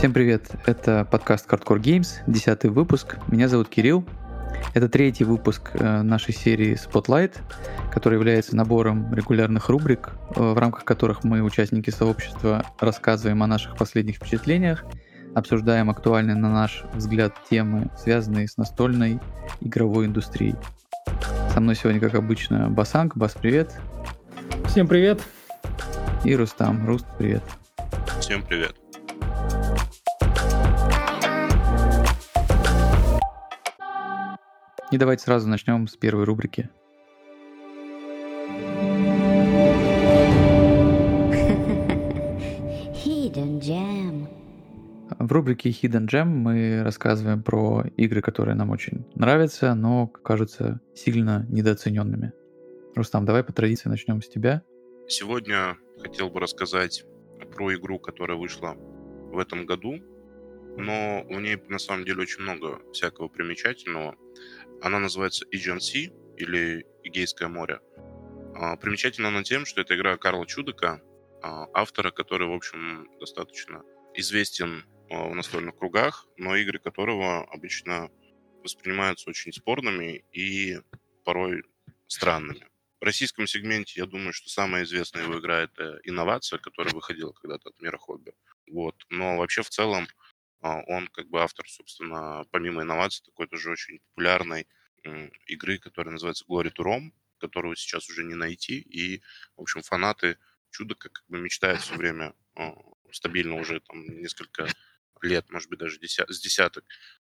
Всем привет, это подкаст Hardcore Games, десятый выпуск. Меня зовут Кирилл. Это третий выпуск э, нашей серии Spotlight, который является набором регулярных рубрик, э, в рамках которых мы, участники сообщества, рассказываем о наших последних впечатлениях, обсуждаем актуальные, на наш взгляд, темы, связанные с настольной игровой индустрией. Со мной сегодня, как обычно, Басанг. Бас, привет. Всем привет. И Рустам. Руст, привет. Всем привет. И давайте сразу начнем с первой рубрики. Hidden Gem. В рубрике Hidden Gem мы рассказываем про игры, которые нам очень нравятся, но кажутся сильно недооцененными. Рустам, давай по традиции начнем с тебя. Сегодня хотел бы рассказать про игру, которая вышла в этом году, но в ней на самом деле очень много всякого примечательного. Она называется Aegean или Эгейское море. А, примечательна она тем, что это игра Карла Чудыка, а, автора, который, в общем, достаточно известен а, в настольных кругах, но игры которого обычно воспринимаются очень спорными и порой странными. В российском сегменте, я думаю, что самая известная его игра — это «Инновация», которая выходила когда-то от мира хобби. Вот. Но вообще в целом он как бы автор, собственно, помимо инноваций, такой тоже очень популярной игры, которая называется Glory to Rome, которую сейчас уже не найти. И, в общем, фанаты чуда как бы мечтают все время а, стабильно уже там несколько лет, может быть, даже с десяток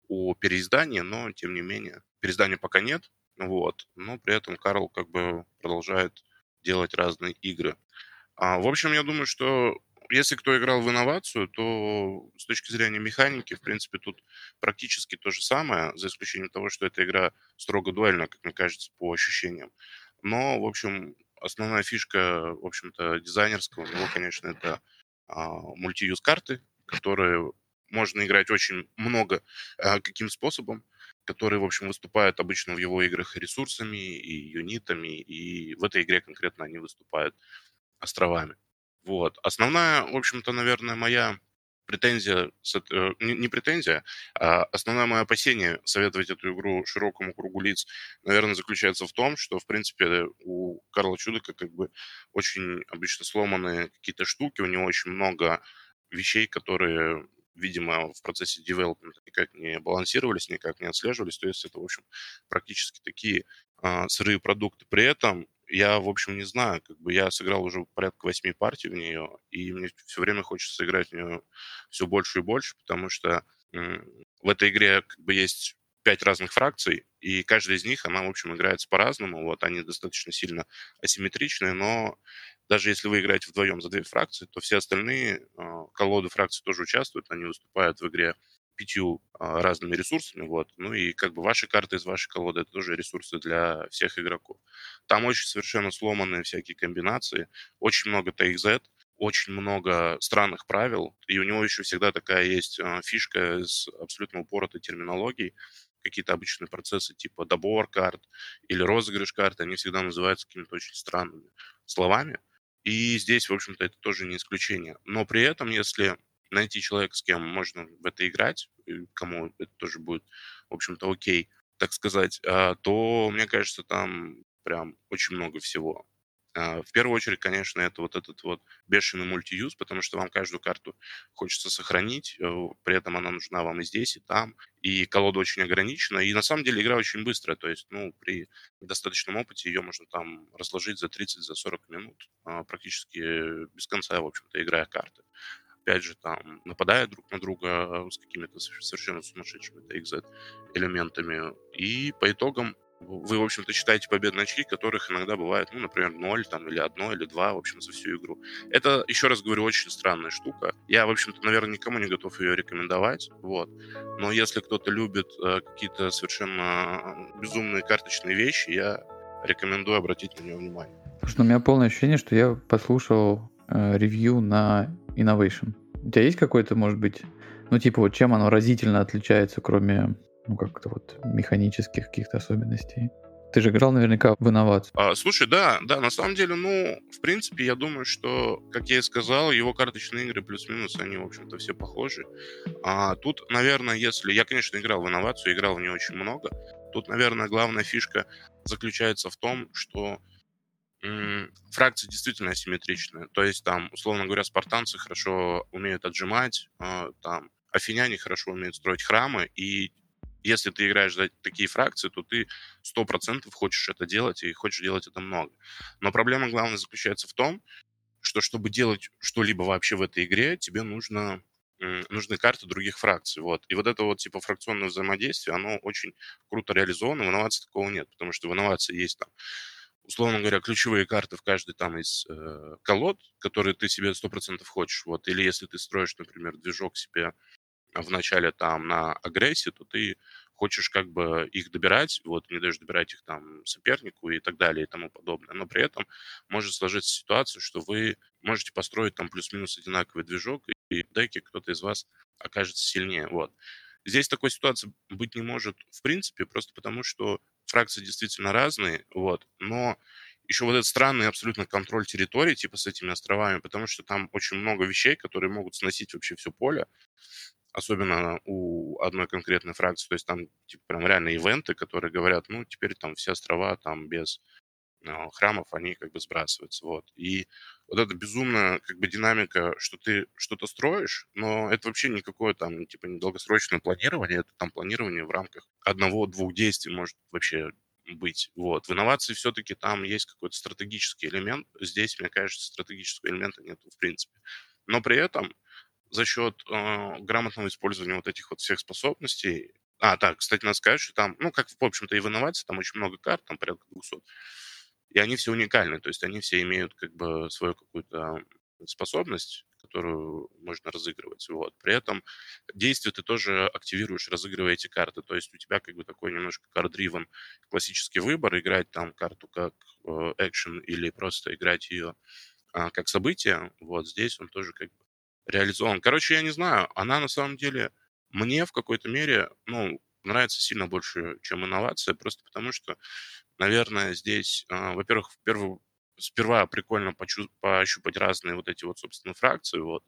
о переиздании, но, тем не менее, переиздания пока нет, вот, но при этом Карл как бы продолжает делать разные игры. А, в общем, я думаю, что если кто играл в инновацию, то с точки зрения механики, в принципе, тут практически то же самое, за исключением того, что эта игра строго дуэльная, как мне кажется, по ощущениям. Но, в общем, основная фишка, в общем-то, дизайнерского, у него, конечно, это а, мультиюз карты, которые можно играть очень много а, каким способом, которые, в общем, выступают обычно в его играх ресурсами и юнитами, и в этой игре конкретно они выступают островами. Вот. Основная, в общем-то, наверное, моя претензия, э, не претензия, а основное мое опасение советовать эту игру широкому кругу лиц, наверное, заключается в том, что, в принципе, у Карла Чудика как бы очень обычно сломанные какие-то штуки, у него очень много вещей, которые видимо, в процессе девелопмента никак не балансировались, никак не отслеживались. То есть это, в общем, практически такие а, сырые продукты. При этом я, в общем, не знаю, как бы я сыграл уже порядка восьми партий в нее, и мне все время хочется играть в нее все больше и больше, потому что в этой игре как бы есть пять разных фракций, и каждая из них, она, в общем, играется по-разному. Вот они достаточно сильно асимметричные, но даже если вы играете вдвоем за две фракции, то все остальные э, колоды фракций тоже участвуют, они выступают в игре пятью а, разными ресурсами, вот. Ну и как бы ваши карты из вашей колоды это тоже ресурсы для всех игроков. Там очень совершенно сломанные всякие комбинации, очень много TXZ, очень много странных правил, и у него еще всегда такая есть а, фишка с абсолютно упоротой терминологией, какие-то обычные процессы типа добор карт или розыгрыш карт, они всегда называются какими-то очень странными словами. И здесь, в общем-то, это тоже не исключение. Но при этом, если найти человека, с кем можно в это играть, кому это тоже будет, в общем-то, окей, так сказать, а, то, мне кажется, там прям очень много всего. А, в первую очередь, конечно, это вот этот вот бешеный мультиюз, потому что вам каждую карту хочется сохранить, э, при этом она нужна вам и здесь, и там, и колода очень ограничена, и на самом деле игра очень быстрая, то есть, ну, при достаточном опыте ее можно там разложить за 30-40 за 40 минут, а, практически без конца, в общем-то, играя карты опять же, там, нападая друг на друга с какими-то совершенно сумасшедшими TXZ элементами. И по итогам вы, в общем-то, читаете победные очки, которых иногда бывает, ну, например, 0 там, или 1, или 2, в общем, за всю игру. Это, еще раз говорю, очень странная штука. Я, в общем-то, наверное, никому не готов ее рекомендовать, вот. Но если кто-то любит э, какие-то совершенно безумные карточные вещи, я рекомендую обратить на нее внимание. Потому что у меня полное ощущение, что я послушал э, ревью на Innovation. У тебя есть какой-то, может быть, ну, типа, вот чем оно разительно отличается, кроме, ну, как-то вот механических каких-то особенностей? Ты же играл наверняка в инновацию. А, слушай, да, да, на самом деле, ну, в принципе, я думаю, что, как я и сказал, его карточные игры плюс-минус, они, в общем-то, все похожи. А тут, наверное, если... Я, конечно, играл в инновацию, играл в нее очень много. Тут, наверное, главная фишка заключается в том, что фракции действительно асимметричные. То есть там, условно говоря, спартанцы хорошо умеют отжимать, а, там афиняне хорошо умеют строить храмы, и если ты играешь за такие фракции, то ты сто процентов хочешь это делать и хочешь делать это много. Но проблема главная заключается в том, что чтобы делать что-либо вообще в этой игре, тебе нужно нужны карты других фракций. Вот. И вот это вот типа фракционное взаимодействие, оно очень круто реализовано. В инновации такого нет, потому что в инновации есть там условно говоря, ключевые карты в каждой там из э, колод, которые ты себе 100% хочешь. Вот. Или если ты строишь, например, движок себе в начале там на агрессии, то ты хочешь как бы их добирать, вот, не даешь добирать их там сопернику и так далее и тому подобное. Но при этом может сложиться ситуация, что вы можете построить там плюс-минус одинаковый движок, и в деке кто-то из вас окажется сильнее. Вот. Здесь такой ситуации быть не может в принципе, просто потому что фракции действительно разные, вот, но еще вот этот странный абсолютно контроль территории, типа с этими островами, потому что там очень много вещей, которые могут сносить вообще все поле, особенно у одной конкретной фракции, то есть там типа прям реально ивенты, которые говорят, ну, теперь там все острова там без храмов, они как бы сбрасываются, вот. И вот эта безумная как бы динамика, что ты что-то строишь, но это вообще никакое там типа недолгосрочное планирование, это там планирование в рамках одного-двух действий может вообще быть. Вот. В инновации все-таки там есть какой-то стратегический элемент. Здесь, мне кажется, стратегического элемента нет в принципе. Но при этом за счет э, грамотного использования вот этих вот всех способностей. А, так, кстати, надо сказать, что там, ну, как, в общем-то, и в инновации, там очень много карт, там порядка 200. И они все уникальны, то есть они все имеют как бы свою какую-то способность, которую можно разыгрывать. Вот. При этом действие ты тоже активируешь, разыгрывая эти карты. То есть у тебя как бы такой немножко карт-дривен классический выбор, играть там карту как экшен или просто играть ее а, как событие. Вот здесь он тоже как бы реализован. Короче, я не знаю, она на самом деле мне в какой-то мере, ну, нравится сильно больше, чем инновация, просто потому что, наверное, здесь, э, во-первых, в первую, сперва прикольно почу- пощупать разные вот эти вот, собственно, фракции, вот.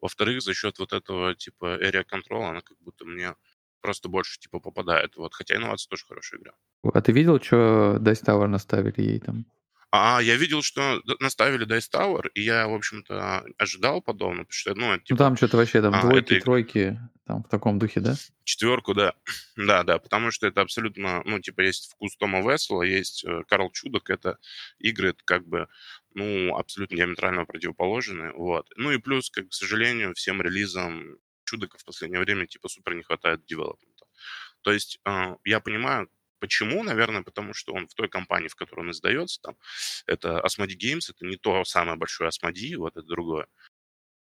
Во-вторых, за счет вот этого, типа, area control, она как будто мне просто больше, типа, попадает, вот. Хотя инновация тоже хорошая игра. А ты видел, что Dice Tower наставили ей там? А я видел, что наставили Dice Tower, и я, в общем-то, ожидал подобного, потому что, ну, это, Ну типа, там что-то вообще там а, двойки, это- тройки, там в таком духе, да? четверку, да. да, да, потому что это абсолютно, ну, типа, есть вкус Тома Вессела, есть э, Карл Чудок, это игры, это как бы, ну, абсолютно диаметрально противоположные, вот. Ну и плюс, как, к сожалению, всем релизам Чудака в последнее время, типа, супер не хватает девелопмента. То есть э, я понимаю, Почему? Наверное, потому что он в той компании, в которой он издается, там, это Asmodee Games, это не то самое большое Asmodee, вот это другое.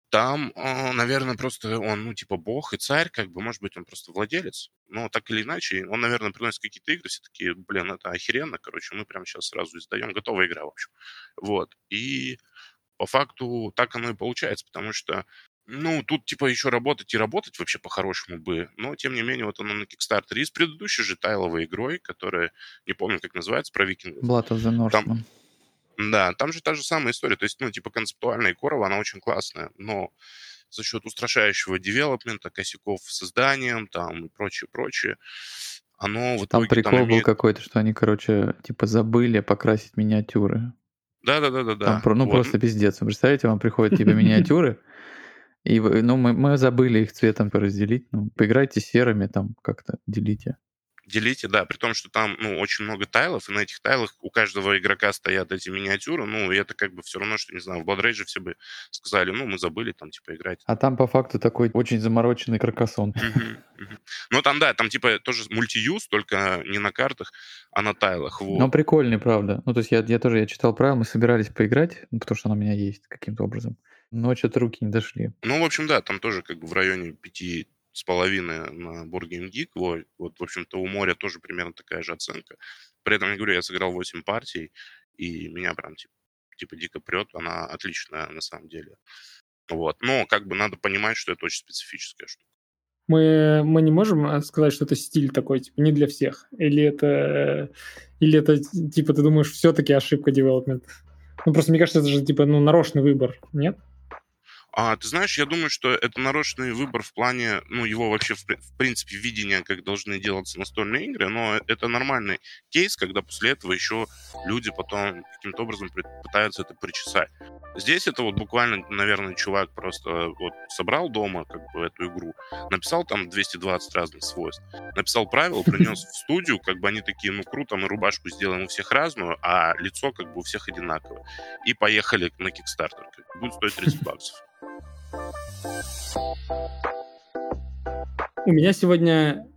Там, э, наверное, просто он, ну, типа, бог и царь, как бы, может быть, он просто владелец. Но так или иначе, он, наверное, приносит какие-то игры, все такие, блин, это охеренно, короче, мы прямо сейчас сразу издаем, готовая игра, в общем. Вот. И по факту так оно и получается, потому что ну, тут, типа, еще работать и работать вообще по-хорошему бы. Но, тем не менее, вот оно на Kickstarter. И с предыдущей же тайловой игрой, которая, не помню, как называется, про викингов. Blood of the Norseman. Да, там же та же самая история. То есть, ну, типа, концептуальная корова, она очень классная. Но за счет устрашающего девелопмента, косяков с созданием, там, и прочее, прочее, оно в Там итоге прикол там был имеет... какой-то, что они, короче, типа забыли покрасить миниатюры. Да-да-да-да-да. Там, ну, Вот. просто пиздец. Вы Представляете, вам приходят типа миниатюры, и ну, мы, мы забыли их цветом разделить. Ну, поиграйте серыми, там как-то делите. Делите, да, при том, что там, ну, очень много тайлов, и на этих тайлах у каждого игрока стоят эти миниатюры, ну, и это как бы все равно, что, не знаю, в Blood Rage все бы сказали, ну, мы забыли там, типа, играть. А там по факту такой очень замороченный каркасон. Ну, там, да, там, типа, тоже мультиюз, только не на картах, а на тайлах, вот. Но прикольный, правда. Ну, то есть я, я тоже я читал правила, мы собирались поиграть, ну, потому что она у меня есть каким-то образом. Но что-то руки не дошли. Ну, в общем, да, там тоже как бы в районе пяти с половиной на Board Game Geek. Вот, вот, в общем-то, у моря тоже примерно такая же оценка. При этом, я говорю, я сыграл 8 партий, и меня прям типа, типа дико прет. Она отличная на самом деле. Вот. Но как бы надо понимать, что это очень специфическая штука. Мы, мы не можем э, сказать, что это стиль такой, типа, не для всех. Или это, или это типа, ты думаешь, все-таки ошибка development? Ну, просто мне кажется, это же, типа, ну, нарочный выбор, нет? А, ты знаешь, я думаю, что это нарочный выбор в плане, ну, его вообще, в, в принципе, видения, как должны делаться настольные игры, но это нормальный кейс, когда после этого еще люди потом каким-то образом пытаются это причесать. Здесь это вот буквально, наверное, чувак просто вот собрал дома как бы эту игру, написал там 220 разных свойств, написал правила, принес в студию, как бы они такие, ну, круто, мы рубашку сделаем у всех разную, а лицо как бы у всех одинаковое. И поехали на Kickstarter. Будет стоить 30 баксов. У меня сегодня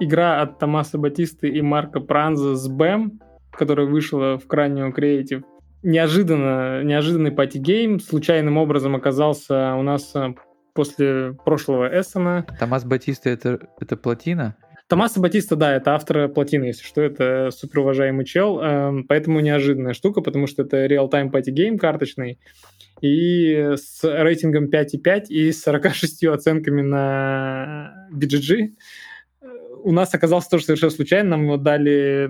игра от Томаса Батисты и Марка Пранза с Бэм, которая вышла в Cranium Creative. Неожиданно, неожиданный party game случайным образом оказался у нас э, после прошлого Эссена. Томас Батиста это, это плотина? Томаса Батиста, да, это автор плотины, если что, это супер уважаемый чел, эм, поэтому неожиданная штука, потому что это real-time party game карточный, и с рейтингом 5,5 и с 46 оценками на BGG. У нас оказалось тоже совершенно случайно, нам его дали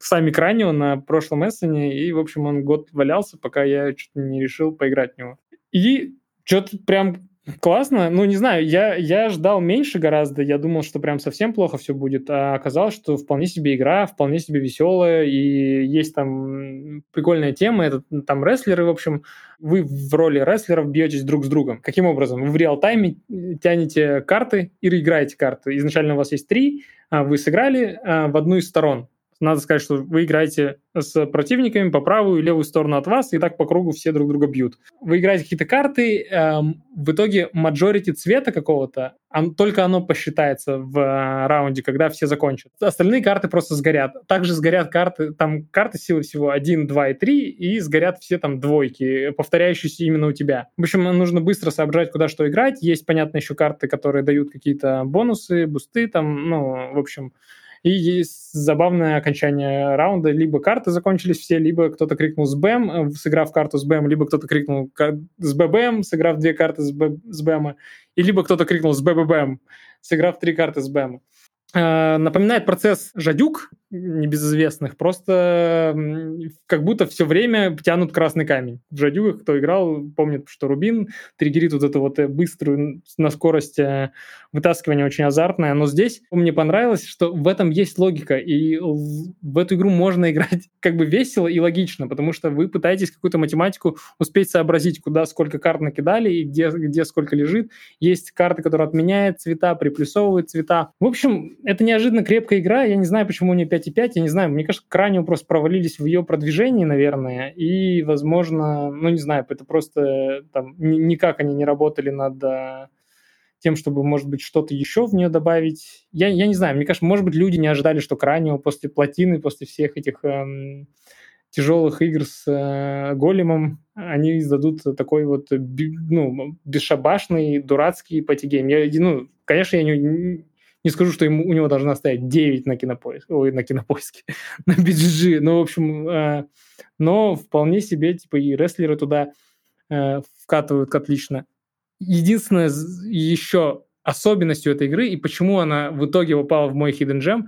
сами Кранио на прошлом эссене, и, в общем, он год валялся, пока я что-то не решил поиграть в него. И что-то прям Классно. Ну, не знаю, я, я ждал меньше гораздо. Я думал, что прям совсем плохо все будет. А оказалось, что вполне себе игра, вполне себе веселая. И есть там прикольная тема. Это там рестлеры, в общем. Вы в роли рестлеров бьетесь друг с другом. Каким образом? Вы в реал-тайме тянете карты и играете карты. Изначально у вас есть три, а вы сыграли а, в одну из сторон надо сказать, что вы играете с противниками по правую и левую сторону от вас, и так по кругу все друг друга бьют. Вы играете какие-то карты, эм, в итоге мажорити цвета какого-то, он, только оно посчитается в э, раунде, когда все закончат. Остальные карты просто сгорят. Также сгорят карты, там карты силы всего 1, 2 и 3, и сгорят все там двойки, повторяющиеся именно у тебя. В общем, нужно быстро соображать, куда что играть. Есть, понятно, еще карты, которые дают какие-то бонусы, бусты, там, ну, в общем, и есть забавное окончание раунда. Либо карты закончились все, либо кто-то крикнул с БМ, э, сыграв карту с БМ, либо кто-то крикнул с ББМ, сыграв две карты с, Б, и либо кто-то крикнул с БББМ, сыграв три карты с БМ. Э, напоминает процесс жадюк небезызвестных, просто как будто все время тянут красный камень. В жадюках, кто играл, помнит, что Рубин триггерит вот эту вот э, быструю на скорость э, вытаскивания очень азартное, но здесь мне понравилось, что в этом есть логика, и в эту игру можно играть как бы весело и логично, потому что вы пытаетесь какую-то математику успеть сообразить, куда сколько карт накидали и где, где сколько лежит. Есть карты, которые отменяют цвета, приплюсовывают цвета. В общем, это неожиданно крепкая игра. Я не знаю, почему у нее 5,5. Я не знаю, мне кажется, Кранио просто провалились в ее продвижении, наверное. И, возможно, ну не знаю, это просто там никак они не работали над э, тем, чтобы, может быть, что-то еще в нее добавить. Я, я не знаю, мне кажется, может быть, люди не ожидали, что Кранио после плотины, после всех этих эм, тяжелых игр с э, големом, они издадут такой вот ну, бесшабашный, дурацкий патигейм. Я, ну, конечно, я не, не скажу, что ему, у него должна стоять 9 на кинопоиске, ой, на кинопоиске, на BGG, ну, в общем, э, но вполне себе, типа, и рестлеры туда э, вкатывают отлично. Единственное еще особенностью этой игры, и почему она в итоге попала в мой Hidden Gem,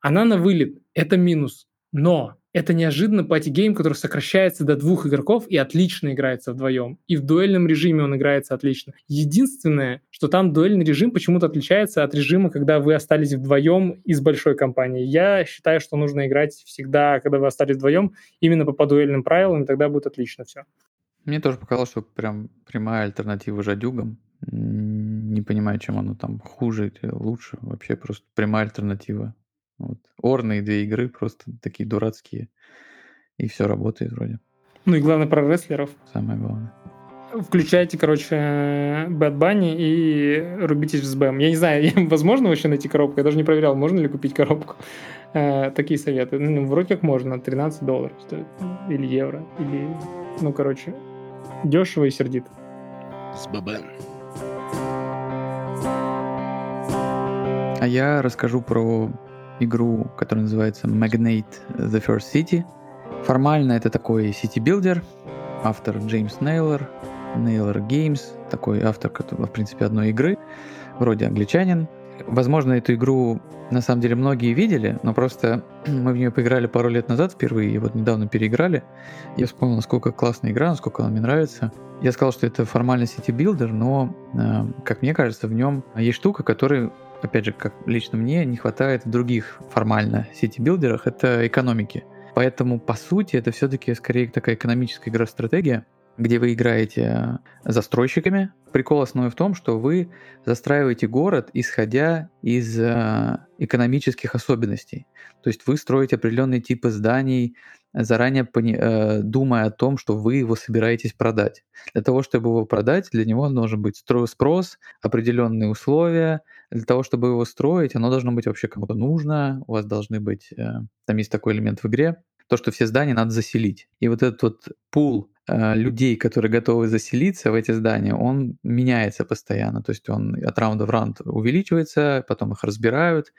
она на вылет, это минус. Но это неожиданно party game, который сокращается до двух игроков и отлично играется вдвоем. И в дуэльном режиме он играется отлично. Единственное, что там дуэльный режим почему-то отличается от режима, когда вы остались вдвоем из большой компании. Я считаю, что нужно играть всегда, когда вы остались вдвоем, именно по, по дуэльным правилам, и тогда будет отлично все. Мне тоже показалось, что прям прямая альтернатива жадюгам. Не понимаю, чем оно там хуже или лучше. Вообще просто прямая альтернатива. Вот. Орные две игры просто такие дурацкие. И все работает вроде. Ну и главное про рестлеров. Самое главное. Включайте, короче, Bad Bunny и рубитесь в СБМ. Я не знаю, возможно вообще найти коробку? Я даже не проверял, можно ли купить коробку. Э, такие советы. Ну, вроде как можно. 13 долларов стоит. Или евро. Или, ну, короче, дешево и сердито. С ББ. А я расскажу про игру, которая называется Magnate The First City. Формально это такой city-builder, автор Джеймс Нейлор, Naylor Games, такой автор, который, в принципе, одной игры, вроде англичанин. Возможно, эту игру на самом деле многие видели, но просто мы в нее поиграли пару лет назад впервые, и вот недавно переиграли. Я вспомнил, насколько классная игра, насколько она мне нравится. Я сказал, что это формальный city-builder, но, э, как мне кажется, в нем есть штука, которой, опять же, как лично мне, не хватает в других формально сити-билдерах, это экономики. Поэтому, по сути, это все-таки скорее такая экономическая игра-стратегия, где вы играете застройщиками. Прикол основной в том, что вы застраиваете город, исходя из э, экономических особенностей. То есть вы строите определенные типы зданий, заранее пони- э, думая о том, что вы его собираетесь продать. Для того, чтобы его продать, для него должен быть спрос, определенные условия. Для того, чтобы его строить, оно должно быть вообще кому-то нужно. У вас должны быть... Э, там есть такой элемент в игре, то, что все здания надо заселить. И вот этот вот пул э, людей, которые готовы заселиться в эти здания, он меняется постоянно. То есть он от раунда в раунд увеличивается, потом их разбирают.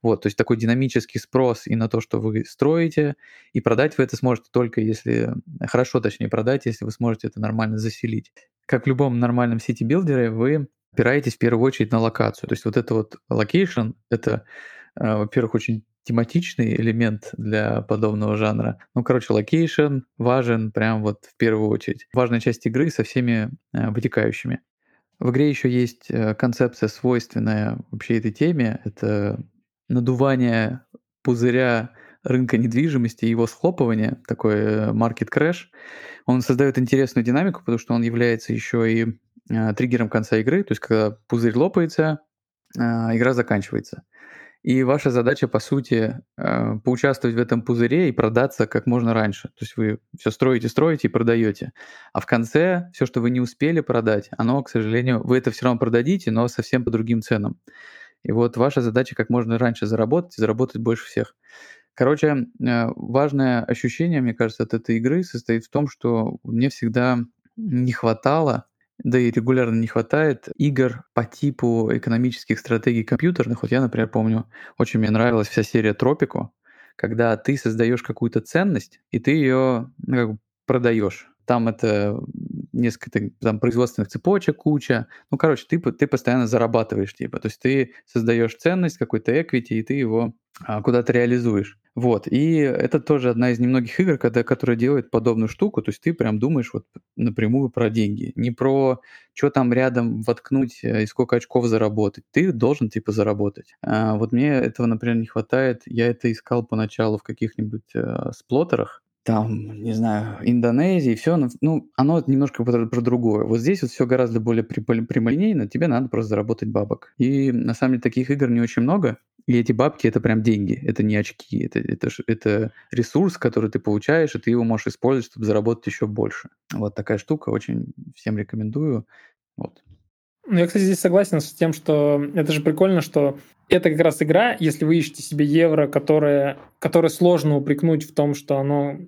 Вот, то есть такой динамический спрос и на то, что вы строите, и продать вы это сможете только если, хорошо точнее продать, если вы сможете это нормально заселить. Как в любом нормальном сити-билдере, вы опираетесь в первую очередь на локацию. То есть вот это вот location, это, э, во-первых, очень тематичный элемент для подобного жанра. Ну, короче, location важен прям вот в первую очередь. Важная часть игры со всеми э, вытекающими. В игре еще есть э, концепция, свойственная вообще этой теме. Это надувание пузыря рынка недвижимости и его схлопывание, такой market crash. Он создает интересную динамику, потому что он является еще и э, триггером конца игры. То есть, когда пузырь лопается, э, игра заканчивается. И ваша задача, по сути, э, поучаствовать в этом пузыре и продаться как можно раньше. То есть вы все строите, строите и продаете. А в конце все, что вы не успели продать, оно, к сожалению, вы это все равно продадите, но совсем по другим ценам. И вот ваша задача как можно раньше заработать и заработать больше всех. Короче, э, важное ощущение, мне кажется, от этой игры состоит в том, что мне всегда не хватало да и регулярно не хватает игр по типу экономических стратегий компьютерных. Вот я, например, помню, очень мне нравилась вся серия Тропику, когда ты создаешь какую-то ценность, и ты ее ну, как бы продаешь. Там это несколько там, производственных цепочек куча. Ну, короче, ты, ты постоянно зарабатываешь, типа. То есть ты создаешь ценность, какой-то equity, и ты его а, куда-то реализуешь. Вот, и это тоже одна из немногих игр, когда, которая делает подобную штуку, то есть ты прям думаешь вот напрямую про деньги, не про что там рядом воткнуть э, и сколько очков заработать, ты должен типа заработать. А вот мне этого, например, не хватает, я это искал поначалу в каких-нибудь э, сплоттерах, там, не знаю, Индонезии, все, ну, оно немножко про, про другое. Вот здесь вот все гораздо более прямолинейно, тебе надо просто заработать бабок. И на самом деле таких игр не очень много, и эти бабки это прям деньги, это не очки, это, это, это ресурс, который ты получаешь, и ты его можешь использовать, чтобы заработать еще больше. Вот такая штука, очень всем рекомендую. Вот. Ну, я, кстати, здесь согласен с тем, что это же прикольно, что это как раз игра, если вы ищете себе евро, которое, которое сложно упрекнуть в том, что оно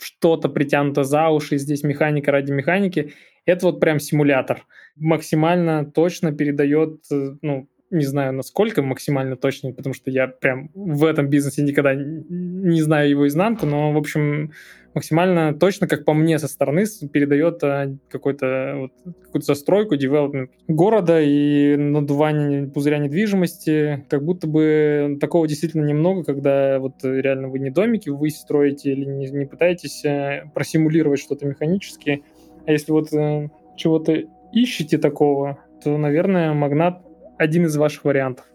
что-то притянуто за уши, здесь механика ради механики, это вот прям симулятор. Максимально точно передает э, ну, не знаю, насколько максимально точно, потому что я прям в этом бизнесе никогда не знаю его изнанку, но, в общем, максимально точно, как по мне со стороны, передает а, какой-то вот, какую-то застройку, девелопмент города и надувание пузыря недвижимости. Как будто бы такого действительно немного, когда вот реально вы не домики вы строите или не, не пытаетесь а, просимулировать что-то механически. А если вот а, чего-то ищете такого, то, наверное, магнат один из ваших вариантов.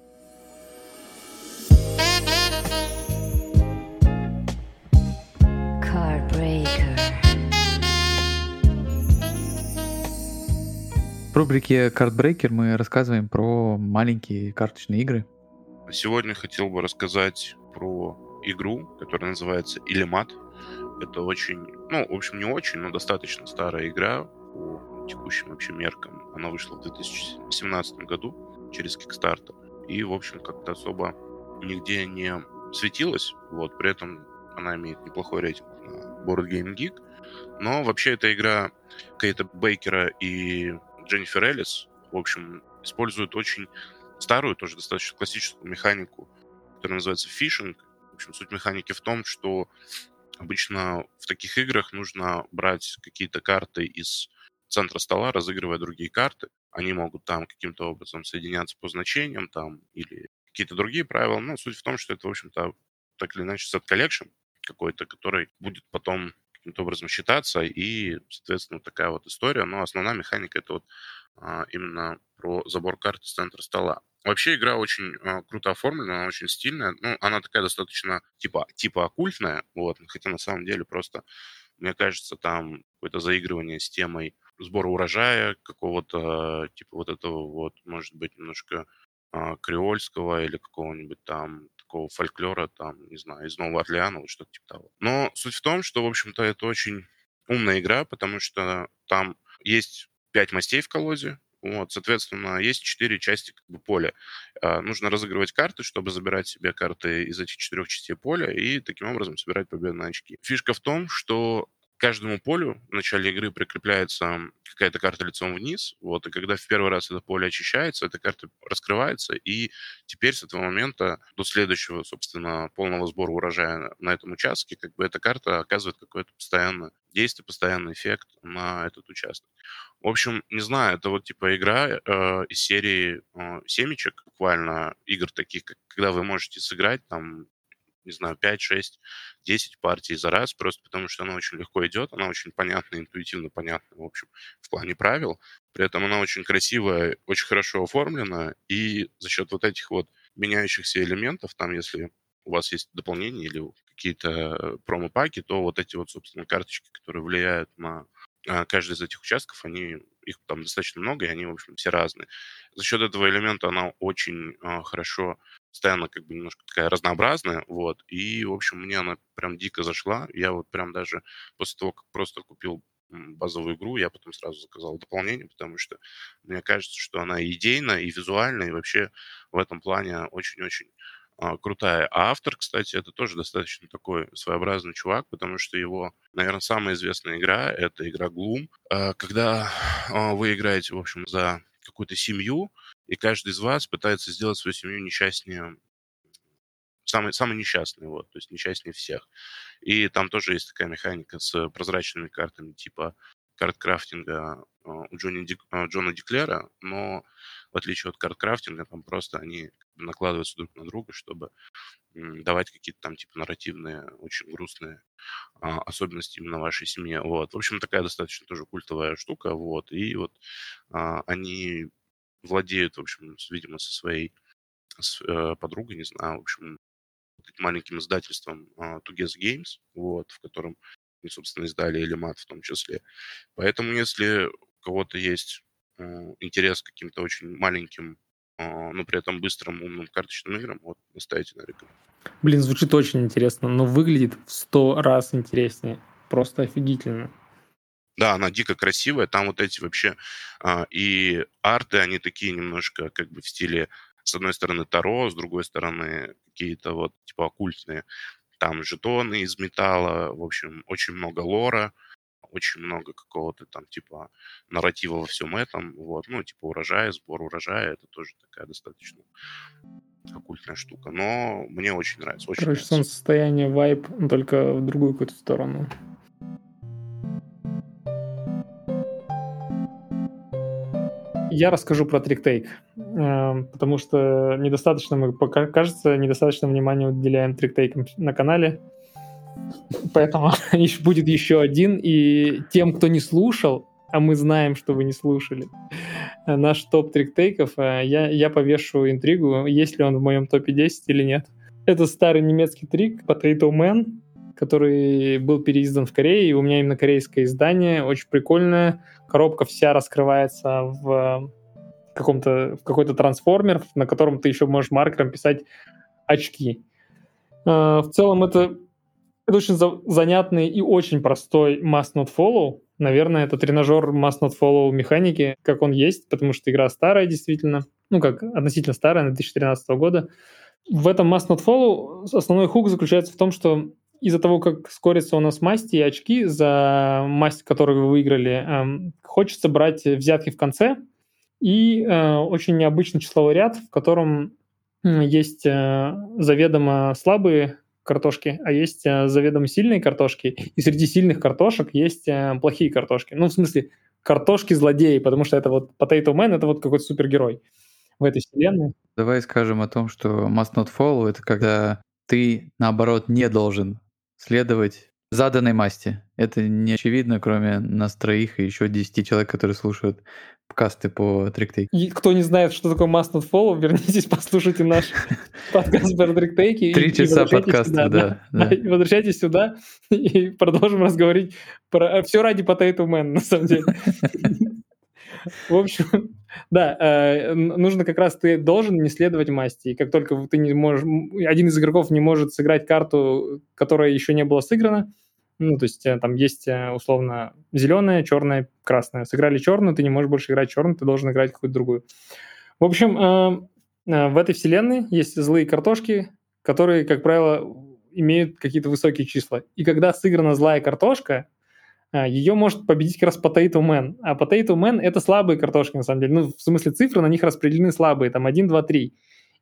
В рубрике Cardbreaker мы рассказываем про маленькие карточные игры. Сегодня хотел бы рассказать про игру, которая называется Илимат. Это очень, ну, в общем, не очень, но достаточно старая игра по текущим вообще меркам. Она вышла в 2017 году через Kickstarter. И, в общем, как-то особо нигде не светилась. Вот, при этом она имеет неплохой рейтинг на Board Game Geek. Но вообще эта игра Кейта Бейкера и Дженнифер Эллис, в общем, используют очень старую, тоже достаточно классическую механику, которая называется фишинг. В общем, суть механики в том, что обычно в таких играх нужно брать какие-то карты из центра стола, разыгрывая другие карты. они могут там каким-то образом соединяться по значениям там или какие-то другие правила. Но суть в том, что это, в общем-то, так или иначе, set collection какой-то, который будет потом каким-то образом считаться, и, соответственно, такая вот история. Но основная механика — это вот а, именно про забор карты с центра стола. Вообще игра очень а, круто оформлена, она очень стильная. Ну, она такая достаточно типа, типа оккультная, вот, хотя на самом деле просто, мне кажется, там какое-то заигрывание с темой сбора урожая какого-то, типа вот этого вот, может быть, немножко а, креольского или какого-нибудь там такого фольклора, там, не знаю, из Нового Орлеана, вот что-то типа того. Но суть в том, что, в общем-то, это очень умная игра, потому что там есть пять мастей в колоде, вот, соответственно, есть четыре части как бы, поля. А, нужно разыгрывать карты, чтобы забирать себе карты из этих четырех частей поля и таким образом собирать победные очки. Фишка в том, что каждому полю в начале игры прикрепляется какая-то карта лицом вниз, вот, и когда в первый раз это поле очищается, эта карта раскрывается, и теперь с этого момента до следующего, собственно, полного сбора урожая на этом участке, как бы эта карта оказывает какое-то постоянное действие, постоянный эффект на этот участок. В общем, не знаю, это вот типа игра э, из серии э, семечек, буквально игр таких, как, когда вы можете сыграть там не знаю, 5, 6, 10 партий за раз, просто потому что она очень легко идет, она очень понятная, интуитивно понятная, в общем, в плане правил. При этом она очень красивая, очень хорошо оформлена, и за счет вот этих вот меняющихся элементов, там, если у вас есть дополнения или какие-то промо-паки, то вот эти вот, собственно, карточки, которые влияют на а, каждый из этих участков, они их там достаточно много, и они, в общем, все разные. За счет этого элемента она очень э, хорошо постоянно как бы немножко такая разнообразная, вот, и, в общем, мне она прям дико зашла, я вот прям даже после того, как просто купил базовую игру, я потом сразу заказал дополнение, потому что мне кажется, что она идейна, и визуально, и вообще в этом плане очень-очень а, крутая. А автор, кстати, это тоже достаточно такой своеобразный чувак, потому что его, наверное, самая известная игра — это игра Gloom, а, когда а, вы играете, в общем, за какую-то семью, и каждый из вас пытается сделать свою семью несчастнее, самый, самый несчастный, вот, то есть несчастнее всех. И там тоже есть такая механика с прозрачными картами, типа карт крафтинга а, у Джонни Ди, а, Джона Диклера, но в отличие от карт крафтинга, там просто они накладываются друг на друга, чтобы давать какие-то там типа нарративные, очень грустные а, особенности именно вашей семье. Вот. В общем, такая достаточно тоже культовая штука. Вот. И вот а, они владеют, в общем, видимо, со своей с, э, подругой, не знаю, в общем, маленьким издательством uh, Together Games, вот, в котором они, собственно, издали Элемат в том числе. Поэтому, если у кого-то есть uh, интерес к каким-то очень маленьким, uh, но при этом быстрым, умным карточным играм, вот, наставите на рекомендацию. Блин, звучит очень интересно, но выглядит в сто раз интереснее. Просто офигительно. Да, она дико красивая. Там вот эти вообще а, и арты, они такие немножко как бы в стиле, с одной стороны, Таро, с другой стороны, какие-то вот типа оккультные. Там жетоны из металла, в общем, очень много лора, очень много какого-то там типа нарратива во всем этом. Вот, ну, типа урожая, сбор урожая, это тоже такая достаточно оккультная штука. Но мне очень нравится. Очень Короче, нравится. солнцестояние, вайп, только в другую какую-то сторону. Я расскажу про триктейк, эм, потому что недостаточно мы, пока, кажется, недостаточно внимания уделяем триктейкам на канале, поэтому будет еще один, и тем, кто не слушал, а мы знаем, что вы не слушали, э, наш топ триктейков, э, я, я повешу интригу, есть ли он в моем топе 10 или нет. Это старый немецкий трик Potato Man, который был переиздан в Корее, и у меня именно корейское издание, очень прикольное. Коробка вся раскрывается в каком-то в какой-то трансформер, на котором ты еще можешь маркером писать очки. А, в целом это, это очень за, занятный и очень простой must not follow. Наверное, это тренажер must not follow механики, как он есть, потому что игра старая действительно, ну как относительно старая, 2013 года. В этом must not follow основной хук заключается в том, что из-за того, как скорится у нас масти и очки за масть, которую вы выиграли, эм, хочется брать взятки в конце. И э, очень необычный числовой ряд, в котором есть э, заведомо слабые картошки, а есть э, заведомо сильные картошки. И среди сильных картошек есть плохие картошки. Ну, в смысле, картошки-злодеи, потому что это вот Potato Man — это вот какой-то супергерой в этой вселенной. Давай скажем о том, что must not follow — это когда ты, наоборот, не должен следовать заданной масти. Это не очевидно, кроме нас троих и еще 10 человек, которые слушают подкасты по триктейку. И кто не знает, что такое must not follow, вернитесь, послушайте наш подкаст про триктейки. Три часа подкаста, да. Возвращайтесь сюда и продолжим разговаривать про все ради Potato Man, на самом деле. В общем, да, э, нужно как раз ты должен не следовать масти. И как только ты не можешь, один из игроков не может сыграть карту, которая еще не была сыграна, ну, то есть э, там есть э, условно зеленая, черная, красная. Сыграли черную, ты не можешь больше играть черную, ты должен играть какую-то другую. В общем, в этой вселенной есть злые картошки, которые, как правило, имеют какие-то высокие числа. И когда сыграна злая картошка, ее может победить как раз Potato Man. А Potato Man — это слабые картошки, на самом деле. Ну, в смысле цифры на них распределены слабые, там 1, 2, 3.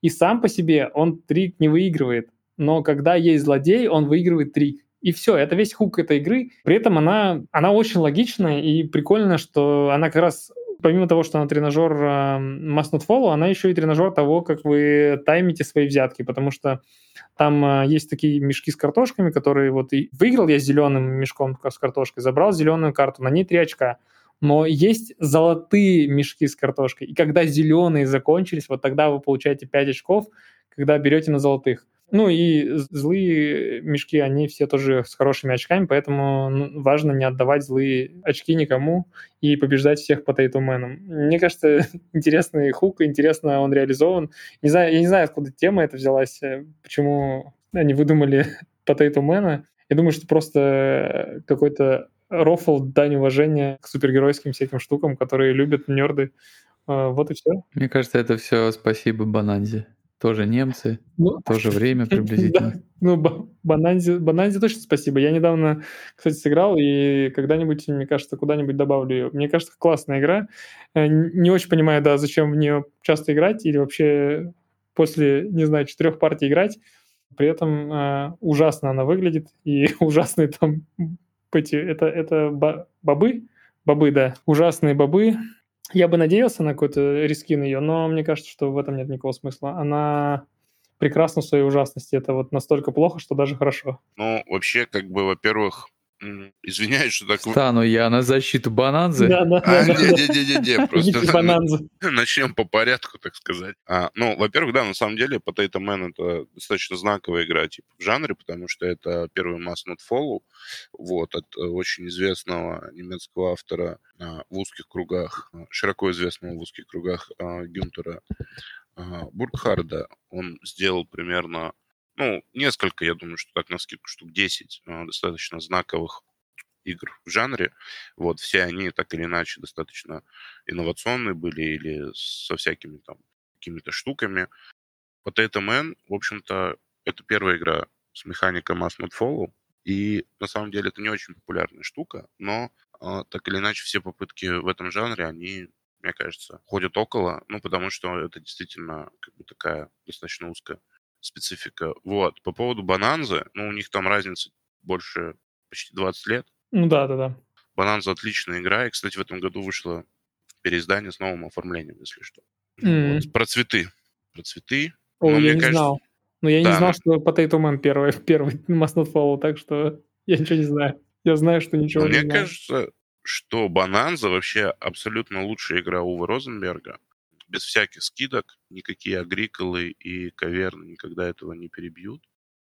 И сам по себе он трик не выигрывает. Но когда есть злодей, он выигрывает трик. И все, это весь хук этой игры. При этом она, она очень логичная и прикольно, что она как раз помимо того, что она тренажер э, Must Not Follow, она еще и тренажер того, как вы таймите свои взятки, потому что там э, есть такие мешки с картошками, которые вот и выиграл я зеленым мешком с картошкой, забрал зеленую карту, на ней 3 очка. Но есть золотые мешки с картошкой, и когда зеленые закончились, вот тогда вы получаете 5 очков, когда берете на золотых. Ну и злые мешки, они все тоже с хорошими очками, поэтому важно не отдавать злые очки никому и побеждать всех по тейтуменам. Мне кажется, интересный хук, интересно он реализован. Не знаю, я не знаю, откуда тема эта взялась, э, почему они выдумали по тейтумена. Я думаю, что просто какой-то рофл, дань уважения к супергеройским всяким штукам, которые любят нерды. А, вот и все. Мне кажется, это все спасибо Бананзе. Тоже немцы, ну, тоже время приблизительно. Да. Ну, Бананзи, Бананзи точно спасибо. Я недавно, кстати, сыграл, и когда-нибудь, мне кажется, куда-нибудь добавлю ее. Мне кажется, классная игра. Э, не очень понимаю, да, зачем в нее часто играть, или вообще после, не знаю, четырех партий играть. При этом э, ужасно она выглядит, и ужасные там эти, это, это бобы, бобы, да, ужасные бобы, я бы надеялся на какой-то рискин ее, но мне кажется, что в этом нет никакого смысла. Она прекрасна в своей ужасности. Это вот настолько плохо, что даже хорошо. Ну, вообще, как бы, во-первых, Извиняюсь, что так... Стану я на защиту Бананзы. Да, да, а, да. Не-не-не, просто начнем по порядку, так сказать. А, ну, во-первых, да, на самом деле Potato Man это достаточно знаковая игра типа в жанре, потому что это первый Mass Not Follow, вот, от э, очень известного немецкого автора а, в узких кругах, а, широко известного в узких кругах а, Гюнтера а, Бургхарда. Он сделал примерно ну, несколько, я думаю, что так на скидку штук 10 э, достаточно знаковых игр в жанре. Вот, все они так или иначе достаточно инновационные были или со всякими там какими-то штуками. Potato Man, в общем-то, это первая игра с механикой Mass Not Follow, и на самом деле это не очень популярная штука, но э, так или иначе все попытки в этом жанре, они, мне кажется, ходят около, ну, потому что это действительно как бы такая достаточно узкая специфика. Вот. По поводу Бананзы, ну, у них там разница больше почти 20 лет. Ну да, да, да. Бананза отличная игра. И, кстати, в этом году вышло переиздание с новым оформлением, если что. Mm. Вот. Про цветы. Про цветы. О, Но я не кажется... знал. Но я да, не знал, но... что Potato Man первый, первый Must Not Follow, так что я ничего не знаю. Я знаю, что ничего Но не мне знаю. Мне кажется, что Бананза вообще абсолютно лучшая игра Увы Розенберга без всяких скидок, никакие агриколы и каверны никогда этого не перебьют.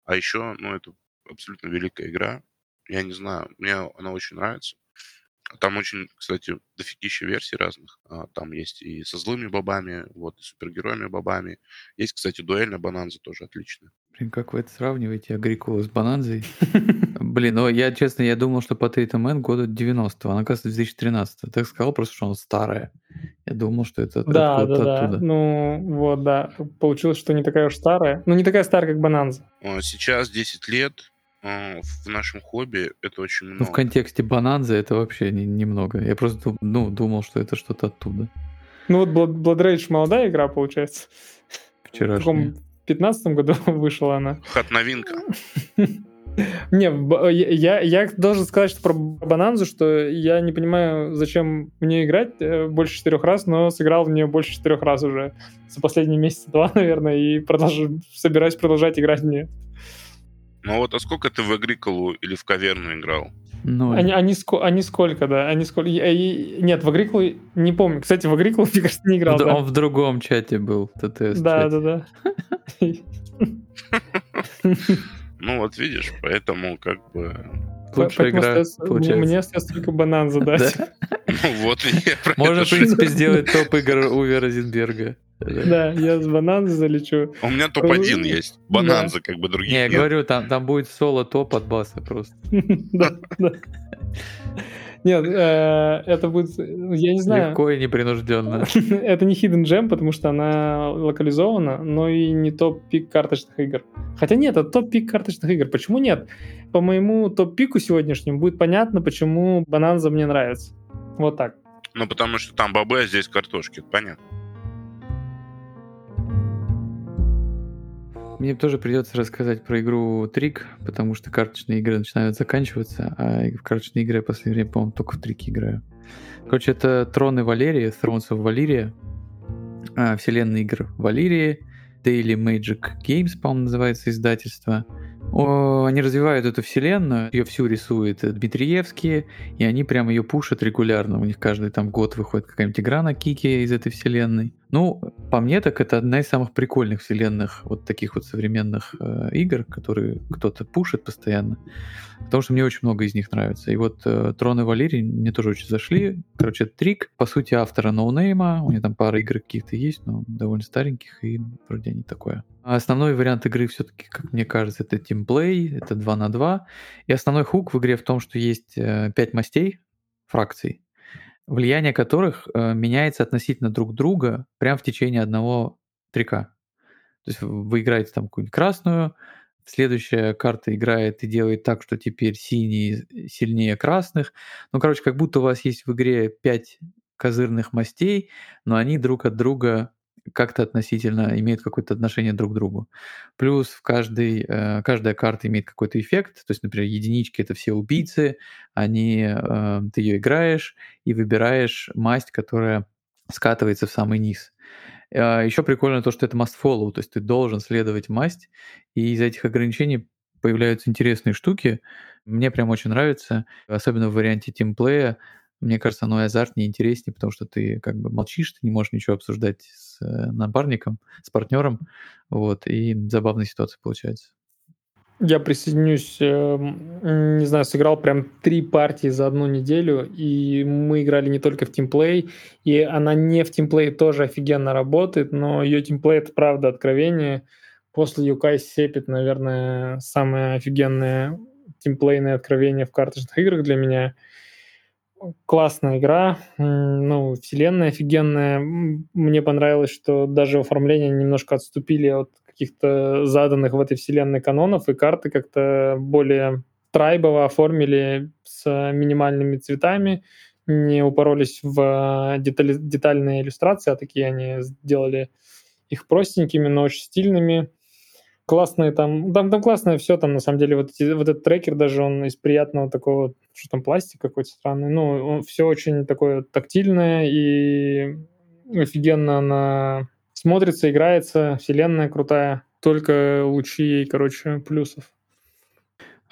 А еще, ну, это абсолютно великая игра. Я не знаю, мне она очень нравится. Там очень, кстати, дофигища версий разных. А, там есть и со злыми бобами, вот, и супергероями бобами. Есть, кстати, дуэльная бананза тоже отличная. Блин, как вы это сравниваете, Агрикула с Бананзой? Блин, ну я, честно, я думал, что Potato Man года 90-го, она, оказывается, 2013 Так сказал просто, что она старая. Я думал, что это да, да, да. оттуда. Ну, вот, да. Получилось, что не такая уж старая. Ну, не такая старая, как Бананза. Сейчас 10 лет, а, в нашем хобби это очень много. Ну, в контексте Бананзы это вообще немного. Не я просто ну, думал, что это что-то оттуда. Ну вот Blood Rage молодая игра, получается. Вчерашняя. В 15 году вышла она. Хат новинка. Не, я, я должен сказать, что про Бананзу, что я не понимаю, зачем мне играть э, больше четырех раз, но сыграл в нее больше четырех раз уже за последние месяца два, наверное, и продолжу, собираюсь продолжать играть в нее. Ну вот, а сколько ты в Агриколу или в Каверну играл? Ну, они, они, они сколько, да? Они сколько? Я, я, нет, в Агрикулу не помню. Кстати, в Агрикулу, мне кажется, не играл. В, да. Он в другом чате был, ТТС. Да, да, да. Ну вот видишь, поэтому как бы... Лучшая игра получается. Мне остается только банан задать. Ну вот я Можно, в принципе, сделать топ игр Уве Розенберга. Да, я с Бананза залечу. У меня топ-1 есть. Бананза, как бы другие. Не, я говорю, там, там будет соло топ от баса просто. Да, да. Нет, э, это будет, я не знаю. Легко и непринужденно. это не Hidden Gem, потому что она локализована, но и не топ-пик карточных игр. Хотя нет, это топ-пик карточных игр. Почему нет? По моему топ-пику сегодняшнему будет понятно, почему Бананза мне нравится. Вот так. Ну, потому что там бобы, а здесь картошки, понятно. Мне тоже придется рассказать про игру Трик, потому что карточные игры начинают заканчиваться, а в карточные игры я последнее время, по-моему, только в Трики играю. Короче, это Троны Валерии, Thrones of Valyria, а, вселенная игр Валерии, Daily Magic Games, по-моему, называется издательство. О, они развивают эту вселенную, ее всю рисует Дмитриевские, и они прям ее пушат регулярно. У них каждый там год выходит какая-нибудь игра на кике из этой вселенной. Ну, по мне, так это одна из самых прикольных вселенных вот таких вот современных э, игр, которые кто-то пушит постоянно, потому что мне очень много из них нравится. И вот э, Трон и мне тоже очень зашли. Короче, это трик, по сути, автора ноунейма, у него там пара игр каких-то есть, но довольно стареньких, и вроде не такое. А основной вариант игры все-таки, как мне кажется, это тимплей, это 2 на 2. И основной хук в игре в том, что есть э, 5 мастей, фракций, влияние которых э, меняется относительно друг друга прямо в течение одного трека. То есть вы играете там какую-нибудь красную, следующая карта играет и делает так, что теперь синие сильнее красных. Ну, короче, как будто у вас есть в игре 5 козырных мастей, но они друг от друга как-то относительно имеют какое-то отношение друг к другу. Плюс в каждой, э, каждая карта имеет какой-то эффект. То есть, например, единички — это все убийцы, они, э, ты ее играешь и выбираешь масть, которая скатывается в самый низ. Э, еще прикольно то, что это must follow, то есть ты должен следовать масть, и из этих ограничений появляются интересные штуки. Мне прям очень нравится, особенно в варианте тимплея, мне кажется, оно и азартнее, интереснее, потому что ты как бы молчишь, ты не можешь ничего обсуждать с э, напарником, с партнером, вот, и забавная ситуация получается. Я присоединюсь, эм, не знаю, сыграл прям три партии за одну неделю, и мы играли не только в тимплей, и она не в тимплей тоже офигенно работает, но ее тимплей — это правда откровение. После Юкай Сепит, наверное, самое офигенное тимплейное откровение в карточных играх для меня — классная игра, ну, вселенная офигенная. Мне понравилось, что даже оформление немножко отступили от каких-то заданных в этой вселенной канонов, и карты как-то более трайбово оформили с минимальными цветами, не упоролись в детали, детальные иллюстрации, а такие они сделали их простенькими, но очень стильными классные там, там, там классное все, там на самом деле вот, эти, вот этот трекер даже он из приятного такого, что там пластик какой-то странный, ну, он все очень такое тактильное и офигенно на смотрится, играется, вселенная крутая, только лучи, короче, плюсов.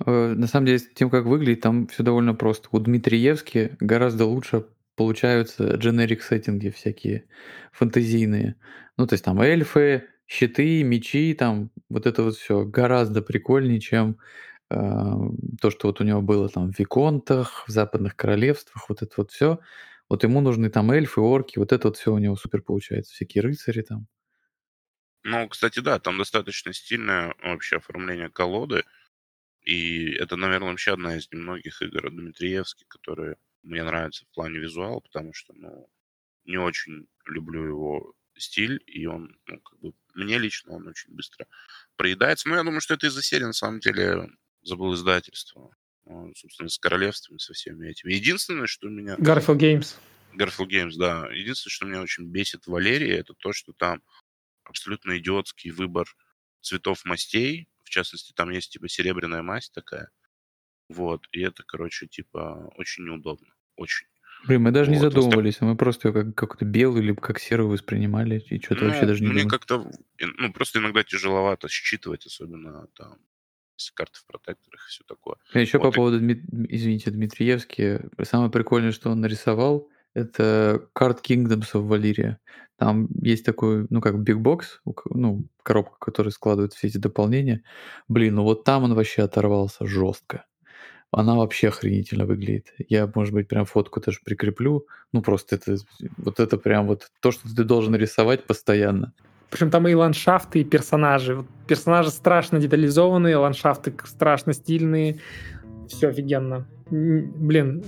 Э, на самом деле, тем, как выглядит, там все довольно просто. У Дмитриевски гораздо лучше получаются дженерик сеттинги всякие фантазийные. Ну, то есть там эльфы, щиты, мечи, там вот это вот все гораздо прикольнее, чем э, то, что вот у него было там в Виконтах, в Западных Королевствах, вот это вот все. Вот ему нужны там эльфы, орки, вот это вот все у него супер получается, всякие рыцари там. Ну, кстати, да, там достаточно стильное вообще оформление колоды. И это, наверное, вообще одна из немногих игр от Дмитриевски, которые мне нравятся в плане визуала, потому что, ну, не очень люблю его стиль, и он, ну, как бы, мне лично он очень быстро проедается. Но я думаю, что это из-за серии, на самом деле, забыл издательство. Ну, собственно, с королевствами, со всеми этими. Единственное, что меня... Garfield Games. Garfield Games, да. Единственное, что меня очень бесит в Валерии, это то, что там абсолютно идиотский выбор цветов мастей. В частности, там есть типа серебряная масть такая. Вот, и это, короче, типа, очень неудобно. Очень. Блин, мы даже не Вот, остав- задумывались, мы просто ее как какую-то белую или как серую воспринимали, и что-то вообще Ну, даже не мне как-то, ну, просто иногда тяжеловато считывать, особенно там, если карты в протекторах и все такое. Еще по Вот, и- поводу, извините, Дмитриевски, самое прикольное, что он нарисовал, это Card Kingdoms of Valyria. Там есть такой, ну, как бигбокс, ну, коробка, которая складывает все эти дополнения. Блин, ну вот там он вообще оторвался жестко. Она вообще охренительно выглядит. Я, может быть, прям фотку тоже прикреплю. Ну, просто это, вот это прям вот то, что ты должен рисовать постоянно. Причем там и ландшафты, и персонажи. Вот персонажи страшно детализованные, ландшафты страшно стильные. Все офигенно. Блин,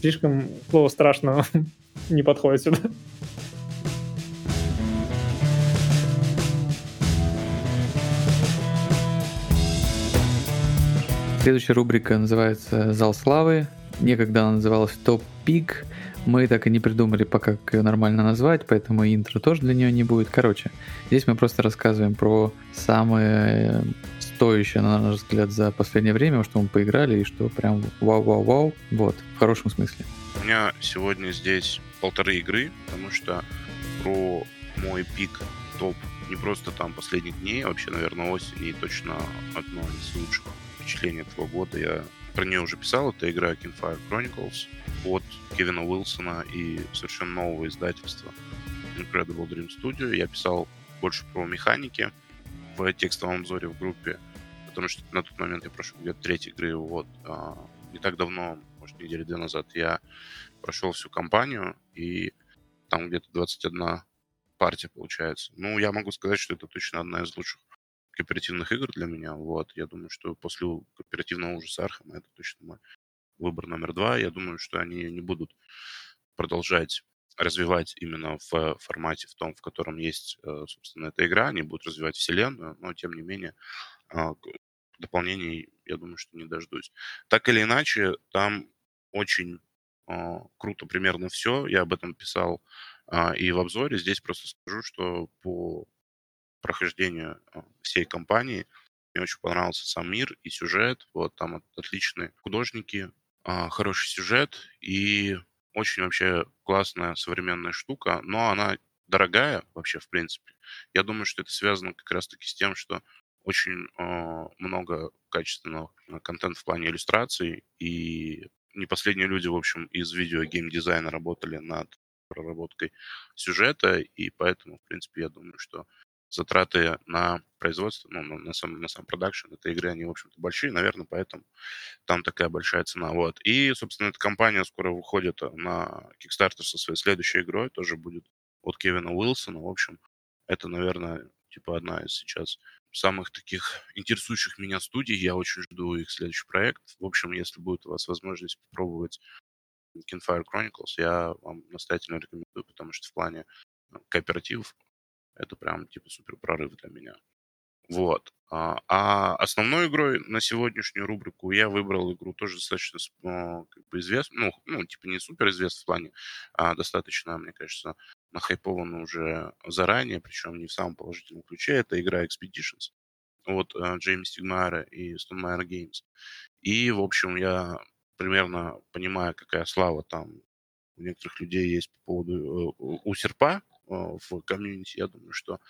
слишком слово страшно не подходит сюда. Следующая рубрика называется «Зал славы». Некогда она называлась «Топ Пик». Мы так и не придумали пока, как ее нормально назвать, поэтому интро тоже для нее не будет. Короче, здесь мы просто рассказываем про самое стоящее, на наш взгляд, за последнее время, что мы поиграли, и что прям вау-вау-вау. Вот, в хорошем смысле. У меня сегодня здесь полторы игры, потому что про мой пик топ не просто там последних дней, а вообще, наверное, осени, и точно одно из лучших впечатлений этого года. Я про нее уже писал. Это игра Kinfire Chronicles от Кевина Уилсона и совершенно нового издательства Incredible Dream Studio. Я писал больше про механики в текстовом обзоре в группе, потому что на тот момент я прошел где-то третьей игры. Вот. а, не так давно, может, недели две назад, я прошел всю кампанию, и там где-то 21 партия получается. Ну, я могу сказать, что это точно одна из лучших кооперативных игр для меня. Вот, я думаю, что после кооперативного ужаса Архама это точно мой выбор номер два. Я думаю, что они не будут продолжать развивать именно в формате, в том, в котором есть, э, собственно, эта игра. Они будут развивать вселенную, но, тем не менее, а, дополнений, я думаю, что не дождусь. Так или иначе, там очень а, круто примерно все. Я об этом писал а, и в обзоре. Здесь просто скажу, что по прохождению а, всей кампании мне очень понравился сам мир и сюжет. Вот там от- отличные художники, а, хороший сюжет и очень вообще классная современная штука, но она дорогая вообще в принципе. Я думаю, что это связано как раз-таки с тем, что очень а, много качественного а, контента в плане иллюстраций и не последние люди, в общем, из видео геймдизайна работали над проработкой сюжета, и поэтому, в принципе, я думаю, что затраты на производство, ну, на, сам, на сам продакшн этой игры, они, в общем-то, большие, наверное, поэтому там такая большая цена. Вот. И, собственно, эта компания скоро выходит на Kickstarter со своей следующей игрой, тоже будет от Кевина Уилсона. В общем, это, наверное, типа одна из сейчас самых таких интересующих меня студий. Я очень жду их следующий проект. В общем, если будет у вас возможность попробовать Kinfire Chronicles, я вам настоятельно рекомендую, потому что в плане э, кооперативов это прям типа супер прорыв для меня. Вот. А, а основной игрой на сегодняшнюю рубрику я выбрал игру тоже достаточно ну, как бы известную, ну, ну, типа не супер известную в плане, а достаточно, мне кажется, нахайпованную уже заранее, причем не в самом положительном ключе. Это игра Expeditions от э, Джейми Стигмайера и Stonemaier Games. И, в общем, я примерно понимаю, какая слава там у некоторых людей есть по поводу э, у серпа в комьюнити. Я думаю, что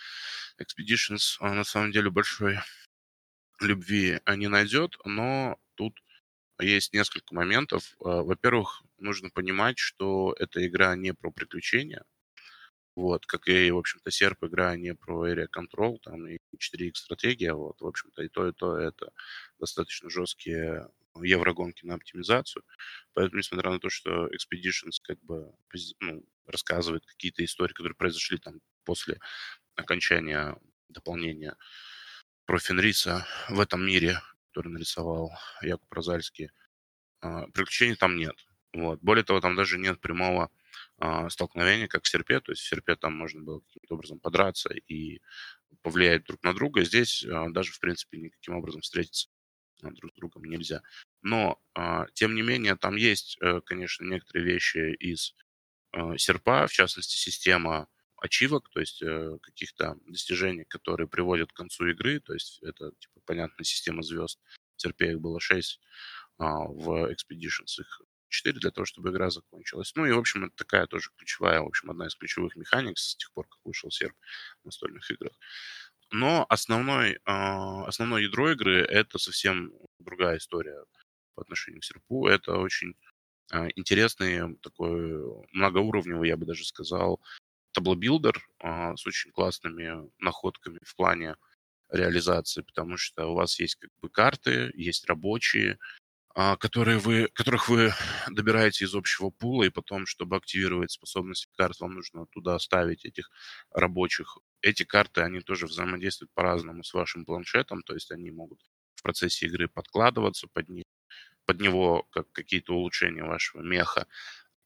Expeditions э, на самом деле большой любви не найдет, но тут есть несколько моментов. Э, Во-первых, нужно понимать, что эта игра не про приключения, вот, как и, в общем-то, серп игра не про Area Control, там и 4X стратегия, вот, в общем-то, и то, и то это достаточно жесткие еврогонки на оптимизацию. Поэтому, несмотря на то, что Expeditions как бы ну, рассказывает какие-то истории, которые произошли там после окончания дополнения про Фенриса в этом мире, который нарисовал Якуб Розальский, а, приключений там нет. Вот. Более того, там даже нет прямого а, столкновения, как в серпе. То есть в серпе там можно было каким-то образом подраться и повлиять друг на друга. Здесь а, даже, в принципе, никаким образом встретиться друг с другом нельзя. Но, а, тем не менее, там есть, э, конечно, некоторые вещи из э, серпа, в частности, система ачивок, то есть э, каких-то достижений, которые приводят к концу игры. То есть это, типа, понятная система звезд. В серпе их было 6, а, в Expeditions, их 4 для того, чтобы игра закончилась. Ну и, в общем, это такая тоже ключевая, в общем, одна из ключевых механик с тех пор, как вышел серп в настольных играх. Но основной, а, основное ядро игры — это совсем другая история по отношению к Серпу. Это очень а, интересный такой многоуровневый, я бы даже сказал, tableau builder а, с очень классными находками в плане реализации, потому что у вас есть как бы карты, есть рабочие, которые вы, которых вы добираете из общего пула, и потом, чтобы активировать способности карт, вам нужно туда ставить этих рабочих. Эти карты, они тоже взаимодействуют по-разному с вашим планшетом, то есть они могут в процессе игры подкладываться под, них, под него как какие-то улучшения вашего меха.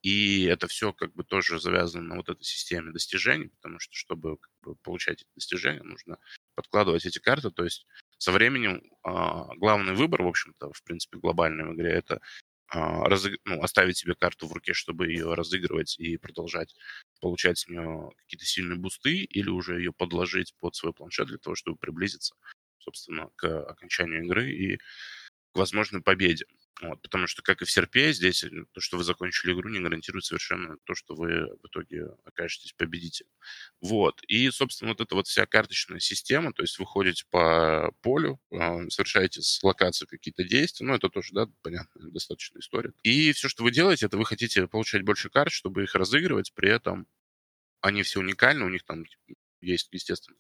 И это все как бы тоже завязано на вот этой системе достижений, потому что, чтобы как бы, получать эти достижения, нужно подкладывать эти карты. То есть со временем а, главный выбор, в общем-то, в принципе, глобальной в игре, это а, разыг... ну, оставить себе карту в руке, чтобы ее разыгрывать и продолжать получать с нее какие-то сильные бусты, или уже ее подложить под свой планшет для того, чтобы приблизиться, собственно, к окончанию игры и к возможной победе. Вот, потому что, как и в серпе, здесь э, то, что вы закончили игру, не гарантирует совершенно то, что вы в итоге окажетесь победителем. Вот. И, собственно, вот эта вот вся карточная система, то есть вы ходите по полю, э, совершаете с локацией какие-то действия, ну, это тоже, да, понятная достаточно история. И все, что вы делаете, это вы хотите получать больше карт, чтобы их разыгрывать, при этом они все уникальны, у них там есть, естественно,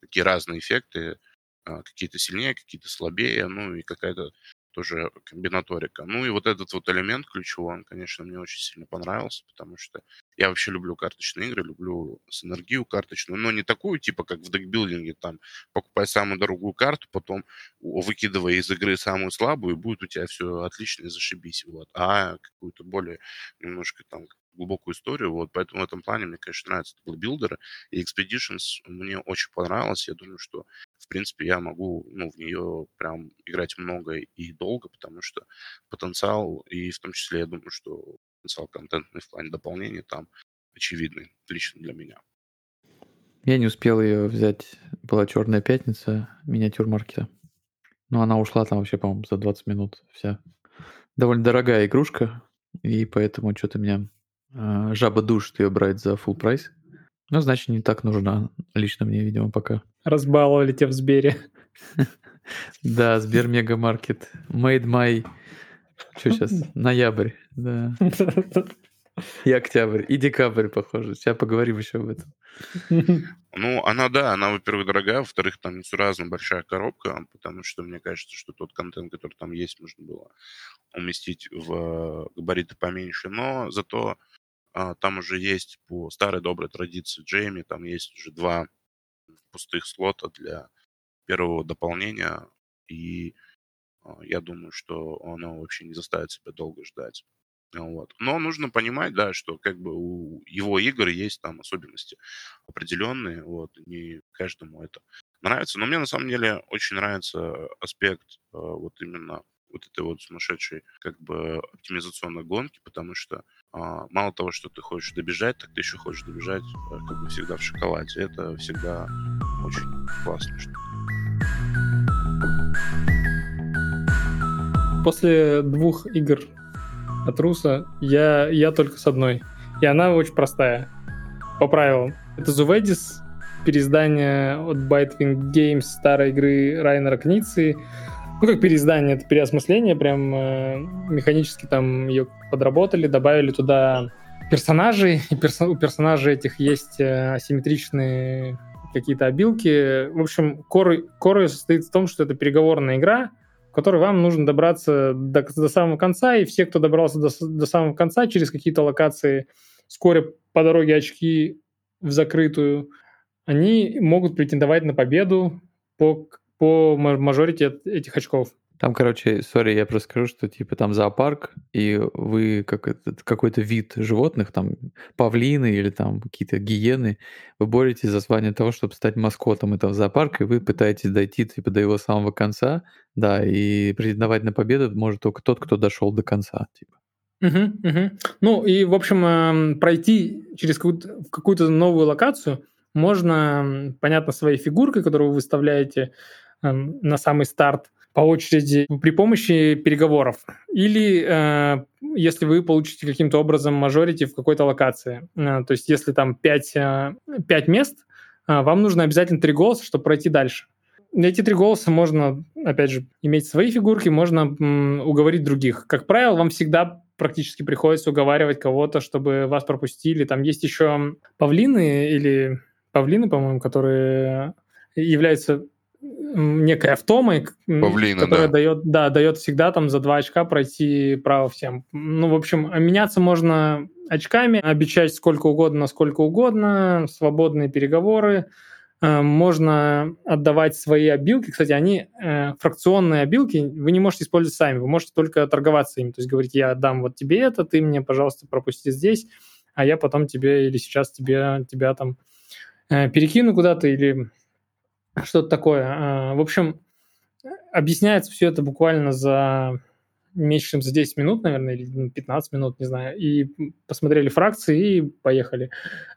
такие разные эффекты, а, какие-то сильнее, какие-то слабее, ну и какая-то тоже комбинаторика. Ну и вот этот вот элемент ключевой, он, конечно, мне очень сильно понравился, потому что я вообще люблю карточные игры, люблю синергию карточную, но не такую, типа, как в декбилдинге, там, покупай самую дорогую карту, потом выкидывай из игры самую слабую, и будет у тебя все отлично и зашибись, вот. А какую-то более немножко там глубокую историю, вот, поэтому в этом плане мне, конечно, нравятся билдеры, и Expeditions мне очень понравилось, я думаю, что, в принципе, я могу, ну, в нее прям играть много и долго, потому что потенциал, и в том числе, я думаю, что потенциал контентный в плане дополнения там очевидный, лично для меня. Я не успел ее взять, была «Черная пятница», миниатюр маркета. Но она ушла там вообще, по-моему, за 20 минут вся. Довольно дорогая игрушка, и поэтому что-то меня жаба душит ее брать за full прайс. Ну, значит, не так нужна лично мне, видимо, пока. Разбаловали тебя в Сбере. Да, Сбер Мегамаркет. Made my... Что сейчас? Ноябрь, да. И октябрь, и декабрь, похоже. Сейчас поговорим еще об этом. Ну, она, да, она, во-первых, дорогая, во-вторых, там сразу большая коробка, потому что мне кажется, что тот контент, который там есть, можно было уместить в габариты поменьше, но зато а, там уже есть по старой доброй традиции Джейми, там есть уже два пустых слота для первого дополнения, и а, я думаю, что оно вообще не заставит себя долго ждать. Вот. Но нужно понимать, да, что как бы у его игр есть там особенности определенные, вот, не каждому это нравится. Но мне на самом деле очень нравится аспект э, вот именно вот этой вот сумасшедшей как бы оптимизационной гонки, потому что а, мало того, что ты хочешь добежать, так ты еще хочешь добежать а, как бы всегда в шоколаде. Это всегда очень классно. После двух игр от Руса я, я только с одной. И она очень простая. По правилам. Это Зуведис, переиздание от Bitewing Games старой игры Райнера Кницы ну, как переиздание, это переосмысление, прям э, механически там ее подработали, добавили туда персонажей, и перso- у персонажей этих есть э, асимметричные какие-то обилки. В общем, кор, кор состоит в том, что это переговорная игра, которой вам нужно добраться до, до самого конца, и все, кто добрался до, до самого конца через какие-то локации, вскоре по дороге очки в закрытую, они могут претендовать на победу по по мажорите этих очков. Там, короче, сори, я просто скажу, что типа там зоопарк, и вы как этот, какой-то вид животных, там павлины или там какие-то гиены, вы боретесь за звание того, чтобы стать маскотом этого зоопарка, и вы пытаетесь дойти типа до его самого конца, да, и претендовать на победу может только тот, кто дошел до конца, типа. Угу, угу. Ну и, в общем, эм, пройти через какую-то, какую-то новую локацию можно, понятно, своей фигуркой, которую вы выставляете Эм, на самый старт, по очереди при помощи переговоров. Или э, если вы получите каким-то образом мажорити в какой-то локации. Э, то есть если там 5, э, 5 мест, э, вам нужно обязательно 3 голоса, чтобы пройти дальше. Эти три голоса можно, опять же, иметь свои фигурки, можно м, уговорить других. Как правило, вам всегда практически приходится уговаривать кого-то, чтобы вас пропустили. Там есть еще павлины или павлины, по-моему, которые являются некой автомой, Павлина, которая да. дает, да, дает всегда там за два очка пройти право всем. Ну, в общем, меняться можно очками, обещать сколько угодно, насколько угодно, свободные переговоры. Э, Можно отдавать свои обилки. Кстати, они э, фракционные обилки вы не можете использовать сами, вы можете только торговаться ими. То есть говорить, я отдам вот тебе это, ты мне, пожалуйста, пропусти здесь, а я потом тебе или сейчас тебе, тебя там э, перекину куда-то или что-то такое. А, В общем, объясняется все это буквально за меньше, чем за 10 минут, наверное, или ну, 15 минут, не знаю. И посмотрели фракции и поехали.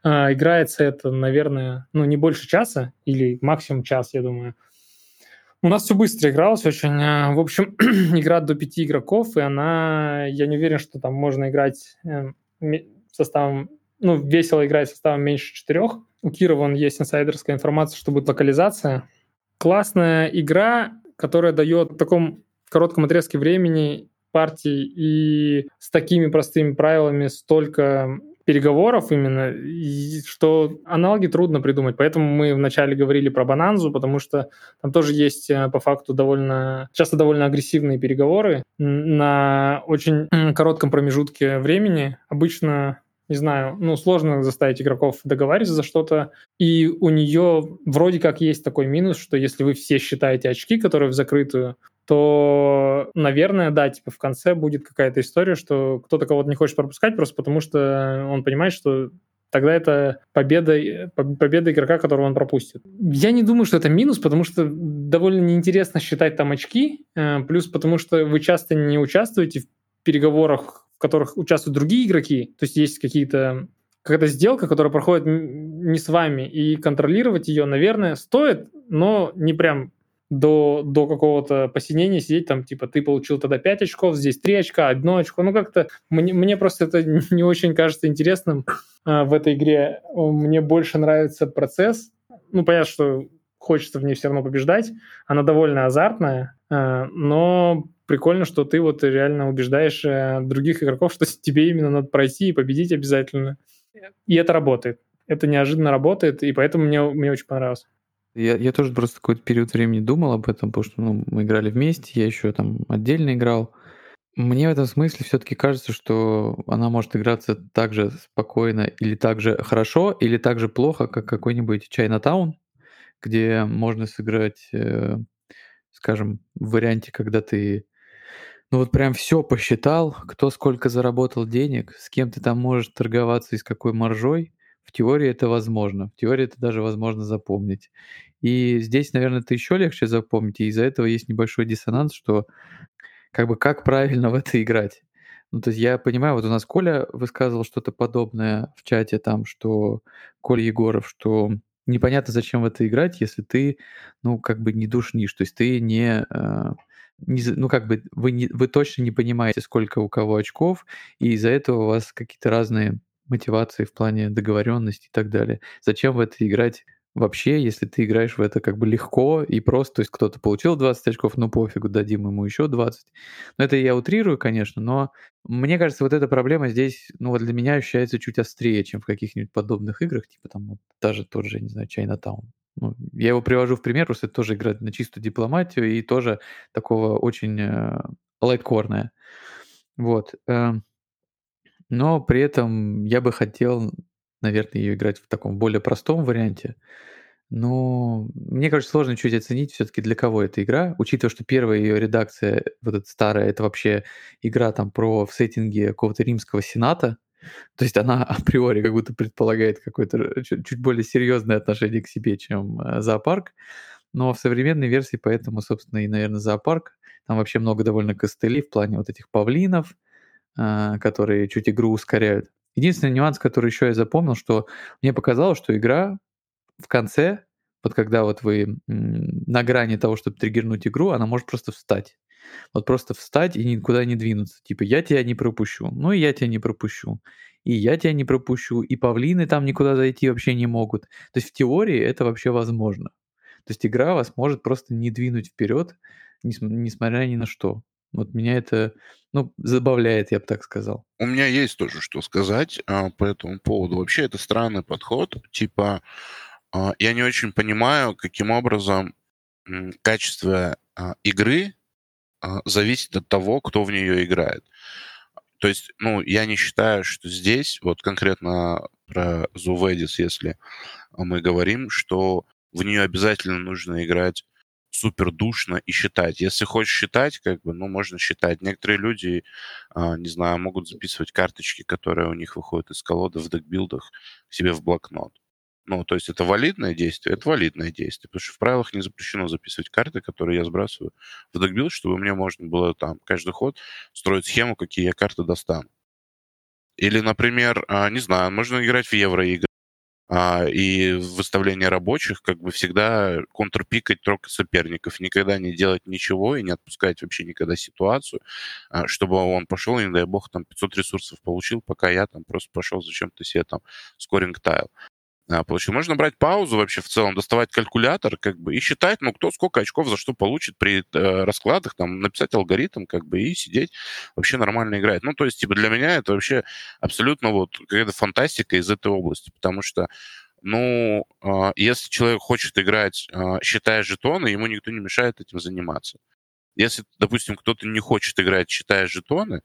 А, Играется это, наверное, ну, не больше часа или максимум час, я думаю. У нас все быстро игралось очень. А, В общем, игра до пяти игроков, и она... Я не уверен, что там можно играть э, ме- составом... Ну, весело играть составом меньше четырех. У Кира вон есть инсайдерская информация, что будет локализация. Классная игра, которая дает в таком коротком отрезке времени партий и с такими простыми правилами столько переговоров именно, что аналоги трудно придумать. Поэтому мы вначале говорили про Бананзу, потому что там тоже есть э, по факту довольно, часто довольно агрессивные переговоры на очень коротком промежутке времени. Обычно не знаю, ну, сложно заставить игроков договариваться за что-то. И у нее вроде как есть такой минус, что если вы все считаете очки, которые в закрытую, то, наверное, да, типа в конце будет какая-то история, что кто-то кого-то не хочет пропускать просто потому, что он понимает, что тогда это победа, по- победа игрока, которого он пропустит. Я не думаю, что это минус, потому что довольно неинтересно считать там очки, э, плюс потому что вы часто не участвуете в переговорах, в которых участвуют другие игроки, то есть есть какие-то какая-то сделка, которая проходит не с вами, и контролировать ее, наверное, стоит, но не прям до, до какого-то посинения сидеть, там, типа, ты получил тогда 5 очков, здесь 3 очка, одно очко. Ну, как-то мне, мне просто это не очень кажется интересным а, в этой игре. Мне больше нравится процесс. Ну, понятно, что хочется в ней все равно побеждать. Она довольно азартная, но прикольно, что ты вот реально убеждаешь э, других игроков, что тебе именно надо пройти и победить обязательно. И это работает. Это неожиданно работает, и поэтому мне, мне очень понравилось. Я, я тоже просто какой-то период времени думал об этом, потому что ну, мы играли вместе, я еще там отдельно играл. Мне в этом смысле все-таки кажется, что она может играться так же спокойно или так же хорошо, или так же плохо, как какой-нибудь Chinatown, где можно сыграть, э, скажем, в варианте, когда ты ну вот прям все посчитал, кто сколько заработал денег, с кем ты там можешь торговаться и с какой маржой. В теории это возможно. В теории это даже возможно запомнить. И здесь, наверное, это еще легче запомнить. И из-за этого есть небольшой диссонанс, что как бы как правильно в это играть. Ну, то есть я понимаю, вот у нас Коля высказывал что-то подобное в чате там, что Коля Егоров, что непонятно, зачем в это играть, если ты, ну, как бы не душнишь, то есть ты не, э, не ну, как бы вы, не, вы точно не понимаете, сколько у кого очков, и из-за этого у вас какие-то разные мотивации в плане договоренности и так далее. Зачем в это играть вообще, если ты играешь в это как бы легко и просто, то есть кто-то получил 20 очков, ну пофигу, дадим ему еще 20. Ну это я утрирую, конечно, но мне кажется, вот эта проблема здесь, ну вот для меня ощущается чуть острее, чем в каких-нибудь подобных играх, типа там вот даже тот же, не знаю, Chinatown. Ну, я его привожу в пример, просто это тоже играть на чистую дипломатию и тоже такого очень э, лайткорная. Вот. э, но при этом я бы хотел, наверное, ее играть в таком более простом варианте. Но мне кажется, сложно чуть оценить все-таки для кого эта игра, учитывая, что первая ее редакция, вот эта старая, это вообще игра там про в сеттинге какого-то римского сената. То есть она априори как будто предполагает какое-то чуть, более серьезное отношение к себе, чем э, зоопарк. Но в современной версии поэтому, собственно, и, наверное, зоопарк. Там вообще много довольно костылей в плане вот этих павлинов, а, которые чуть игру ускоряют. Единственный нюанс, который еще я запомнил, что мне показалось, что игра в конце вот когда вот вы на грани того, чтобы триггернуть игру, она может просто встать. Вот просто встать и никуда не двинуться. Типа, я тебя не пропущу, ну и я тебя не пропущу. И я тебя не пропущу, и павлины там никуда зайти вообще не могут. То есть в теории это вообще возможно. То есть игра вас может просто не двинуть вперед, несмотря ни на что. Вот меня это, ну, забавляет, я бы так сказал. У меня есть тоже что сказать а, по этому поводу. Вообще это странный подход. Типа, а, я не очень понимаю, каким образом м, качество а, игры а, зависит от того, кто в нее играет. То есть, ну, я не считаю, что здесь, вот конкретно про Зуведис, если мы говорим, что в нее обязательно нужно играть супер душно и считать. Если хочешь считать, как бы, ну, можно считать. Некоторые люди, а, не знаю, могут записывать карточки, которые у них выходят из колоды в декбилдах себе в блокнот. Ну, то есть это валидное действие, это валидное действие, потому что в правилах не запрещено записывать карты, которые я сбрасываю в декбилд, чтобы мне можно было там каждый ход строить схему, какие я карты достану. Или, например, а, не знаю, можно играть в евроигры, и выставление рабочих как бы всегда контрпикать только соперников, никогда не делать ничего и не отпускать вообще никогда ситуацию, а, чтобы он пошел и, не дай бог, там 500 ресурсов получил, пока я там просто пошел зачем-то себе там скоринг тайл. А, получил. Можно брать паузу вообще в целом, доставать калькулятор, как бы, и считать, ну, кто сколько очков за что получит при э, раскладах, там, написать алгоритм, как бы, и сидеть, вообще нормально играть. Ну, то есть, типа, для меня это вообще абсолютно вот какая-то фантастика из этой области, потому что, ну, э, если человек хочет играть, э, считая жетоны, ему никто не мешает этим заниматься. Если, допустим, кто-то не хочет играть, считая жетоны,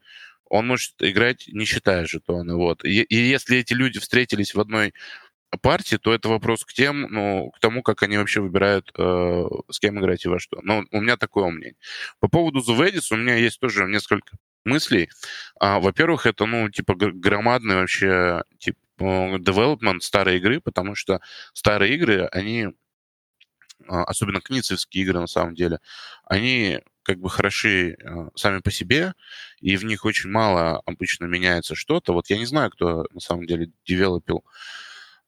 он может играть, не считая жетоны, вот. И, и если эти люди встретились в одной партии, то это вопрос к тем, ну, к тому, как они вообще выбирают, э, с кем играть и во что. Но у меня такое мнение. По поводу Зуведис у меня есть тоже несколько мыслей. А, во-первых, это, ну, типа, громадный вообще, типа, development старой игры, потому что старые игры, они, а, особенно кницевские игры, на самом деле, они как бы хороши э, сами по себе, и в них очень мало обычно меняется что-то. Вот я не знаю, кто на самом деле девелопил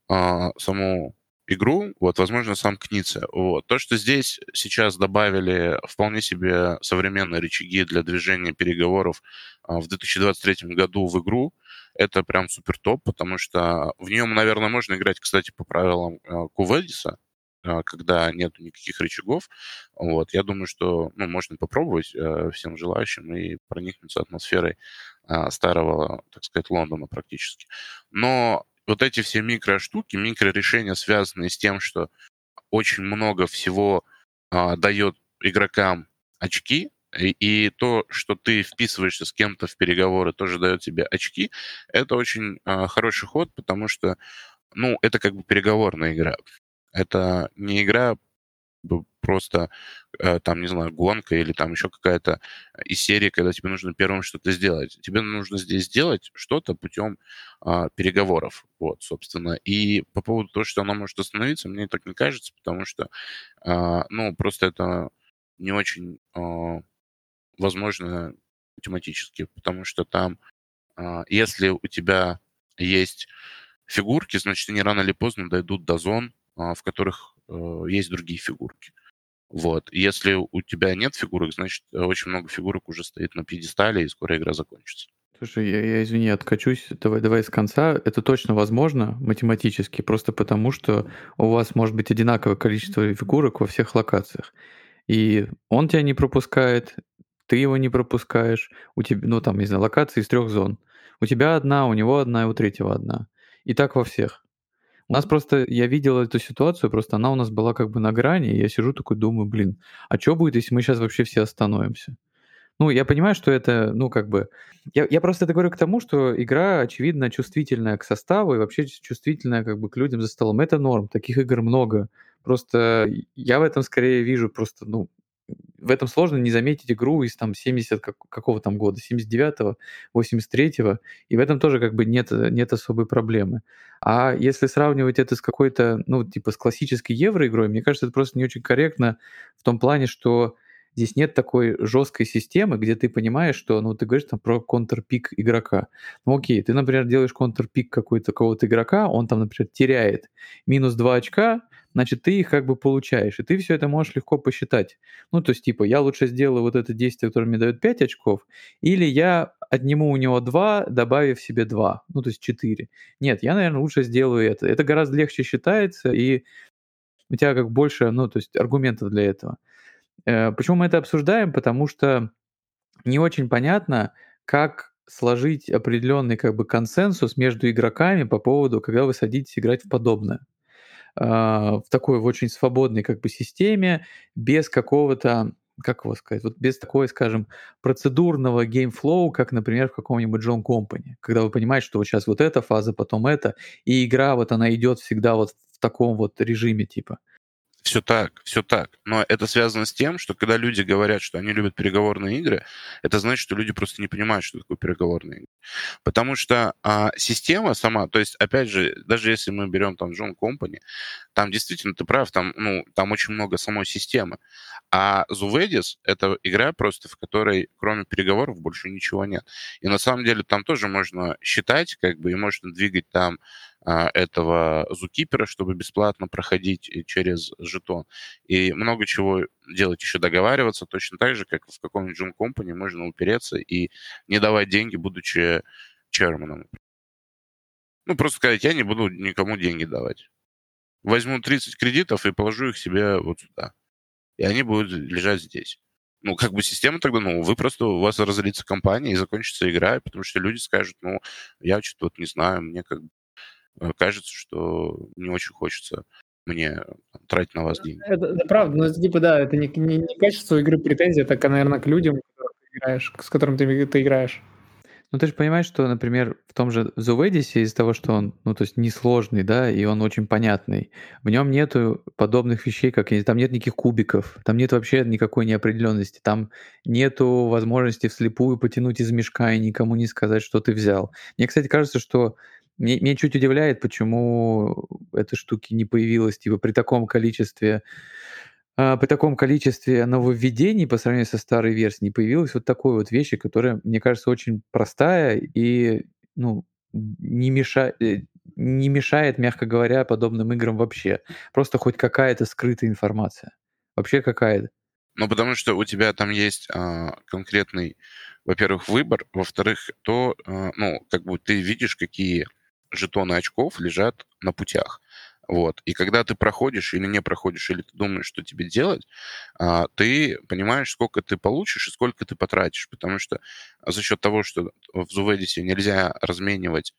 а, саму игру, вот, возможно, сам Кница. Вот. То, что здесь сейчас добавили вполне себе современные рычаги для движения переговоров а, в 2023 году в игру, это прям супер топ, потому что в нем, наверное, можно играть, кстати, по правилам а, Куведиса, а, когда нет никаких рычагов. Вот. Я думаю, что ну, можно попробовать э, всем желающим и проникнуться атмосферой э, старого, так сказать, Лондона практически. Но вот эти все микроштуки, микрорешения, связанные с тем, что очень много всего а, дает игрокам очки, и, и то, что ты вписываешься с кем-то в переговоры, тоже дает тебе очки, это очень а, хороший ход, потому что, ну, это как бы переговорная игра. Это не игра просто э, там, не знаю, гонка или там еще какая-то из серии, когда тебе нужно первым что-то сделать. Тебе нужно здесь сделать что-то путем а, переговоров, вот, собственно. И по поводу того, что она может остановиться, мне так не кажется, потому что, а, ну, просто это не очень а, возможно математически, потому что там, а, если у тебя есть фигурки, значит, они рано или поздно дойдут до зон, а, в которых э, есть другие фигурки. Вот. Если у тебя нет фигурок, значит, очень много фигурок уже стоит на пьедестале, и скоро игра закончится. Слушай, я, я извини, откачусь. Давай, давай с конца. Это точно возможно математически, просто потому что у вас может быть одинаковое количество фигурок во всех локациях. И он тебя не пропускает, ты его не пропускаешь. У тебя, ну там, не знаю, локации из трех зон. У тебя одна, у него одна, и у третьего одна. И так во всех. У нас просто, я видел эту ситуацию, просто она у нас была как бы на грани, и я сижу такой, думаю, блин, а что будет, если мы сейчас вообще все остановимся? Ну, я понимаю, что это, ну, как бы... Я, я просто это говорю к тому, что игра, очевидно, чувствительная к составу и вообще чувствительная как бы к людям за столом. Это норм, таких игр много. Просто я в этом скорее вижу просто, ну, в этом сложно не заметить игру из там 70 как, какого там года, 79-го, 83-го, и в этом тоже как бы нет, нет особой проблемы. А если сравнивать это с какой-то, ну, типа с классической евроигрой, мне кажется, это просто не очень корректно в том плане, что здесь нет такой жесткой системы, где ты понимаешь, что, ну, ты говоришь там про контрпик игрока. Ну, окей, ты, например, делаешь контрпик какой-то какого-то игрока, он там, например, теряет минус 2 очка, значит, ты их как бы получаешь, и ты все это можешь легко посчитать. Ну, то есть, типа, я лучше сделаю вот это действие, которое мне дает 5 очков, или я отниму у него 2, добавив себе 2, ну, то есть 4. Нет, я, наверное, лучше сделаю это. Это гораздо легче считается, и у тебя как больше, ну, то есть аргументов для этого. Э, почему мы это обсуждаем? Потому что не очень понятно, как сложить определенный как бы консенсус между игроками по поводу, когда вы садитесь играть в подобное. А, в такой в очень свободной как бы системе, без какого-то как его сказать, вот без такой, скажем, процедурного game flow, как, например, в каком-нибудь John Company, когда вы понимаете, что вот сейчас вот эта фаза, потом эта, и игра вот она идет всегда вот в таком вот режиме типа. Все так, все так. Но это связано с тем, что когда люди говорят, что они любят переговорные игры, это значит, что люди просто не понимают, что такое переговорные игры. Потому что а, система сама, то есть, опять же, даже если мы берем там John Company, там действительно, ты прав, там, ну, там очень много самой системы. А Zuvedis — это игра просто, в которой кроме переговоров больше ничего нет. И на самом деле там тоже можно считать, как бы, и можно двигать там а, этого зукипера, чтобы бесплатно проходить через жетон. И много чего делать еще договариваться, точно так же, как в каком-нибудь Джун Company можно упереться и не давать деньги, будучи черманом. Ну, просто сказать, я не буду никому деньги давать. Возьму 30 кредитов и положу их себе вот сюда. И они будут лежать здесь. Ну, как бы система тогда, ну, вы просто, у вас разорится компания и закончится игра, потому что люди скажут, ну, я что-то вот не знаю, мне как бы Э, кажется, что не очень хочется мне тратить на вас деньги. Это, это правда, но типа да, это не, не, не качество игры претензия, это, наверное, к людям, ты играешь, с которым ты, ты играешь. Ну, ты же понимаешь, что, например, в том же The из-за того, что он, ну, то есть несложный, да, и он очень понятный, в нем нету подобных вещей, как, там нет никаких кубиков, там нет вообще никакой неопределенности, там нету возможности вслепую потянуть из мешка и никому не сказать, что ты взял. Мне, кстати, кажется, что мне, меня чуть удивляет, почему этой штуки не появилось типа при таком количестве а, при таком количестве нововведений по сравнению со старой версией не появилась вот такой вот вещи, которая, мне кажется, очень простая и ну, не, меша... Э, не мешает, мягко говоря, подобным играм вообще. Просто хоть какая-то скрытая информация. Вообще какая-то. Ну, потому что у тебя там есть а, конкретный, во-первых, выбор, во-вторых, то, а, ну, как бы ты видишь, какие жетоны очков лежат на путях. Вот. И когда ты проходишь или не проходишь, или ты думаешь, что тебе делать, а, ты понимаешь, сколько ты получишь и сколько ты потратишь. Потому что за счет того, что в Зуведисе нельзя разменивать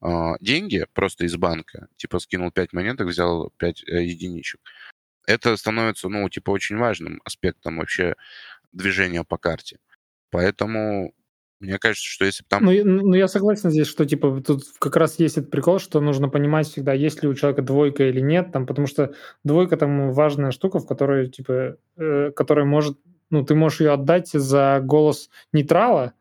а, деньги просто из банка, типа скинул 5 монеток, взял 5 э, единичек, это становится, ну, типа, очень важным аспектом вообще движения по карте. Поэтому мне кажется, что если бы там... Ну, ну, я согласен здесь, что, типа, тут как раз есть этот прикол, что нужно понимать всегда, есть ли у человека двойка или нет, там, потому что двойка там важная штука, в которой, типа, э, которая может, ну, ты можешь ее отдать за голос нейтрала,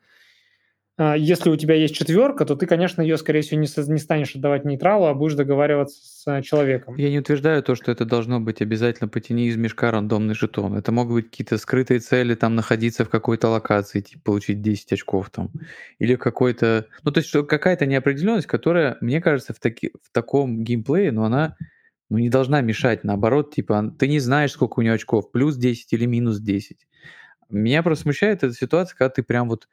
если у тебя есть четверка, то ты, конечно, ее, скорее всего, не, не станешь отдавать нейтралу, а будешь договариваться с человеком. Я не утверждаю то, что это должно быть обязательно потяни из мешка рандомный жетон. Это могут быть какие-то скрытые цели, там, находиться в какой-то локации, типа, получить 10 очков там. Или какой-то... Ну, то есть какая-то неопределенность, которая, мне кажется, в, таки... в таком геймплее, но она ну, не должна мешать. Наоборот, типа, ты не знаешь, сколько у нее очков, плюс 10 или минус 10. Меня просто смущает эта ситуация, когда ты прям вот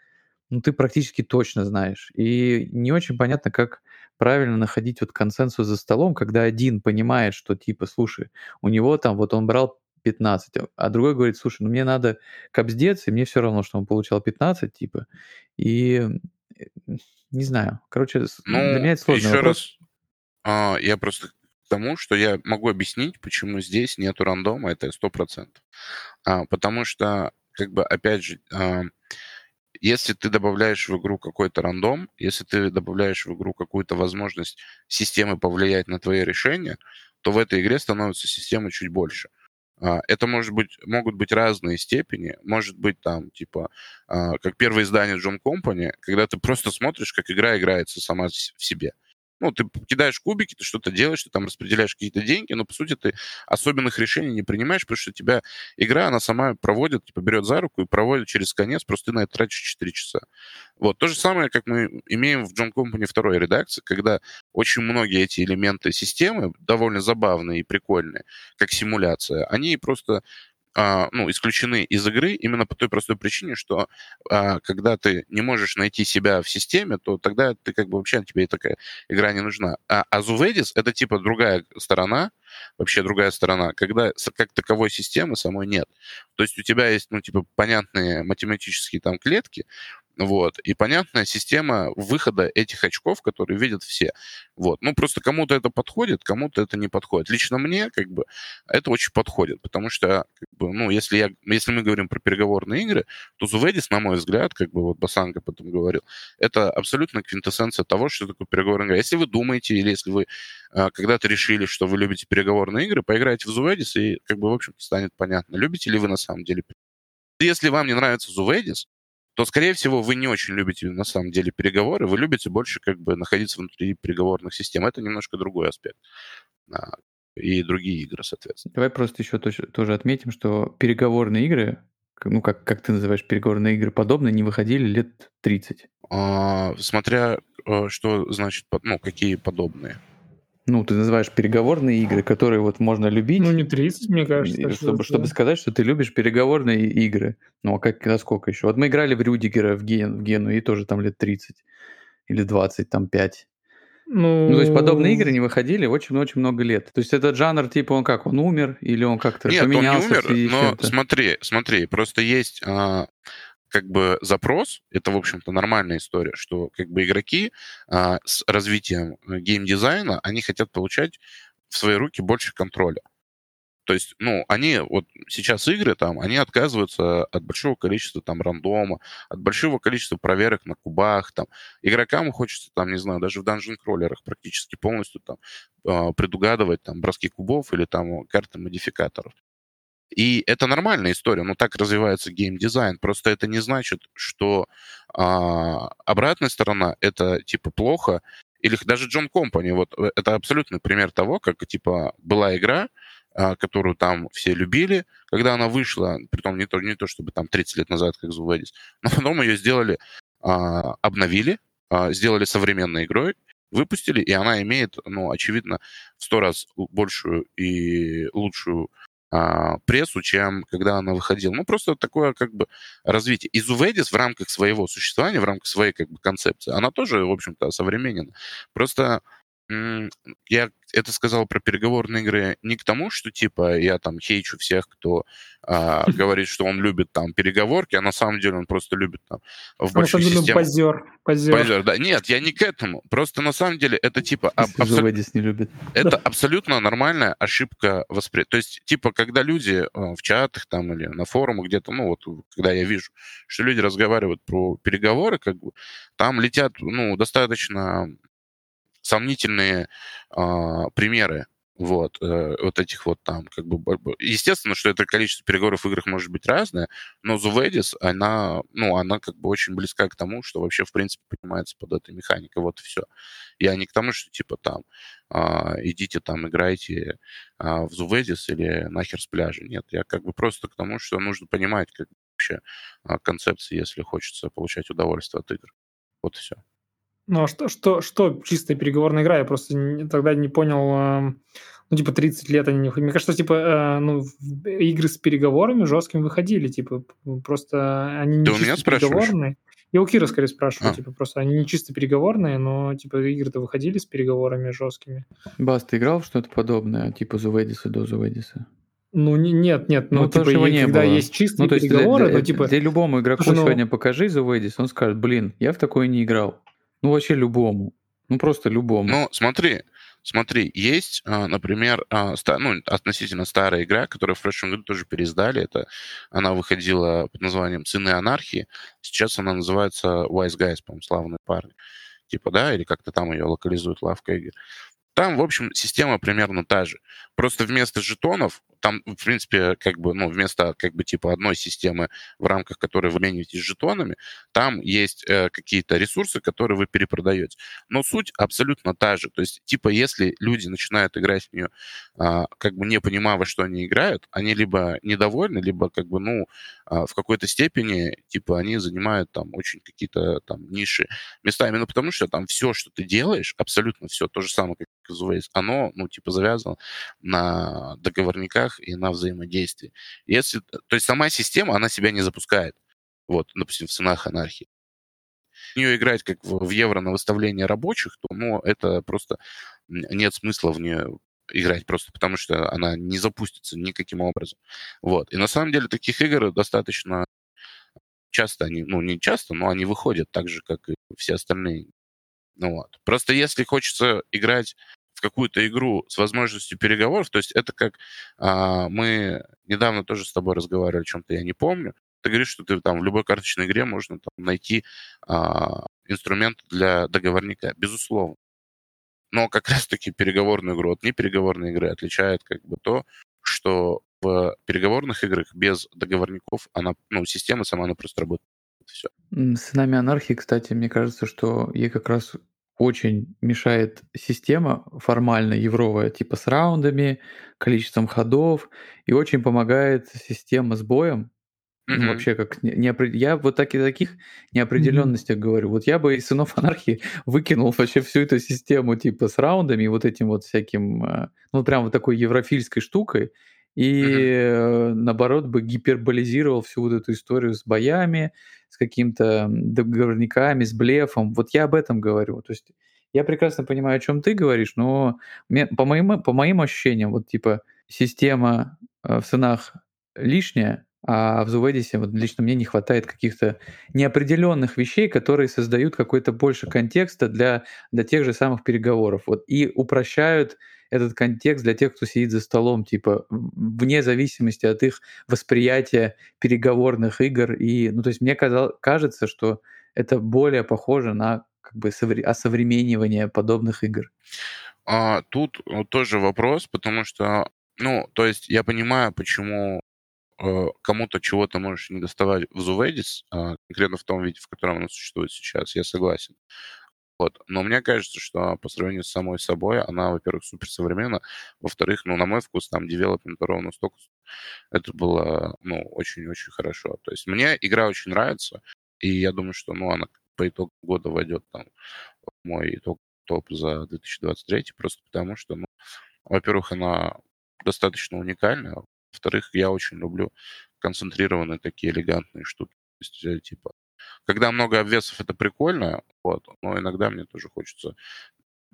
ну, ты практически точно знаешь. И не очень понятно, как правильно находить вот консенсус за столом, когда один понимает, что типа, слушай, у него там вот он брал 15, а другой говорит, слушай, ну мне надо капздец, и мне все равно, что он получал 15, типа, и не знаю, короче, ну, для меня это сложный еще вопрос. раз, а, я просто к тому, что я могу объяснить, почему здесь нету рандома, это 100%. А, потому что, как бы, опять же, а, если ты добавляешь в игру какой-то рандом, если ты добавляешь в игру какую-то возможность системы повлиять на твои решения, то в этой игре становится система чуть больше. А, это может быть, могут быть разные степени. Может быть там, типа, а, как первое издание John Company, когда ты просто смотришь, как игра играется сама в себе. Ну, ты кидаешь кубики, ты что-то делаешь, ты там распределяешь какие-то деньги, но, по сути, ты особенных решений не принимаешь, потому что тебя игра, она сама проводит, типа, берет за руку и проводит через конец, просто ты на это тратишь 4 часа. Вот. То же самое, как мы имеем в John Company второй редакции, когда очень многие эти элементы системы, довольно забавные и прикольные, как симуляция, они просто ну, исключены из игры именно по той простой причине, что а, когда ты не можешь найти себя в системе, то тогда ты как бы вообще тебе такая игра не нужна. А, а Zuvadis — это типа другая сторона, вообще другая сторона, когда как таковой системы самой нет. То есть у тебя есть, ну, типа, понятные математические там клетки, вот. И понятная система выхода этих очков, которые видят все. Вот. Ну, просто кому-то это подходит, кому-то это не подходит. Лично мне, как бы, это очень подходит, потому что, как бы, ну, если, я, если мы говорим про переговорные игры, то Зуведис, на мой взгляд, как бы вот Басанга потом говорил, это абсолютно квинтэссенция того, что такое переговорная игра. Если вы думаете, или если вы э, когда-то решили, что вы любите переговорные игры, поиграйте в Зуведис, и, как бы, в общем-то, станет понятно, любите ли вы на самом деле если вам не нравится Зуведис, то, скорее всего, вы не очень любите на самом деле переговоры, вы любите больше как бы находиться внутри переговорных систем. Это немножко другой аспект. А, и другие игры, соответственно. Давай просто еще тоже отметим, что переговорные игры, ну, как, как ты называешь переговорные игры, подобные, не выходили лет 30. А, смотря э, что значит, ну, какие подобные. Ну, ты называешь переговорные игры, которые вот можно любить. Ну, не 30, мне кажется. Чтобы, чтобы сказать, что ты любишь переговорные игры. Ну, а как, насколько еще? Вот мы играли в Рюдигера, в, Ген, в Гену, и тоже там лет 30 или 20, там 5. Ну... ну, то есть подобные игры не выходили очень-очень много лет. То есть этот жанр, типа, он как, он умер или он как-то Нет, поменялся? он не умер, но смотри, смотри, просто есть а, как бы запрос, это, в общем-то, нормальная история, что как бы игроки а, с развитием э, геймдизайна, они хотят получать в свои руки больше контроля. То есть, ну, они вот сейчас игры там, они отказываются от большого количества там рандома, от большого количества проверок на кубах, там. Игрокам хочется там, не знаю, даже в данжен кроллерах практически полностью там а, предугадывать там броски кубов или там карты модификаторов. И это нормальная история, но так развивается геймдизайн. Просто это не значит, что а, обратная сторона это типа плохо. Или даже Джон Компани, вот э, это абсолютный пример того, как типа была игра, а, которую там все любили, когда она вышла, притом не то, не то чтобы там 30 лет назад, как Зуведис, но потом ее сделали, а, обновили, а, сделали современной игрой, выпустили, и она имеет, ну, очевидно, в сто раз большую и лучшую а, прессу, чем когда она выходила. Ну, просто такое как бы развитие. И в рамках своего существования, в рамках своей как бы концепции, она тоже, в общем-то, современна. Просто я это сказал про переговорные игры не к тому, что типа я там хейчу всех, кто а, говорит, что он любит там переговорки, а на самом деле он просто любит там в большую на систему. Позер, позер. позер, да. Нет, я не к этому. Просто на самом деле это типа аб- абсол... не любит. Это абсолютно нормальная ошибка восприятия. То есть типа когда люди э, в чатах там или на форумах где-то, ну вот когда я вижу, что люди разговаривают про переговоры, как бы там летят ну достаточно сомнительные а, примеры вот, э, вот этих вот там, как бы, естественно, что это количество переговоров в играх может быть разное, но Зуведис, она, ну, она как бы очень близка к тому, что вообще, в принципе, понимается под этой механикой, вот и все. Я не к тому, что, типа, там, а, идите там, играйте а, в Зуведис или нахер с пляжа, нет, я как бы просто к тому, что нужно понимать, как вообще а, концепции, если хочется получать удовольствие от игр. Вот и все. Ну, а что, что, что чистая переговорная игра? Я просто не, тогда не понял, э, ну, типа, 30 лет они не Мне кажется, типа, э, ну, игры с переговорами жесткими выходили, типа, просто они не у меня переговорные. Я у Кира скорее спрашиваю, а. типа, просто они не чисто переговорные, но, типа, игры-то выходили с переговорами жесткими. Бас, ты играл в что-то подобное, типа Зуведиса до Зуведиса? Ну, не, нет, нет, ну, ну типа, его не когда было. есть чистые ну, то есть переговоры, для, ну, типа... Для любому игроку ну... сегодня покажи Зуведис, он скажет, блин, я в такое не играл. Ну, вообще любому. Ну, просто любому. Ну, смотри, смотри, есть, а, например, а, ну, относительно старая игра, которую в прошлом году тоже переиздали. Это она выходила под названием «Сыны анархии». Сейчас она называется Wise Guys, по-моему, славные парни. Типа, да, или как-то там ее локализуют лавка игр. Там, в общем, система примерно та же. Просто вместо жетонов там, в принципе, как бы, ну, вместо, как бы, типа, одной системы, в рамках которой вы обмениваетесь жетонами, там есть э, какие-то ресурсы, которые вы перепродаете. Но суть абсолютно та же. То есть, типа, если люди начинают играть в нее, э, как бы не понимая, во что они играют, они либо недовольны, либо, как бы, ну, э, в какой-то степени, типа, они занимают там очень какие-то там ниши места, именно потому что там все, что ты делаешь, абсолютно все, то же самое, Waze, оно, ну, типа, завязано на договорниках и на взаимодействии. Если, то есть сама система, она себя не запускает. Вот, допустим, в сценах анархии. В нее играть как в евро на выставление рабочих, то ну, это просто нет смысла в нее играть просто потому, что она не запустится никаким образом. Вот. И на самом деле таких игр достаточно часто, они, ну не часто, но они выходят так же, как и все остальные. Ну вот. Просто если хочется играть в какую-то игру с возможностью переговоров, то есть это как а, мы недавно тоже с тобой разговаривали о чем-то, я не помню, ты говоришь, что ты там в любой карточной игре можно там, найти а, инструмент для договорника, безусловно. Но как раз-таки переговорную игру от непереговорной игры отличает как бы то, что в переговорных играх без договорников она, ну, система сама, она просто работает. Все. С нами анархии, кстати, мне кажется, что ей как раз очень мешает система формально евровая, типа с раундами, количеством ходов, и очень помогает система с боем. Mm-hmm. Ну, вообще, как не, не, я вот так, таких неопределенностях mm-hmm. говорю. Вот я бы из сынов анархии выкинул вообще всю эту систему типа с раундами и вот этим вот всяким, э, ну, прям вот такой еврофильской штукой, и mm-hmm. наоборот бы гиперболизировал всю вот эту историю с боями, с каким-то договорниками, с блефом. Вот я об этом говорю. То есть я прекрасно понимаю, о чем ты говоришь, но по моим, по моим ощущениям, вот типа система э, в ценах лишняя, а в Зуведисе вот лично мне не хватает каких-то неопределенных вещей, которые создают какой-то больше контекста для, для тех же самых переговоров. Вот, и упрощают этот контекст для тех, кто сидит за столом, типа, вне зависимости от их восприятия переговорных игр. И, ну, то есть мне казалось, кажется, что это более похоже на как бы осовременивание подобных игр. А, тут тоже вопрос, потому что, ну, то есть я понимаю, почему э, кому-то чего-то можешь не доставать в Зуведис, э, конкретно в том виде, в котором оно существует сейчас, я согласен. Вот. Но мне кажется, что по сравнению с самой собой, она, во-первых, супер современна, во-вторых, ну, на мой вкус, там, девелопмент ровно столько, это было, ну, очень-очень хорошо. То есть мне игра очень нравится, и я думаю, что, ну, она по итогу года войдет там в мой итог топ за 2023, просто потому что, ну, во-первых, она достаточно уникальная, во-вторых, я очень люблю концентрированные такие элегантные штуки. То есть, э, типа, когда много обвесов, это прикольно, вот, но иногда мне тоже хочется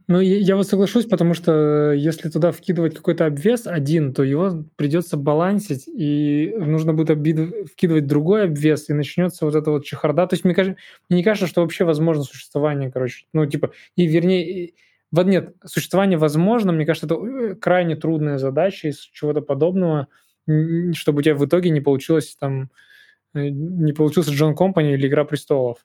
ну, я вот соглашусь, потому что если туда вкидывать какой-то обвес один, то его придется балансить, и нужно будет обид... вкидывать другой обвес, и начнется вот эта вот чехарда. То есть мне, кажется, мне не кажется, что вообще возможно существование, короче. Ну, типа, и вернее, вот нет, существование возможно, мне кажется, это э, крайне трудная задача из чего-то подобного, чтобы у тебя в итоге не получилось там Э, не получился Джон Компани или Игра престолов.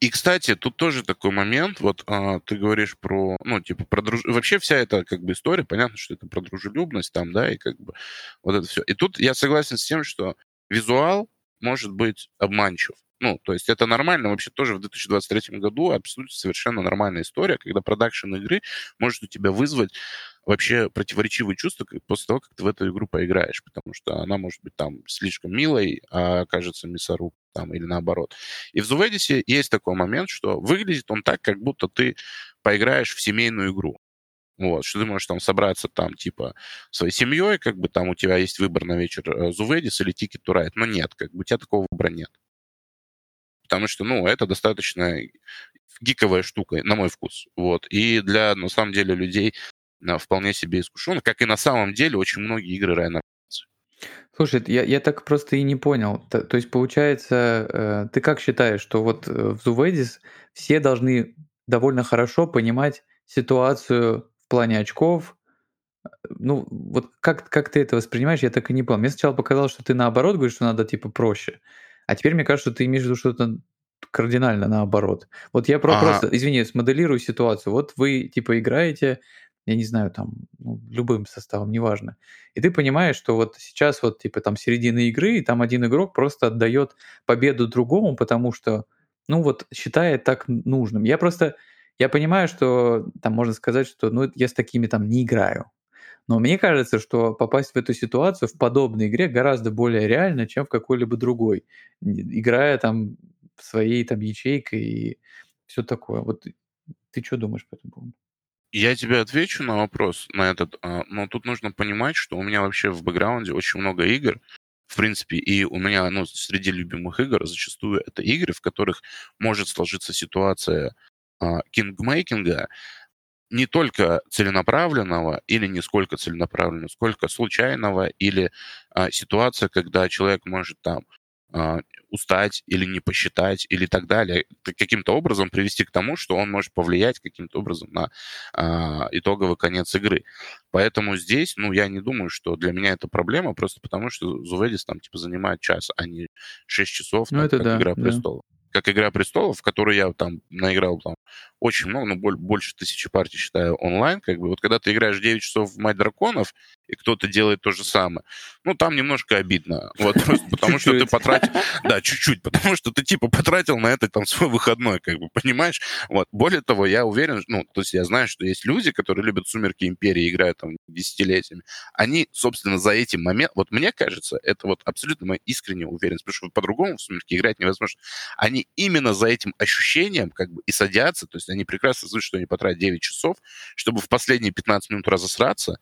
И, кстати, тут тоже такой момент, вот а, ты говоришь про, ну, типа, про друж... вообще вся эта, как бы, история, понятно, что это про дружелюбность там, да, и как бы вот это все. И тут я согласен с тем, что визуал может быть обманчив. Ну, то есть это нормально вообще тоже в 2023 году абсолютно совершенно нормальная история, когда продакшн игры может у тебя вызвать вообще противоречивые чувства после того, как ты в эту игру поиграешь, потому что она может быть там слишком милой, а окажется мясоруб там или наоборот. И в Зуведисе есть такой момент, что выглядит он так, как будто ты поиграешь в семейную игру. Вот, что ты можешь там собраться там, типа, своей семьей, как бы там у тебя есть выбор на вечер э, Зуведис или to Ride, но нет, как бы у тебя такого выбора нет. Потому что, ну, это достаточно гиковая штука, на мой вкус. Вот. И для, на самом деле, людей вполне себе искушенных, как и на самом деле очень многие игры Райана Слушай, я, я так просто и не понял. То, то есть, получается, э, ты как считаешь, что вот э, в Зуведис все должны довольно хорошо понимать ситуацию в плане очков? Ну, вот как, как ты это воспринимаешь, я так и не понял. Мне сначала показалось, что ты наоборот говоришь, что надо типа проще. А теперь мне кажется, что ты имеешь в виду что-то кардинально наоборот. Вот я про- ага. просто, извини, смоделирую ситуацию. Вот вы типа играете я не знаю, там, ну, любым составом, неважно. И ты понимаешь, что вот сейчас вот, типа, там середина игры, и там один игрок просто отдает победу другому, потому что, ну, вот считает так нужным. Я просто, я понимаю, что там можно сказать, что, ну, я с такими там не играю. Но мне кажется, что попасть в эту ситуацию в подобной игре гораздо более реально, чем в какой-либо другой, играя там своей там ячейкой и все такое. Вот ты что думаешь по этому поводу? Я тебе отвечу на вопрос на этот, а, но тут нужно понимать, что у меня вообще в бэкграунде очень много игр, в принципе, и у меня, ну, среди любимых игр зачастую это игры, в которых может сложиться ситуация а, кингмейкинга, не только целенаправленного или не сколько целенаправленного, сколько случайного или а, ситуация, когда человек может там устать или не посчитать или так далее, каким-то образом привести к тому, что он может повлиять каким-то образом на а, итоговый конец игры. Поэтому здесь, ну, я не думаю, что для меня это проблема, просто потому что Зуведис там, типа, занимает час, а не 6 часов, ну, это как да, «Игра да. престолов» как «Игра престолов», в которой я там наиграл там очень много, ну, больше тысячи партий, считаю, онлайн, как бы, вот когда ты играешь 9 часов в «Мать драконов», и кто-то делает то же самое, ну, там немножко обидно, вот, просто потому что ты потратил, да, чуть-чуть, потому что ты, типа, потратил на это там свой выходной, как бы, понимаешь? Вот, более того, я уверен, ну, то есть я знаю, что есть люди, которые любят «Сумерки Империи», играют там десятилетиями, они, собственно, за этим моментом, вот мне кажется, это вот абсолютно моя искренняя уверенность, потому что по-другому в «Сумерки» играть невозможно, они именно за этим ощущением, как бы, и садятся, то есть они прекрасно знают, что они потратят 9 часов, чтобы в последние 15 минут разосраться,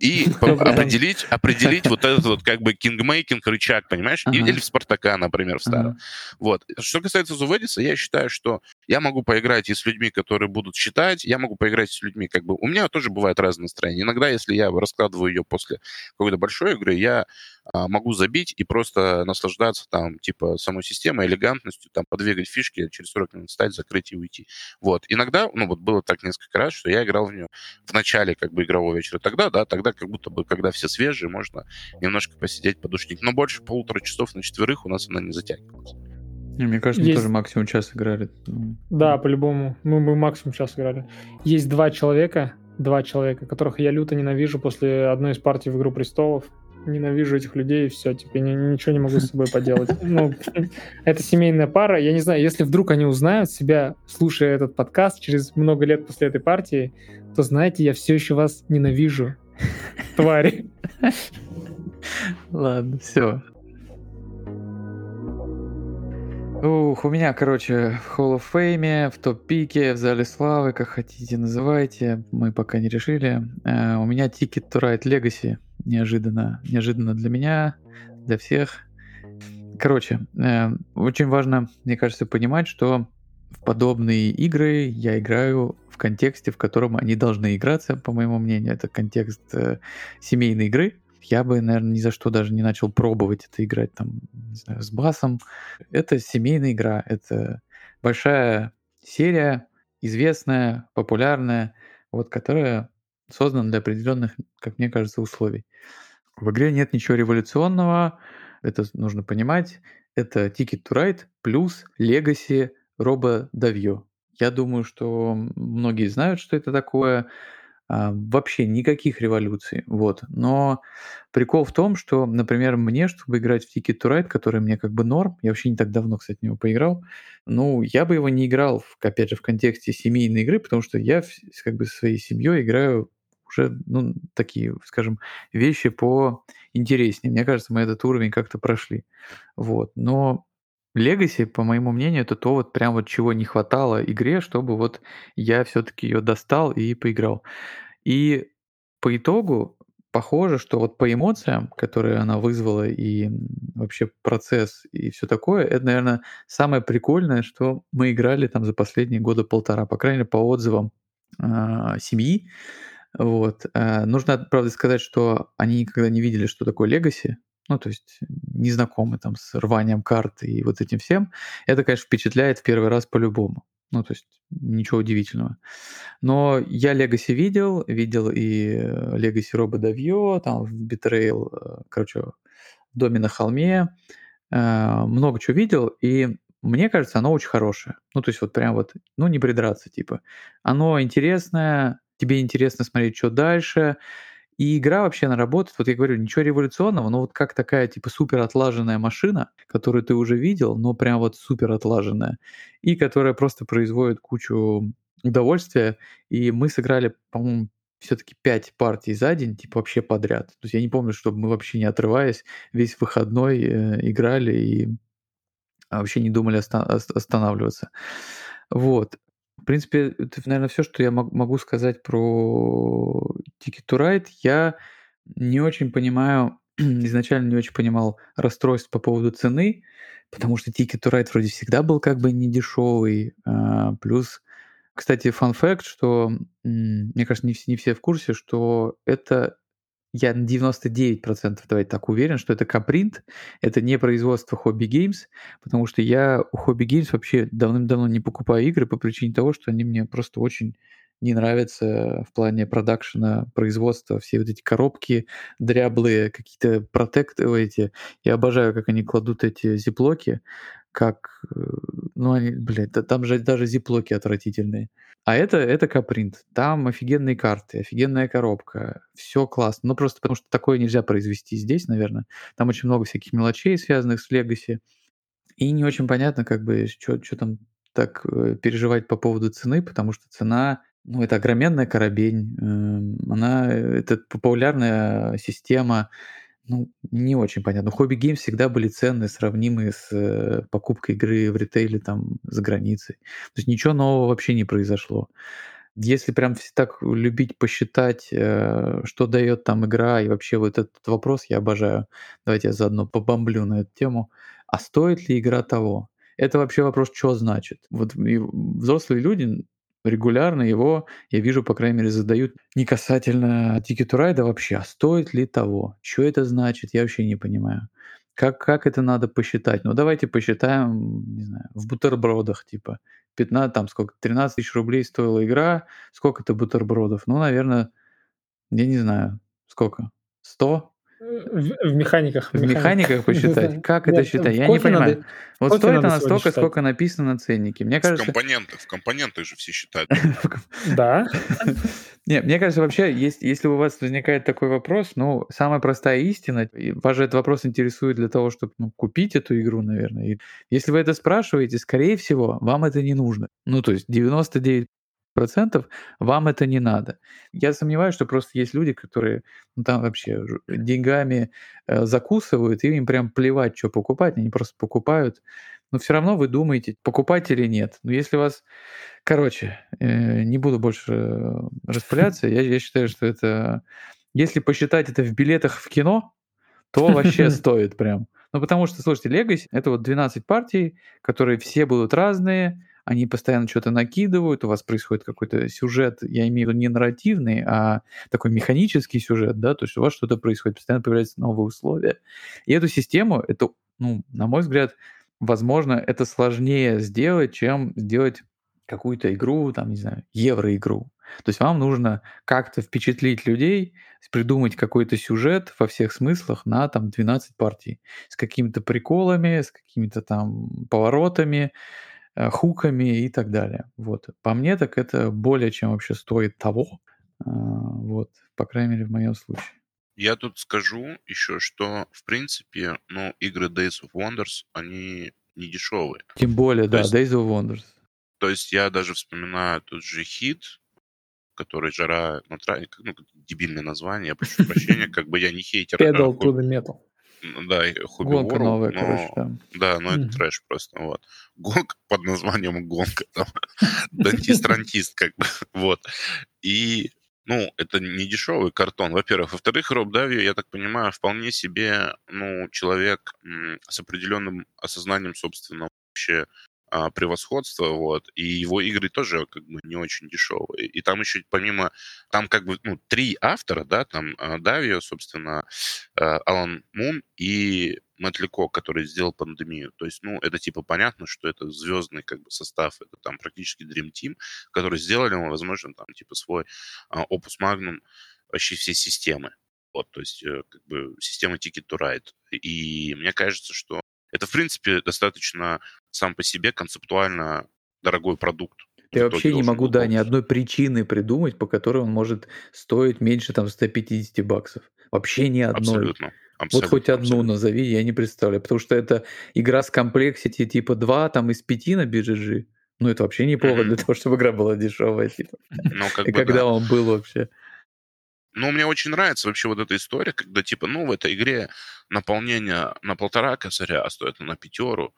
и определить, определить вот этот вот как бы кингмейкинг рычаг, понимаешь? Или в Спартака, например, в старом. Вот. Что касается Зуведиса, я считаю, что я могу поиграть и с людьми, которые будут считать, я могу поиграть с людьми, как бы... У меня тоже бывает разное настроение. Иногда, если я раскладываю ее после какой-то большой игры, я а, могу забить и просто наслаждаться там, типа, самой системой, элегантностью, там, подвигать фишки, через 40 минут встать, закрыть и уйти. Вот. Иногда, ну, вот было так несколько раз, что я играл в нее в начале, как бы, игрового вечера. Тогда, да, тогда как будто бы, когда все свежие, можно немножко посидеть, подушник. Но больше полутора часов на четверых у нас она не затягивалась. Мне кажется, мы Есть... тоже максимум час играли. Да, по-любому. Мы, мы максимум час играли. Есть два человека, два человека, которых я люто ненавижу после одной из партий в «Игру престолов» ненавижу этих людей, и все, типа, ни, ничего не могу с собой поделать. Ну, это семейная пара. Я не знаю, если вдруг они узнают себя, слушая этот подкаст через много лет после этой партии, то знаете, я все еще вас ненавижу, твари. Ладно, все. Ух, у меня, короче, в Hall of Fame, в топ-пике, в Зале Славы, как хотите называйте, мы пока не решили. Uh, у меня Ticket to Ride Legacy неожиданно, неожиданно для меня, для всех. Короче, э, очень важно, мне кажется, понимать, что в подобные игры я играю в контексте, в котором они должны играться, по моему мнению. Это контекст э, семейной игры. Я бы, наверное, ни за что даже не начал пробовать это играть там, не знаю, с басом. Это семейная игра, это большая серия, известная, популярная, вот, которая создан для определенных, как мне кажется, условий. В игре нет ничего революционного, это нужно понимать. Это Ticket to Ride плюс Legacy Robo Davio. Я думаю, что многие знают, что это такое. А, вообще никаких революций. Вот. Но прикол в том, что, например, мне, чтобы играть в Ticket to Ride, который мне как бы норм, я вообще не так давно, кстати, в него поиграл, ну, я бы его не играл, опять же, в контексте семейной игры, потому что я как бы со своей семьей играю уже, ну, такие, скажем, вещи по интереснее. Мне кажется, мы этот уровень как-то прошли. Вот. Но Legacy, по моему мнению, это то вот прям вот чего не хватало игре, чтобы вот я все-таки ее достал и поиграл. И по итогу похоже, что вот по эмоциям, которые она вызвала, и вообще процесс, и все такое, это, наверное, самое прикольное, что мы играли там за последние года полтора, по крайней мере, по отзывам э, семьи. Вот. Э, нужно, правда, сказать, что они никогда не видели, что такое Legacy, ну, то есть не знакомы там с рванием карты и вот этим всем. Это, конечно, впечатляет в первый раз по-любому. Ну, то есть ничего удивительного. Но я Legacy видел, видел и Legacy Robo Davio, там в Betrayal, э, короче, в доме на холме, э, много чего видел, и мне кажется, оно очень хорошее. Ну, то есть вот прям вот, ну, не придраться, типа. Оно интересное, тебе интересно смотреть, что дальше, и игра вообще, она работает, вот я говорю, ничего революционного, но вот как такая типа супер отлаженная машина, которую ты уже видел, но прям вот супер отлаженная, и которая просто производит кучу удовольствия. И мы сыграли, по-моему, все-таки 5 партий за день, типа вообще подряд. То есть я не помню, чтобы мы вообще не отрываясь весь выходной э, играли и вообще не думали оста- останавливаться. Вот. Принципе, это, наверное, все, что я могу сказать про Ticket to Ride. Я не очень понимаю, изначально не очень понимал расстройств по поводу цены, потому что Ticket to Ride вроде всегда был как бы не дешевый. А, плюс, кстати, фан факт, что, мне кажется, не все, не все в курсе, что это я на 99% давайте так уверен, что это капринт, это не производство Hobby Games, потому что я у Hobby Games вообще давным-давно не покупаю игры по причине того, что они мне просто очень не нравятся в плане продакшена, производства, все вот эти коробки дряблые, какие-то протекты эти. Я обожаю, как они кладут эти зиплоки, как, э, ну, они, блядь, там же даже зиплоки отвратительные. А это, это капринт. Там офигенные карты, офигенная коробка. Все классно. Ну, просто потому что такое нельзя произвести здесь, наверное. Там очень много всяких мелочей, связанных с Legacy. И не очень понятно, как бы, что там так э, переживать по поводу цены, потому что цена, ну, это огроменная коробень. Эм, она, это популярная система, ну, не очень понятно. Хобби гейм всегда были ценные, сравнимые с э, покупкой игры в ритейле там за границей. То есть ничего нового вообще не произошло. Если прям так любить посчитать, э, что дает там игра, и вообще вот этот вопрос я обожаю. Давайте я заодно побомблю на эту тему. А стоит ли игра того? Это вообще вопрос, что значит. Вот взрослые люди регулярно его, я вижу, по крайней мере, задают не касательно Ticket to Ride, а вообще, а стоит ли того? Что это значит? Я вообще не понимаю. Как, как это надо посчитать? Ну, давайте посчитаем, не знаю, в бутербродах, типа, 15, там, сколько, 13 тысяч рублей стоила игра, сколько это бутербродов? Ну, наверное, я не знаю, сколько? 100? В, в механиках. В механиках посчитать. Как это считать? Я не понимаю. Вот стоит она столько, сколько написано на ценнике. Мне кажется... В компонентах. В компонентах же все считают. Да. Не, мне кажется, вообще, если у вас возникает такой вопрос, ну, самая простая истина, вас же этот вопрос интересует для того, чтобы ну, купить эту игру, наверное. И если вы это спрашиваете, скорее всего, вам это не нужно. Ну, то есть 99 процентов вам это не надо. Я сомневаюсь, что просто есть люди, которые ну, там вообще деньгами э, закусывают, и им прям плевать, что покупать, они просто покупают. Но все равно вы думаете, покупать или нет. Но если вас... Короче, э, не буду больше распыляться, я, я считаю, что это... Если посчитать это в билетах в кино, то вообще стоит прям. Ну, потому что, слушайте, Legacy — это вот 12 партий, которые все будут разные, они постоянно что-то накидывают, у вас происходит какой-то сюжет, я имею в виду не нарративный, а такой механический сюжет, да, то есть у вас что-то происходит, постоянно появляются новые условия. И эту систему, это, ну, на мой взгляд, возможно, это сложнее сделать, чем сделать какую-то игру, там, не знаю, евроигру. То есть вам нужно как-то впечатлить людей, придумать какой-то сюжет во всех смыслах на там 12 партий с какими-то приколами, с какими-то там поворотами, хуками и так далее. Вот. По мне, так это более чем вообще стоит того. А, вот. По крайней мере, в моем случае. Я тут скажу еще, что, в принципе, ну, игры Days of Wonders, они не дешевые. Тем более, то да, есть, Days of Wonders. То есть я даже вспоминаю тот же хит, который жара траве, ну, дебильное название, я прошу прощения, как бы я не хейтер. Pedal to the metal. Да, хобби Гонка World, новая, но... короче, да. Да, но это трэш просто, вот. Гонка под названием гонка, там, дантист-рантист, как бы, вот. И, ну, это не дешевый картон, во-первых. Во-вторых, Роб Дави, я так понимаю, вполне себе, ну, человек с определенным осознанием собственного вообще а, превосходство, вот, и его игры тоже как бы не очень дешевые. И там еще помимо, там как бы, ну, три автора, да, там а, Давио, собственно, а, Алан Мун и Мэтт Лико, который сделал пандемию. То есть, ну, это типа понятно, что это звездный как бы состав, это там практически Dream Team, который сделали, возможно, там типа свой Opus Magnum вообще все системы. Вот, то есть, э, как бы система Ticket to Ride. И мне кажется, что это, в принципе, достаточно сам по себе концептуально дорогой продукт. Я вообще не могу, да, ни одной причины придумать, по которой он может стоить меньше там 150 баксов. Вообще ни одной. Абсолютно. Вот Абсолютно, хоть одну абсолютно. назови, я не представляю. Потому что это игра с комплексити типа 2 там из 5 на BGG. Ну, это вообще не повод Мгм. для того, чтобы игра была дешевая. Типа. Ну, как И бы, когда да. он был вообще? Ну, мне очень нравится вообще вот эта история, когда, типа, ну, в этой игре наполнение на полтора косаря, а стоит она пятеру.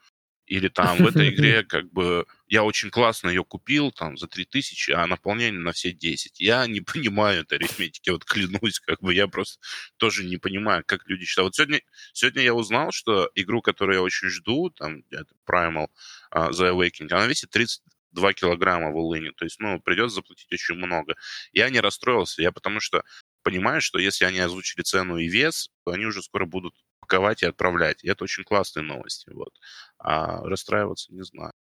Или там в этой игре, как бы, я очень классно ее купил, там, за 3000, а наполнение на все 10. Я не понимаю этой арифметики, вот клянусь, как бы, я просто тоже не понимаю, как люди считают. Вот сегодня, сегодня я узнал, что игру, которую я очень жду, там, это Primal а, The Awakening, она весит 32 килограмма в Улыне, то есть, ну, придется заплатить очень много. Я не расстроился, я потому что понимаю, что если они озвучили цену и вес, то они уже скоро будут паковать и отправлять. И это очень классные новости. Вот. А расстраиваться не знаю.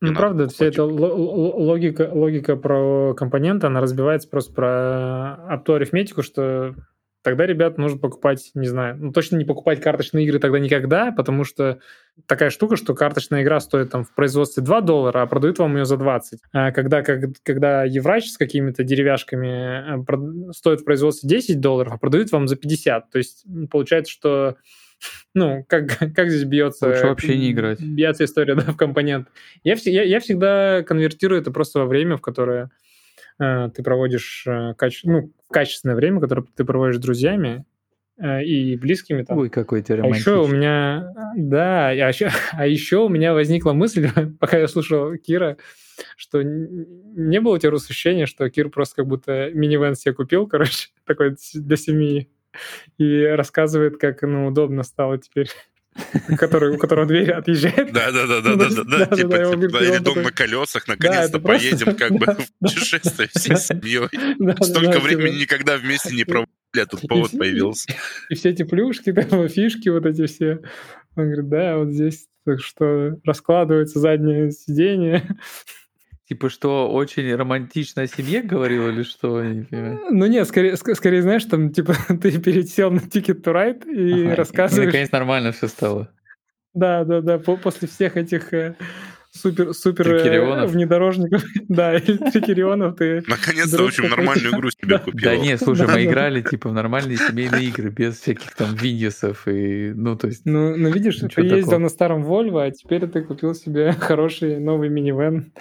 Не Ну, правда, вся покупать эта ло- ло- логика, логика про компоненты, она разбивается просто про опту арифметику, что тогда, ребят, нужно покупать, не знаю, ну, точно не покупать карточные игры тогда никогда, потому что такая штука, что карточная игра стоит там в производстве 2 доллара, а продают вам ее за 20. А когда, как, когда Еврач с какими-то деревяшками э, стоит в производстве 10 долларов, а продают вам за 50. То есть получается, что ну, как, как здесь бьется... Лучше вообще не играть. Бьется история, да, в компонент. Я, я, я всегда конвертирую это просто во время, в которое э, ты проводишь э, каче- ну, качественное время, которое ты проводишь с друзьями э, и близкими. Там. Ой, какой ты а еще у меня, да, а еще, а еще у меня возникла мысль, пока я слушал Кира, что не было у тебя ощущения, что Кир просто как будто минивэн себе купил, короче, такой для семьи, и рассказывает, как ну, удобно стало теперь, который, у которого дверь отъезжает. Да, да, да, да, да, да, да, типа, типа, или дом на колесах, наконец-то поедем как бы в путешествие всей семьей. Столько времени типа. никогда вместе не проводили, а тут повод появился. И все эти плюшки, там, фишки вот эти все. Он говорит, да, вот здесь так что раскладывается заднее сиденье. Типа что, очень романтично о семье говорил или что? Я не понимаю. Ну нет, скорее, ск- скорее, знаешь, там, типа, ты пересел на Ticket to Ride и Ага, и рассказываешь. наконец нормально все стало. Да, да, да, по- после всех этих э, супер, супер э, внедорожников, да, и трикерионов ты... Наконец-то, в общем, нормальную игру себе купил. Да не, слушай, мы играли типа в нормальные семейные игры, без всяких там виньесов и, ну, то есть... Ну, ну видишь, ты ездил на старом Volvo, а теперь ты купил себе хороший новый минивэн.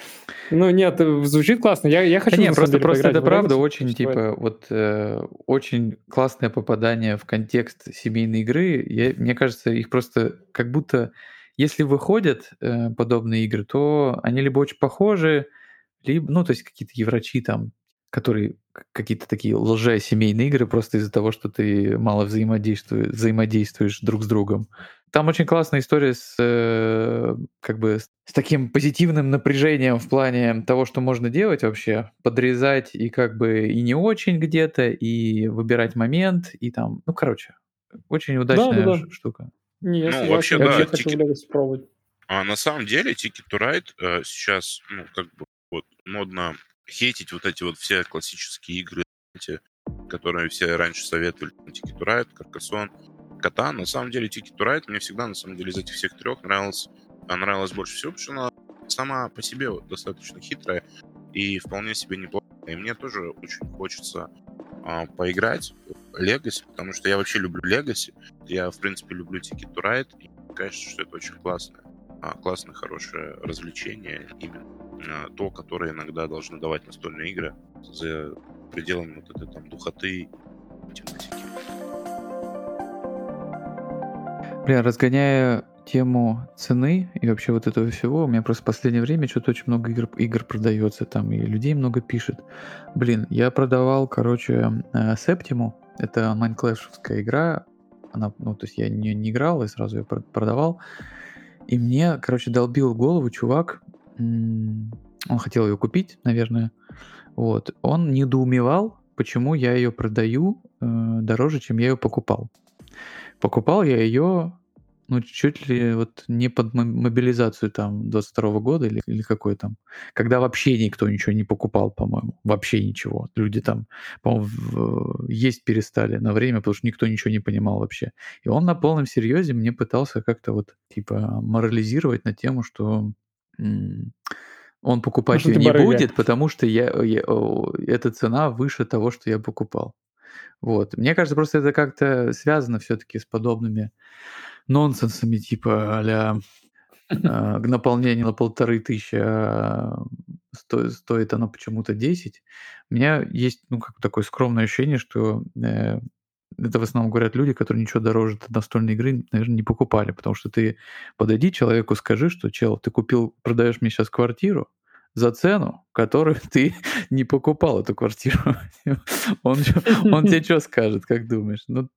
Ну нет, э, звучит классно. Я, я хочу Да не, на самом просто, просто это правда очень, типа, вот э, очень классное попадание в контекст семейной игры. Я, мне кажется, их просто как будто, если выходят э, подобные игры, то они либо очень похожи, либо, ну, то есть какие-то еврачи там, которые какие-то такие лже-семейные игры просто из-за того, что ты мало взаимодействуешь, взаимодействуешь друг с другом. Там очень классная история с э, как бы с таким позитивным напряжением в плане того, что можно делать вообще, подрезать и как бы и не очень где-то, и выбирать момент, и там, ну, короче, очень удачная да. ш- штука. Нет, Ну, вообще, да, я хочу Ticket- Legacy пробовать. А на самом деле Ticket to Ride э, сейчас, ну, как бы, вот, модно хейтить вот эти вот все классические игры, эти, которые все раньше советовали, Ticket to Ride, Carcassonne, Кота. На самом деле Ticket to Ride мне всегда, на самом деле, из этих всех трех нравилась, а, нравилась больше всего, потому что она сама по себе вот достаточно хитрая и вполне себе неплохая. И мне тоже очень хочется а, поиграть Legacy, потому что я вообще люблю Legacy. Я, в принципе, люблю Ticket to Ride, и мне кажется, что это очень классно а, классное, хорошее развлечение, именно а, то, которое иногда должны давать настольные игры за пределами вот этой там духоты тематики. Бля, разгоняя тему цены и вообще вот этого всего, у меня просто в последнее время что-то очень много игр, игр продается там, и людей много пишет. Блин, я продавал, короче, э, Септиму, это майнклэшевская игра, она, ну, то есть я не, не играл, и сразу ее прод- продавал, и мне, короче, долбил голову чувак, он хотел ее купить, наверное, вот, он недоумевал, почему я ее продаю э, дороже, чем я ее покупал. Покупал я ее, ну, чуть ли вот не под мо- мобилизацию там 22 года или, или какой там, когда вообще никто ничего не покупал, по-моему, вообще ничего. Люди там, по-моему, есть перестали на время, потому что никто ничего не понимал вообще. И он на полном серьезе мне пытался как-то вот, типа, морализировать на тему, что Он покупать ее не барыга. будет, потому что я, я- эта цена выше того, что я покупал. Вот. Мне кажется, просто это как-то связано все-таки с подобными нонсенсами, типа а а, к наполнению на полторы тысячи а, сто- стоит оно почему-то 10. У меня есть ну, как такое скромное ощущение, что э, это в основном говорят люди, которые ничего дороже настольной игры, наверное, не покупали, потому что ты подойди человеку, скажи, что, чел, ты купил, продаешь мне сейчас квартиру за цену, которую ты не покупал эту квартиру. Он, он тебе что скажет, как думаешь? Ну,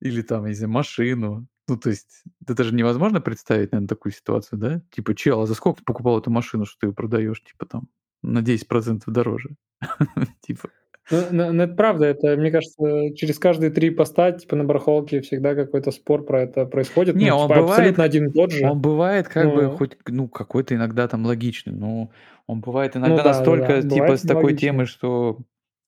или там, знаю, машину. Ну, то есть, это же невозможно представить, наверное, такую ситуацию, да? Типа, чел, а за сколько ты покупал эту машину, что ты ее продаешь, типа, там, на 10% дороже? Типа, Ну, ну, ну, это правда, это, мне кажется, через каждые три поста, типа, на барахолке всегда какой-то спор про это происходит. Не, ну, он типа, бывает- абсолютно один и тот же. он бывает как бы хоть, ну, какой-то иногда там логичный, но он бывает иногда Ну да, да, настолько, да, типа, бывает с такой логичный. темой, что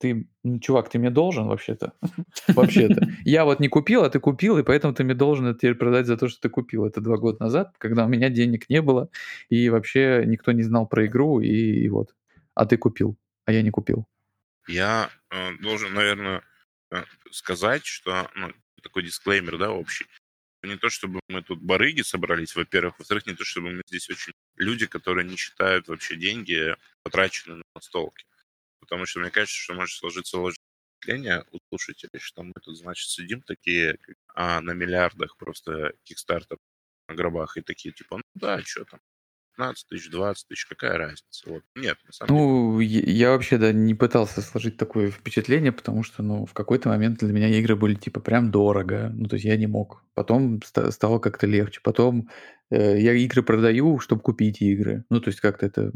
ты, ну, чувак, ты мне должен вообще-то. Вообще-то. Я вот не купил, а ты купил, и поэтому ты мне должен это теперь продать за то, что ты купил. Это два года назад, когда у меня денег не было, и вообще никто не знал про игру, и, и вот. А ты купил, а я не купил. Я э, должен, наверное, э, сказать, что ну, такой дисклеймер, да, общий. Не то, чтобы мы тут барыги собрались, во-первых. Во-вторых, не то, чтобы мы здесь очень люди, которые не считают вообще деньги, потраченные на настолки. Потому что мне кажется, что может сложиться впечатление у слушателей, что мы тут, значит, сидим такие а, на миллиардах просто кикстартер на гробах и такие, типа, ну да, что там, 15 тысяч, 20 тысяч, какая разница? Вот. Нет, на самом деле. Ну, я я вообще, да, не пытался сложить такое впечатление, потому что, ну, в какой-то момент для меня игры были, типа, прям дорого. Ну, то есть я не мог. Потом ста- стало как-то легче. Потом э, я игры продаю, чтобы купить игры. Ну, то есть как-то это...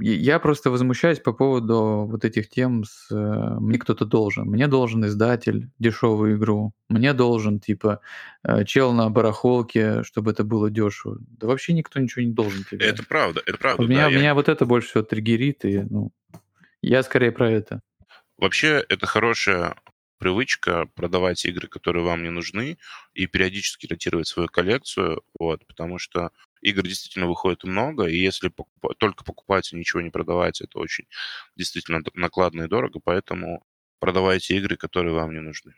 Я- просто возмущаюсь по поводу вот этих тем с э, «мне кто-то должен». Мне должен издатель дешевую игру. Мне должен, типа, э, чел на барахолке, чтобы это было дешево. Да вообще никто ничего не должен тебе. Это правда, это правда. Вот да, меня, я- меня вот это больше всего триггерит, и, ну, я скорее про это. Вообще, это хорошая привычка продавать игры, которые вам не нужны, и периодически ротировать свою коллекцию, вот, потому что игр действительно выходит много, и если покупа- только покупать и ничего не продавать, это очень действительно накладно и дорого, поэтому продавайте игры, которые вам не нужны.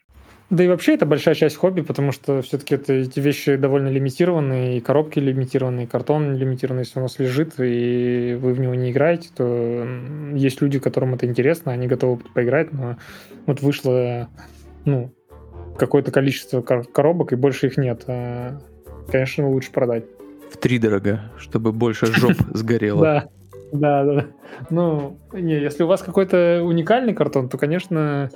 Да и вообще это большая часть хобби, потому что все-таки это, эти вещи довольно лимитированные, и коробки лимитированные, и картон лимитированный, если у нас лежит, и вы в него не играете, то есть люди, которым это интересно, они готовы поиграть, но вот вышло ну, какое-то количество кор- коробок, и больше их нет. А, Конечно, лучше продать. В три дорого, чтобы больше жоп сгорело. Да, да, да. Ну, не, если у вас какой-то уникальный картон, то, конечно,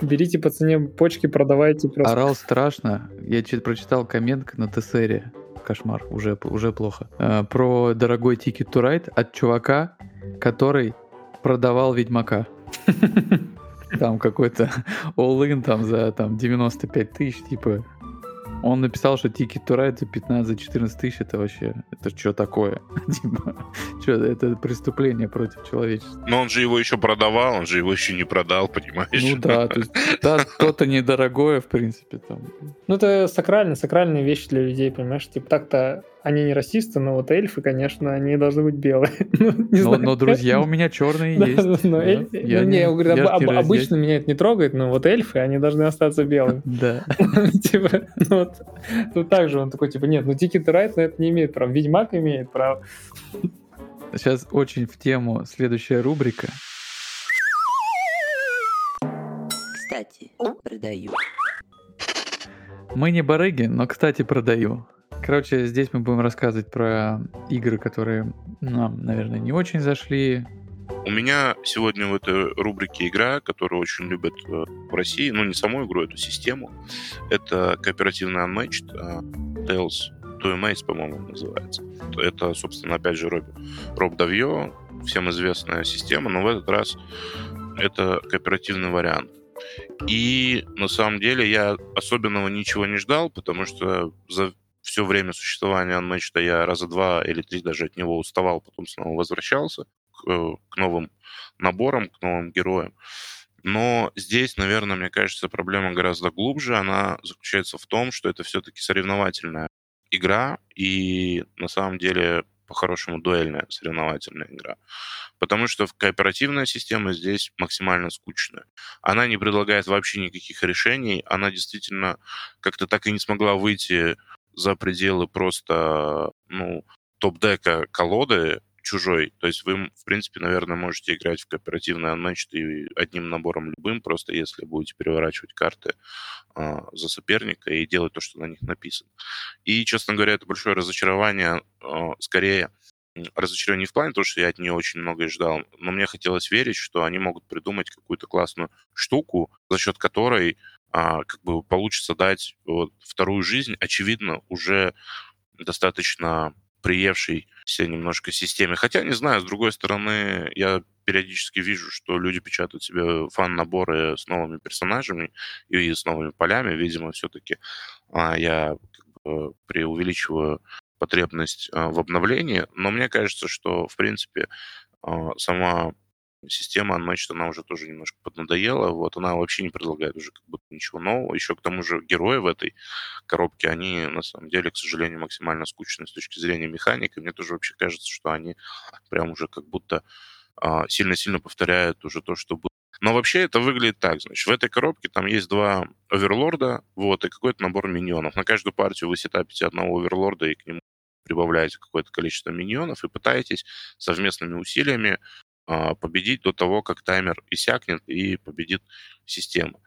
берите по цене почки, продавайте просто. Орал страшно. Я прочитал коммент на Тессере. Кошмар, уже, уже плохо. Э, Про дорогой Ticket to Ride от чувака, который продавал Ведьмака. Там какой-то all-in там за там, 95 тысяч, типа. Он написал, что Ticket to Ride за 15-14 тысяч, это вообще, это что такое? Типа, что, это преступление против человечества. Но он же его еще продавал, он же его еще не продал, понимаешь? Ну да, то есть, да, то-то недорогое, в принципе, там. Ну, это сакрально, сакральные вещи для людей, понимаешь? Типа так-то они не расисты, но вот эльфы, конечно, они должны быть белые. Ну, не Но, знаю. но друзья у меня черные Да, есть. но да. эльфы- Я ну, не, я говорю, я об- ж не об- обычно меня это не трогает, но вот эльфы, они должны остаться белыми. Да. Типа, ну вот, тут так же он такой, типа, нет, ну to Ride на это не имеет права. Ведьмак имеет право. Сейчас очень в тему следующая рубрика. Кстати, продаю. Мы не барыги, но, кстати, продаю. Короче, здесь мы будем рассказывать про игры, которые нам, наверное, не очень зашли. У меня сегодня в этой рубрике игра, которую очень любят э, в России, ну не саму игру, эту систему. Это кооперативный Unmatched, э, Tales to Amaze, по-моему, называется. Это, собственно, опять же, Роб, Роб Давье, всем известная система, но в этот раз это кооперативный вариант. И на самом деле я особенного ничего не ждал, потому что за все время существования Unmatched я раза два или три даже от него уставал, потом снова возвращался к, э, к новым наборам, к новым героям. Но здесь, наверное, мне кажется, проблема гораздо глубже. Она заключается в том, что это все-таки соревновательная игра, и на самом деле по-хорошему дуэльная соревновательная игра. Потому что кооперативная система здесь максимально скучная. Она не предлагает вообще никаких решений, она действительно как-то так и не смогла выйти за пределы просто ну, топ-дека колоды, чужой. То есть вы, в принципе, наверное, можете играть в кооперативный матч и одним набором любым, просто если будете переворачивать карты э, за соперника и делать то, что на них написано. И, честно говоря, это большое разочарование, э, скорее разочарование в плане того, что я от нее очень многое ждал, но мне хотелось верить, что они могут придумать какую-то классную штуку, за счет которой а, как бы получится дать вот, вторую жизнь, очевидно, уже достаточно приевшей все немножко системе. Хотя, не знаю, с другой стороны, я периодически вижу, что люди печатают себе фан-наборы с новыми персонажами и с новыми полями. Видимо, все-таки а, я как бы преувеличиваю потребность а, в обновлении, но мне кажется, что, в принципе, а, сама система Unmatched, она уже тоже немножко поднадоела, вот, она вообще не предлагает уже как будто ничего нового. Еще к тому же герои в этой коробке, они, на самом деле, к сожалению, максимально скучные с точки зрения механики. Мне тоже вообще кажется, что они прям уже как будто а, сильно-сильно повторяют уже то, что было. Но вообще это выглядит так, значит, в этой коробке там есть два оверлорда, вот, и какой-то набор миньонов. На каждую партию вы сетапите одного оверлорда и к нему прибавляете какое-то количество миньонов и пытаетесь совместными усилиями победить до того, как таймер иссякнет и победит система.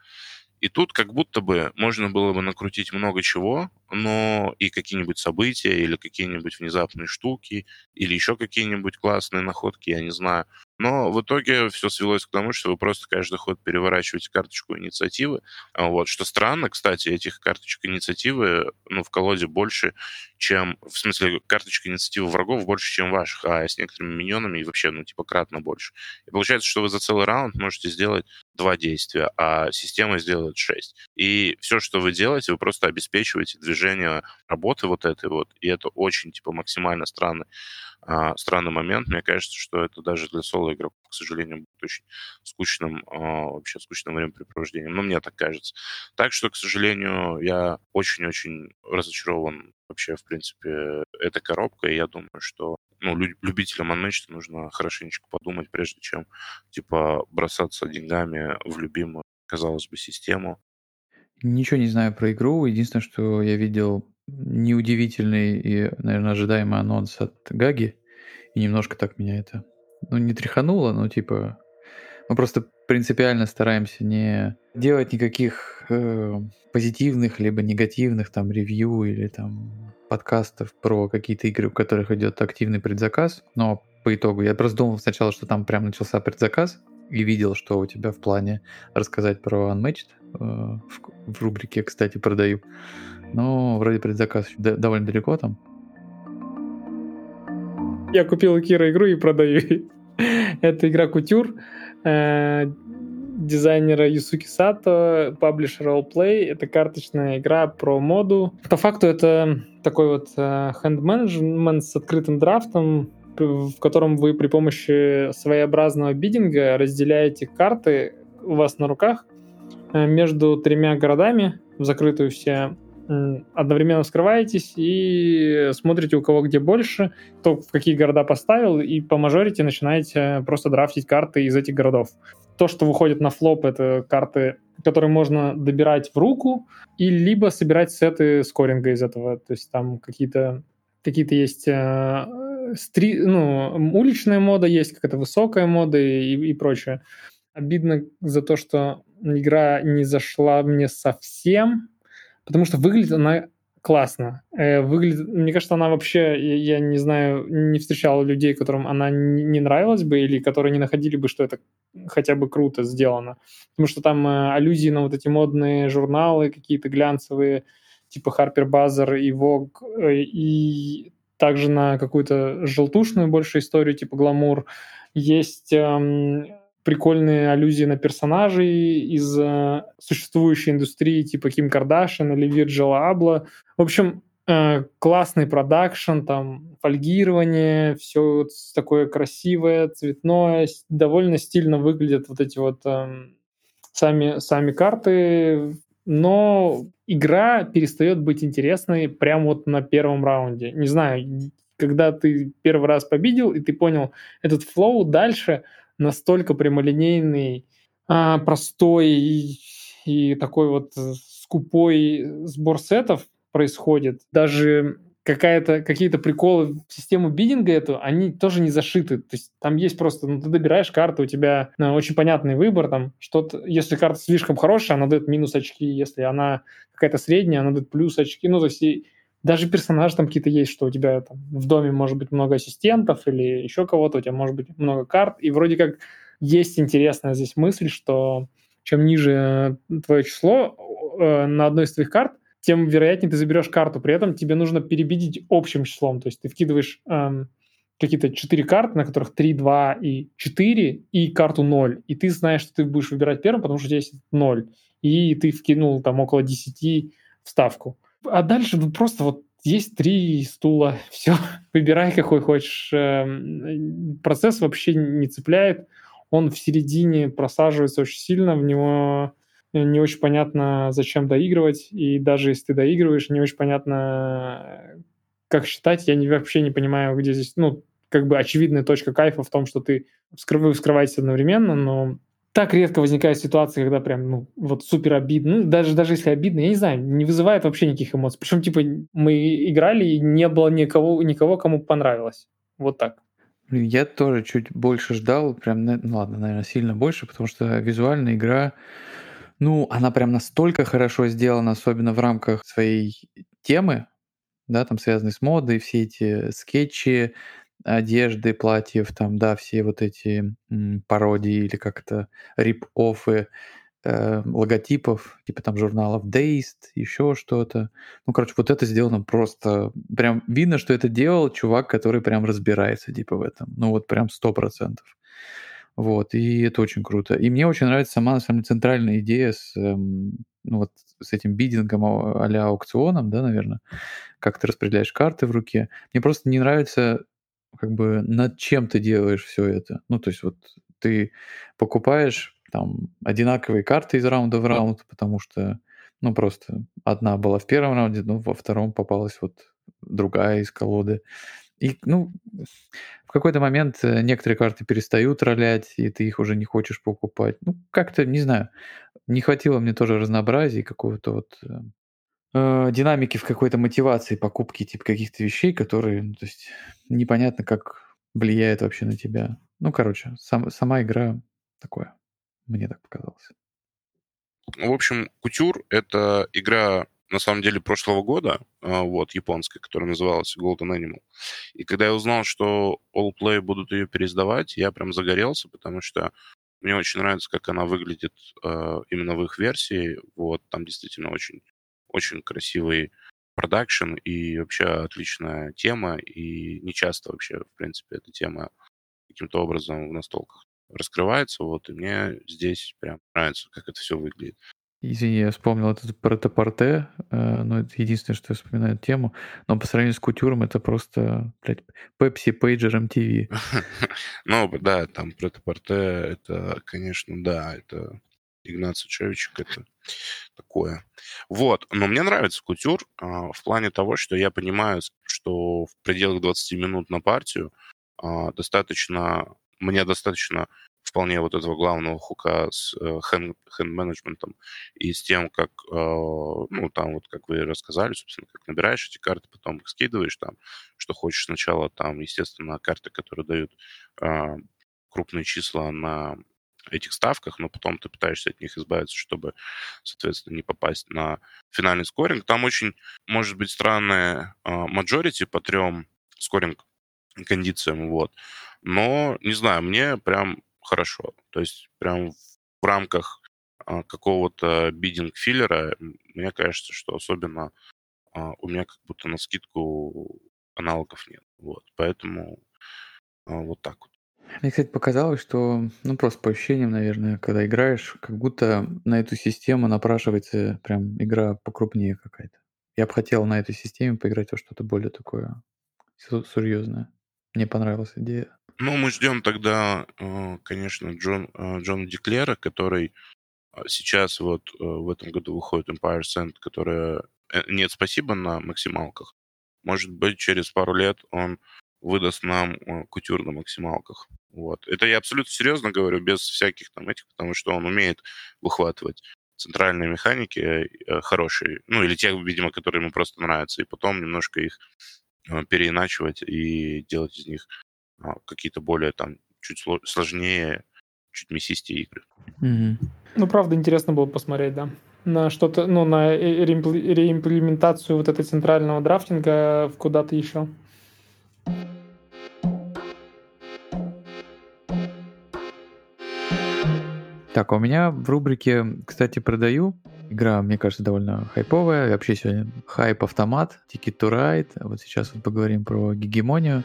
И тут как будто бы можно было бы накрутить много чего, но и какие-нибудь события, или какие-нибудь внезапные штуки, или еще какие-нибудь классные находки, я не знаю. Но в итоге все свелось к тому, что вы просто каждый ход переворачиваете карточку инициативы. А вот. Что странно, кстати, этих карточек инициативы ну, в колоде больше, чем... В смысле, карточек инициативы врагов больше, чем ваших, а с некоторыми миньонами и вообще, ну, типа, кратно больше. И получается, что вы за целый раунд можете сделать два действия, а система сделает шесть. И все, что вы делаете, вы просто обеспечиваете движение работы вот этой вот, и это очень, типа, максимально странный а, странный момент. Мне кажется, что это даже для соло-игроков, к сожалению, будет очень скучным, а, вообще скучным времяпрепровождением. Но мне так кажется. Так что, к сожалению, я очень-очень разочарован вообще, в принципе, этой коробкой. Я думаю, что ну, любителям Unmatched нужно хорошенечко подумать, прежде чем, типа, бросаться деньгами в любимую, казалось бы, систему. Ничего не знаю про игру. Единственное, что я видел неудивительный и, наверное, ожидаемый анонс от Гаги. И немножко так меня это, ну, не тряхануло, но типа мы просто принципиально стараемся не делать никаких э, позитивных либо негативных там ревью или там подкастов про какие-то игры, у которых идет активный предзаказ. Но по итогу я просто думал сначала, что там прям начался предзаказ и видел, что у тебя в плане рассказать про Unmatched. Э, в, в рубрике, кстати, продаю. Но вроде предзаказ довольно далеко там. Я купил у Кира игру и продаю. Это игра Кутюр э, дизайнера Юсуки Сато, паблишера Allplay. Это карточная игра про моду. По факту это такой вот хенд-менеджмент с открытым драфтом, в котором вы при помощи своеобразного бидинга разделяете карты у вас на руках э, между тремя городами в закрытую все одновременно скрываетесь и смотрите, у кого где больше, кто в какие города поставил, и по мажорите начинаете просто драфтить карты из этих городов. То, что выходит на флоп, это карты, которые можно добирать в руку, и либо собирать сеты скоринга из этого. То есть там какие-то какие-то есть э, стри, ну, уличная мода, есть какая-то высокая мода и, и прочее. Обидно за то, что игра не зашла мне совсем, потому что выглядит она классно. Э, выглядит, мне кажется, она вообще, я, не знаю, не встречал людей, которым она не, не нравилась бы или которые не находили бы, что это хотя бы круто сделано. Потому что там э, аллюзии на вот эти модные журналы какие-то глянцевые, типа Harper Bazaar и Vogue, э, и также на какую-то желтушную больше историю, типа гламур. Есть эм, прикольные аллюзии на персонажей из э, существующей индустрии, типа Ким Кардашин или Вирджила Абла. В общем, э, классный продакшн, там фольгирование, все такое красивое, цветное, довольно стильно выглядят вот эти вот э, сами, сами карты, но игра перестает быть интересной прямо вот на первом раунде. Не знаю, когда ты первый раз победил, и ты понял, этот флоу дальше настолько прямолинейный, а, простой и, и такой вот скупой сбор сетов происходит. Даже какая-то, какие-то приколы в систему бидинга эту, они тоже не зашиты. То есть там есть просто, ну, ты добираешь карту, у тебя ну, очень понятный выбор, там, что-то, если карта слишком хорошая, она дает минус очки, если она какая-то средняя, она дает плюс очки, ну, то есть и даже персонажи там какие-то есть, что у тебя там в доме может быть много ассистентов или еще кого-то, у тебя может быть много карт, и вроде как есть интересная здесь мысль, что чем ниже твое число э, на одной из твоих карт, тем вероятнее ты заберешь карту. При этом тебе нужно перебедить общим числом. То есть ты вкидываешь эм, какие-то 4 карты, на которых 3, 2 и 4, и карту 0. И ты знаешь, что ты будешь выбирать первым, потому что у тебя есть 0. И ты вкинул там около 10 в ставку. А дальше ну, просто вот есть три стула, все, выбирай какой хочешь. Эм, процесс вообще не цепляет, он в середине просаживается очень сильно, в него не очень понятно, зачем доигрывать, и даже если ты доигрываешь, не очень понятно, как считать. Я не, вообще не понимаю, где здесь, ну, как бы очевидная точка кайфа в том, что ты вскрыв, вы вскрываетесь одновременно, но так редко возникает ситуация, когда прям, ну, вот супер обидно. Ну, даже, даже если обидно, я не знаю, не вызывает вообще никаких эмоций. Причем, типа, мы играли, и не было никого, никого кому понравилось. Вот так. Я тоже чуть больше ждал, прям, ну ладно, наверное, сильно больше, потому что визуальная игра ну, она прям настолько хорошо сделана, особенно в рамках своей темы, да, там связанной с модой, все эти скетчи, одежды, платьев, там, да, все вот эти пародии или как-то рип-оффы э, логотипов, типа там журналов Dazed, еще что-то. Ну, короче, вот это сделано просто... Прям видно, что это делал чувак, который прям разбирается, типа, в этом. Ну, вот прям сто процентов. Вот, и это очень круто. И мне очень нравится сама, на самом деле, центральная идея с, эм, ну, вот, с этим бидингом а-ля аукционом, да, наверное, как ты распределяешь карты в руке. Мне просто не нравится, как бы, над чем ты делаешь все это. Ну, то есть вот ты покупаешь там одинаковые карты из раунда в раунд, потому что, ну, просто одна была в первом раунде, ну, во втором попалась вот другая из колоды. И, ну, в какой-то момент э, некоторые карты перестают ролять, и ты их уже не хочешь покупать. Ну, как-то, не знаю, не хватило мне тоже разнообразия какого-то вот э, э, динамики в какой-то мотивации покупки типа каких-то вещей, которые, ну, то есть непонятно, как влияет вообще на тебя. Ну, короче, сам, сама игра такое. Мне так показалось. В общем, Кутюр — это игра на самом деле, прошлого года, а, вот, японская, которая называлась Golden Animal. И когда я узнал, что All Play будут ее переиздавать, я прям загорелся, потому что мне очень нравится, как она выглядит э, именно в их версии. Вот, там действительно очень, очень красивый продакшн и вообще отличная тема. И не часто вообще, в принципе, эта тема каким-то образом в настолках раскрывается. Вот, и мне здесь прям нравится, как это все выглядит. Извини, я вспомнил этот протопорте, э, но это единственное, что я вспоминаю тему. Но по сравнению с Кутюром это просто, блядь, Pepsi Pager MTV. Ну, да, там протопорте, это, конечно, да, это Игнаций Чевичек, это такое. Вот, но мне нравится Кутюр а, в плане того, что я понимаю, что в пределах 20 минут на партию а, достаточно, мне достаточно вполне вот этого главного хука с э, хенд-менеджментом и с тем, как, э, ну, там вот, как вы рассказали, собственно, как набираешь эти карты, потом их скидываешь там, что хочешь сначала, там, естественно, карты, которые дают э, крупные числа на этих ставках, но потом ты пытаешься от них избавиться, чтобы, соответственно, не попасть на финальный скоринг. Там очень, может быть, странная majority по трем скоринг кондициям, вот. Но, не знаю, мне прям хорошо. То есть прям в рамках а, какого-то бидинг-филлера, мне кажется, что особенно а, у меня как будто на скидку аналогов нет. Вот, поэтому а, вот так вот. Мне, кстати, показалось, что, ну, просто по ощущениям, наверное, когда играешь, как будто на эту систему напрашивается прям игра покрупнее какая-то. Я бы хотел на этой системе поиграть во что-то более такое серьезное. Мне понравилась идея. Ну, мы ждем тогда, э, конечно, Джон, э, Джона Деклера, который э, сейчас вот в этом году выходит Empire Sand, которая... Нет, спасибо на максималках. может быть, через пару лет он выдаст нам кутюр на максималках. Вот. Это я абсолютно серьезно говорю, без всяких там этих, потому что он умеет выхватывать центральные механики хорошие, ну или те, видимо, которые ему просто нравятся, и потом немножко их переиначивать и делать из них какие-то более там чуть сложнее, чуть мясистее игры. Mm-hmm. Ну, правда, интересно было посмотреть, да на что-то, ну, на реимплементацию вот этого центрального драфтинга в куда-то еще. Так, а у меня в рубрике, кстати, продаю. Игра, мне кажется, довольно хайповая. Вообще сегодня хайп-автомат, Ticket to Ride. Вот сейчас вот поговорим про гегемонию.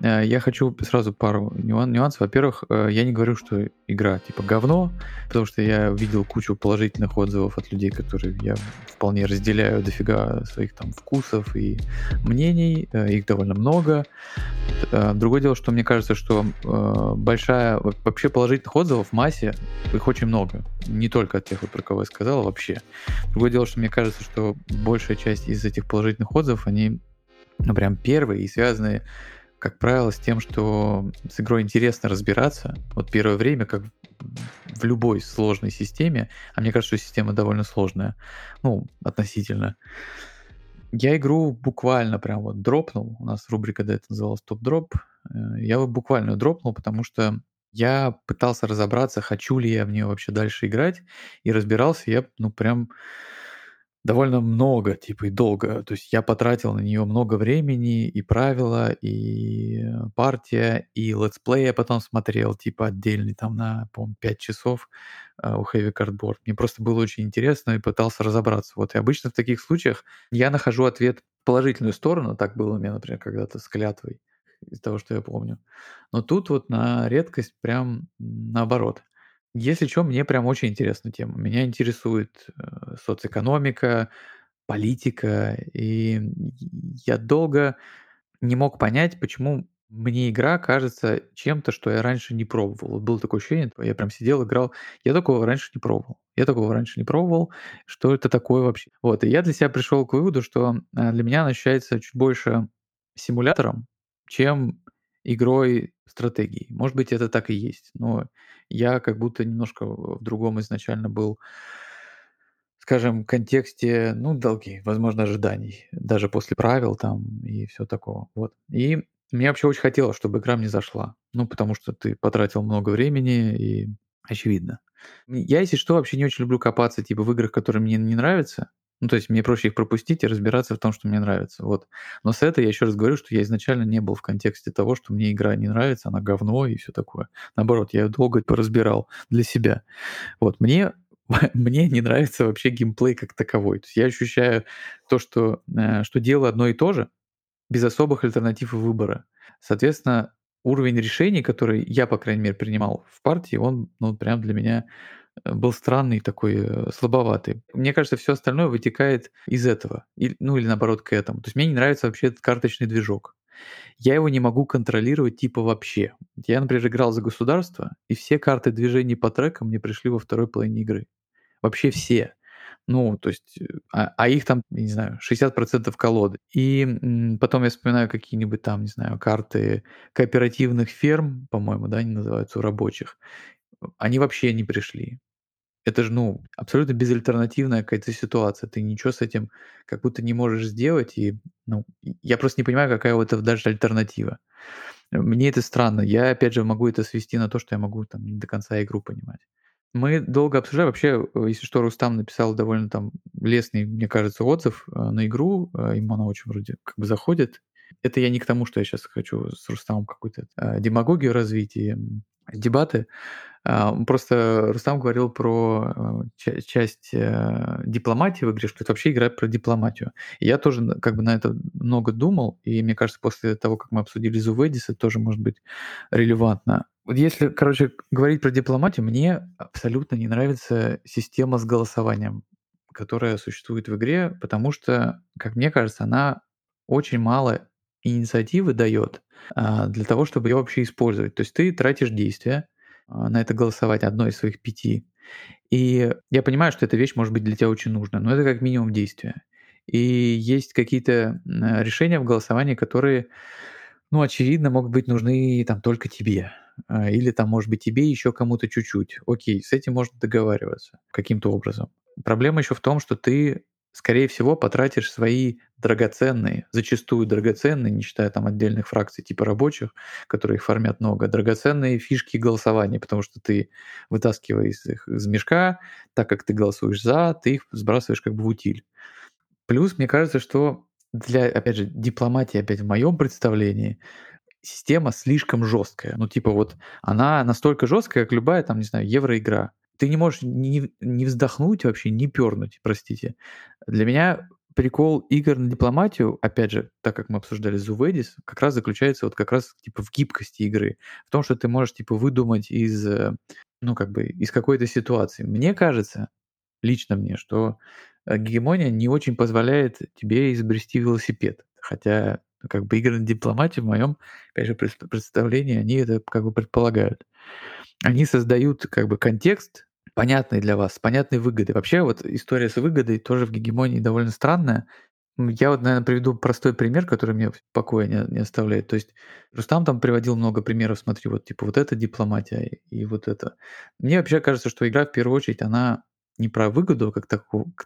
Э, я хочу сразу пару нюансов. Во-первых, э, я не говорю, что игра типа говно, потому что я видел кучу положительных отзывов от людей, которые я вполне разделяю дофига своих там вкусов и мнений. Э, их довольно много. Другое дело, что мне кажется, что большая... Вообще положительных отзывов в массе, их очень много. Не только от тех, про кого я сказал, а вообще. Другое дело, что мне кажется, что большая часть из этих положительных отзывов, они ну, прям первые и связаны как правило, с тем, что с игрой интересно разбираться. Вот первое время, как в любой сложной системе, а мне кажется, что система довольно сложная, ну, относительно. Я игру буквально прям вот дропнул. У нас рубрика до этого называлась топ-дроп. Э, я его буквально дропнул, потому что я пытался разобраться, хочу ли я в нее вообще дальше играть, и разбирался я, ну, прям довольно много, типа, и долго. То есть я потратил на нее много времени, и правила, и э, партия, и летсплей я потом смотрел, типа, отдельный, там, на, по-моему, 5 часов э, у Heavy Cardboard. Мне просто было очень интересно и пытался разобраться. Вот, и обычно в таких случаях я нахожу ответ в положительную сторону. Так было у меня, например, когда-то с клятвой, из того, что я помню. Но тут вот на редкость прям наоборот – если что, мне прям очень интересна тема. Меня интересует э, соцэкономика, политика, и я долго не мог понять, почему мне игра кажется чем-то, что я раньше не пробовал. Вот было такое ощущение, я прям сидел, играл. Я такого раньше не пробовал. Я такого раньше не пробовал. Что это такое вообще? Вот, и я для себя пришел к выводу, что э, для меня она ощущается чуть больше симулятором, чем игрой стратегии. Может быть, это так и есть, но я как будто немножко в другом изначально был, скажем, контексте, ну, долги, возможно, ожиданий, даже после правил там и все такого. Вот. И мне вообще очень хотелось, чтобы игра мне зашла. Ну, потому что ты потратил много времени и очевидно. Я, если что, вообще не очень люблю копаться типа в играх, которые мне не нравятся. Ну, то есть мне проще их пропустить и разбираться в том, что мне нравится. Вот. Но с этой я еще раз говорю, что я изначально не был в контексте того, что мне игра не нравится, она говно и все такое. Наоборот, я ее долго поразбирал для себя. Вот. Мне мне не нравится вообще геймплей как таковой. То есть я ощущаю то, что, э, что делаю одно и то же, без особых альтернатив и выбора. Соответственно, уровень решений, который я, по крайней мере, принимал в партии, он ну, прям для меня был странный такой, э, слабоватый. Мне кажется, все остальное вытекает из этого. И, ну или наоборот к этому. То есть мне не нравится вообще этот карточный движок. Я его не могу контролировать типа вообще. Я, например, играл за государство, и все карты движений по трекам мне пришли во второй половине игры. Вообще все. Ну, то есть, э, а, а их там, не знаю, 60% колоды. И м, потом я вспоминаю какие-нибудь там, не знаю, карты кооперативных ферм, по-моему, да, они называются, у рабочих. Они вообще не пришли. Это же, ну, абсолютно безальтернативная какая-то ситуация. Ты ничего с этим как будто не можешь сделать. И, ну, я просто не понимаю, какая у этого даже альтернатива. Мне это странно. Я, опять же, могу это свести на то, что я могу там не до конца игру понимать. Мы долго обсуждали. Вообще, э, если что, Рустам написал довольно там лестный, мне кажется, отзыв э, на игру. Э, ему она очень вроде как бы заходит. Это я не к тому, что я сейчас хочу с Рустамом какую-то демагогию развить и дебаты. А, просто Рустам говорил про э, часть э, дипломатии в игре, что это вообще игра про дипломатию. И я тоже как бы на это много думал, и мне кажется, после того, как мы обсудили Зуведис, это тоже может быть релевантно. Вот если, короче, говорить про дипломатию, мне абсолютно не нравится система с голосованием, которая существует в игре, потому что, как мне кажется, она очень мало инициативы дает а, для того, чтобы ее вообще использовать. То есть ты тратишь действия, а, на это голосовать одно из своих пяти. И я понимаю, что эта вещь может быть для тебя очень нужна, но это как минимум действие. и есть какие-то решения в голосовании, которые, ну, очевидно, могут быть нужны там только тебе. А, или там, может быть, тебе еще кому-то чуть-чуть. Окей, с этим можно договариваться каким-то образом. Проблема еще в том, что ты скорее всего, потратишь свои драгоценные, зачастую драгоценные, не считая там отдельных фракций типа рабочих, которые их формят много, драгоценные фишки голосования, потому что ты вытаскиваешь их из мешка, так как ты голосуешь за, ты их сбрасываешь как бы в утиль. Плюс, мне кажется, что для, опять же, дипломатии, опять в моем представлении, система слишком жесткая. Ну, типа вот она настолько жесткая, как любая, там, не знаю, евроигра ты не можешь не, не вздохнуть вообще, не пернуть, простите. Для меня прикол игр на дипломатию, опять же, так как мы обсуждали Зуведис, как раз заключается вот как раз типа в гибкости игры, в том, что ты можешь типа выдумать из, э, ну как бы из какой-то ситуации. Мне кажется, лично мне, что э, гегемония не очень позволяет тебе изобрести велосипед, хотя как бы игры на дипломатию в моем, опять же, представлении, они это как бы предполагают они создают как бы контекст, понятный для вас, понятной выгодой. Вообще вот история с выгодой тоже в гегемонии довольно странная. Я вот, наверное, приведу простой пример, который мне покоя не, не оставляет. То есть Рустам там приводил много примеров, смотри, вот типа вот это дипломатия и вот это. Мне вообще кажется, что игра в первую очередь, она не про выгоду как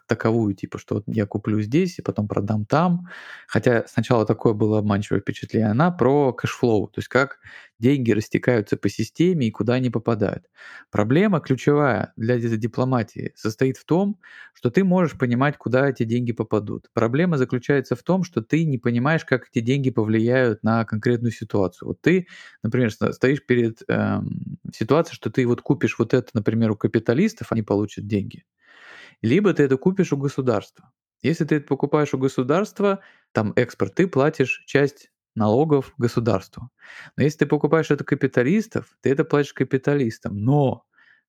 таковую, типа, что вот я куплю здесь и потом продам там. Хотя сначала такое было обманчивое впечатление. Она про cash flow, то есть как деньги растекаются по системе и куда они попадают. Проблема ключевая для дипломатии состоит в том, что ты можешь понимать, куда эти деньги попадут. Проблема заключается в том, что ты не понимаешь, как эти деньги повлияют на конкретную ситуацию. Вот ты, например, стоишь перед эм, ситуацией, что ты вот купишь вот это, например, у капиталистов, они получат деньги. Либо ты это купишь у государства. Если ты это покупаешь у государства, там экспорт, ты платишь часть налогов государству. Но если ты покупаешь это капиталистов, ты это платишь капиталистам. Но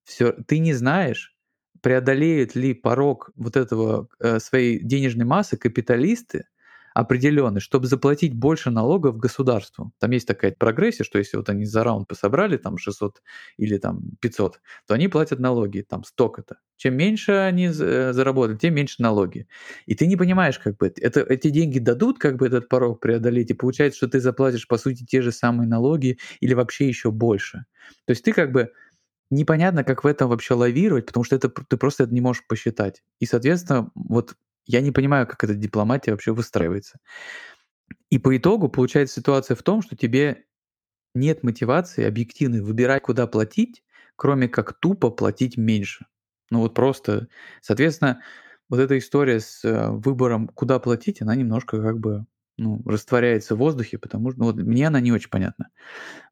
все, ты не знаешь, преодолеют ли порог вот этого э, своей денежной массы капиталисты, определенный, чтобы заплатить больше налогов государству. Там есть такая прогрессия, что если вот они за раунд пособрали там 600 или там 500, то они платят налоги, там столько-то. Чем меньше они э, заработают, тем меньше налоги. И ты не понимаешь, как бы это, эти деньги дадут как бы этот порог преодолеть, и получается, что ты заплатишь по сути те же самые налоги или вообще еще больше. То есть ты как бы непонятно, как в этом вообще лавировать, потому что это ты просто это не можешь посчитать. И, соответственно, вот я не понимаю, как эта дипломатия вообще выстраивается. И по итогу получается ситуация в том, что тебе нет мотивации объективной выбирать, куда платить, кроме как тупо платить меньше. Ну вот просто, соответственно, вот эта история с э, выбором, куда платить, она немножко как бы ну, растворяется в воздухе, потому что ну, вот, мне она не очень понятна.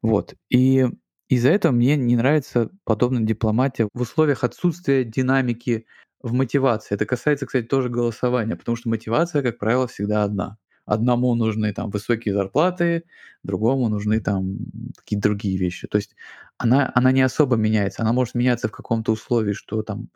Вот. И из-за этого мне не нравится подобная дипломатия в условиях отсутствия динамики в мотивации. Это касается, кстати, тоже голосования, потому что мотивация, как правило, всегда одна. Одному нужны там высокие зарплаты, другому нужны там какие-то другие вещи. То есть она, она не особо меняется. Она может меняться в каком-то условии, что там,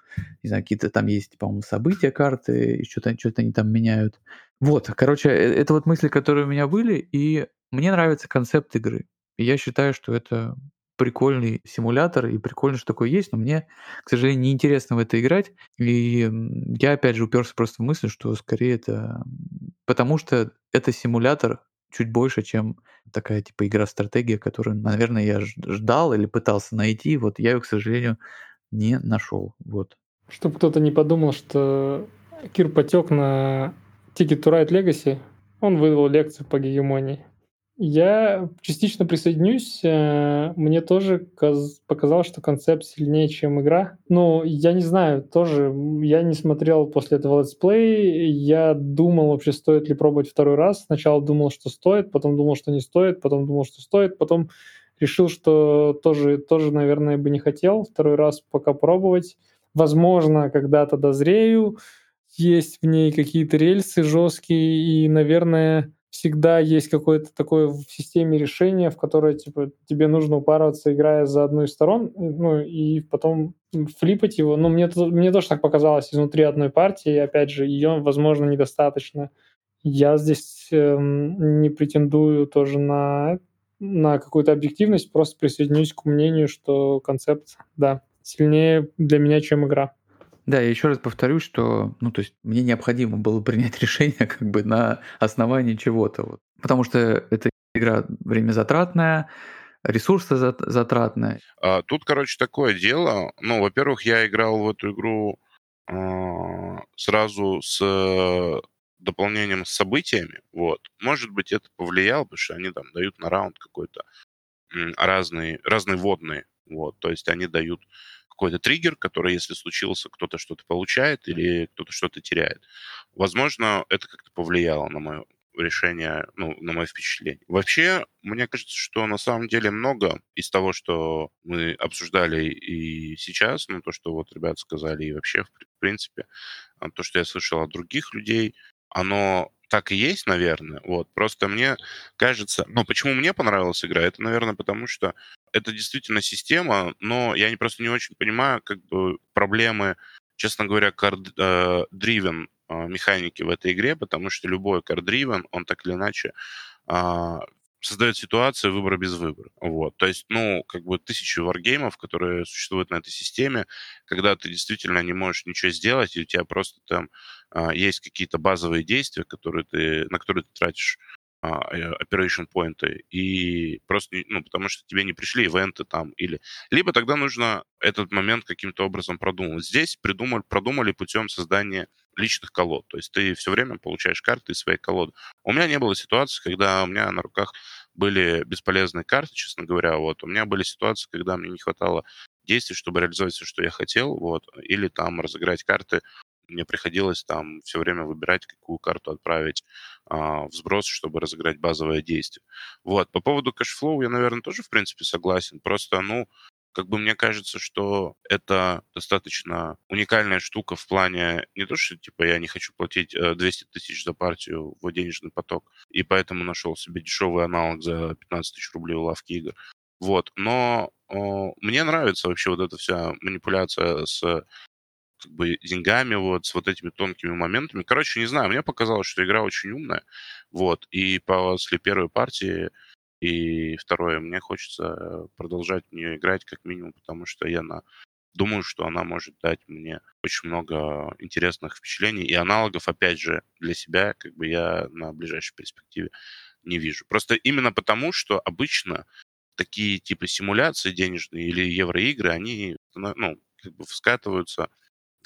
не знаю, какие-то там есть, по-моему, события карты, и что-то что они там меняют. Вот, короче, э, это вот мысли, которые у меня были, и мне нравится концепт игры. И я считаю, что это прикольный симулятор, и прикольно, что такое есть, но мне, к сожалению, неинтересно в это играть. И я, опять же, уперся просто в мысль, что скорее это... Потому что это симулятор чуть больше, чем такая типа игра-стратегия, которую, наверное, я ждал или пытался найти. Вот я ее, к сожалению, не нашел. Вот. Чтобы кто-то не подумал, что Кир потек на Ticket to Ride Legacy, он выдал лекцию по гегемонии. Я частично присоединюсь. Э, мне тоже показалось, что концепт сильнее, чем игра. Ну, я не знаю, тоже я не смотрел после этого летсплей. Я думал вообще, стоит ли пробовать второй раз. Сначала думал, что стоит, потом думал, что не стоит, потом думал, что стоит, потом решил, что тоже, тоже наверное, бы не хотел второй раз пока пробовать. Возможно, когда-то дозрею. Есть в ней какие-то рельсы жесткие, и, наверное, всегда есть какое-то такое в системе решение, в которое типа, тебе нужно упарываться, играя за одну из сторон, ну и потом флипать его. Ну, мне, мне тоже так показалось изнутри одной партии, и, опять же, ее, возможно, недостаточно. Я здесь э, не претендую тоже на, на какую-то объективность, просто присоединюсь к мнению, что концепт, да, сильнее для меня, чем игра. Да, я еще раз повторюсь, что, ну, то есть мне необходимо было принять решение как бы на основании чего-то. Вот. Потому что эта игра время затратная, ресурсы затратные. А, тут, короче, такое дело. Ну, во-первых, я играл в эту игру а, сразу с дополнением с событиями. Вот. Может быть, это повлияло, потому что они там дают на раунд какой-то разные, разные водные. Вот. То есть они дают какой-то триггер, который, если случился, кто-то что-то получает или кто-то что-то теряет. Возможно, это как-то повлияло на мое решение, ну, на мое впечатление. Вообще, мне кажется, что на самом деле много из того, что мы обсуждали и сейчас, ну, то, что вот ребята сказали, и вообще, в принципе, а, то, что я слышал от других людей, оно так и есть, наверное. Вот. Просто мне кажется... Ну, почему мне понравилась игра? Это, наверное, потому что это действительно система, но я не, просто не очень понимаю как бы проблемы, честно говоря, card-driven а, механики в этой игре, потому что любой card-driven, он так или иначе а, создает ситуацию выбора без выбора. Вот. То есть, ну, как бы тысячи варгеймов, которые существуют на этой системе, когда ты действительно не можешь ничего сделать, и у тебя просто там а, есть какие-то базовые действия, которые ты, на которые ты тратишь а, э, operation поинты и просто, ну, потому что тебе не пришли ивенты там или... Либо тогда нужно этот момент каким-то образом продумать. Здесь придумали, продумали путем создания личных колод. То есть ты все время получаешь карты из своей колоды. У меня не было ситуации, когда у меня на руках были бесполезные карты, честно говоря. Вот. У меня были ситуации, когда мне не хватало действий, чтобы реализовать все, что я хотел, вот, или там разыграть карты мне приходилось там все время выбирать, какую карту отправить а, в сброс, чтобы разыграть базовое действие. Вот. По поводу cash flow я, наверное, тоже, в принципе, согласен. Просто, ну, как бы мне кажется, что это достаточно уникальная штука в плане не то, что типа я не хочу платить 200 э, тысяч за партию в денежный поток, и поэтому нашел себе дешевый аналог за 15 тысяч рублей у лавки игр. Вот, но о, мне нравится вообще вот эта вся манипуляция с как бы деньгами, вот, с вот этими тонкими моментами. Короче, не знаю, мне показалось, что игра очень умная, вот, и после первой партии и второе, мне хочется продолжать в нее играть как минимум, потому что я на... думаю, что она может дать мне очень много интересных впечатлений и аналогов, опять же, для себя, как бы я на ближайшей перспективе не вижу. Просто именно потому, что обычно такие типа симуляции денежные или евроигры, они ну, как бы скатываются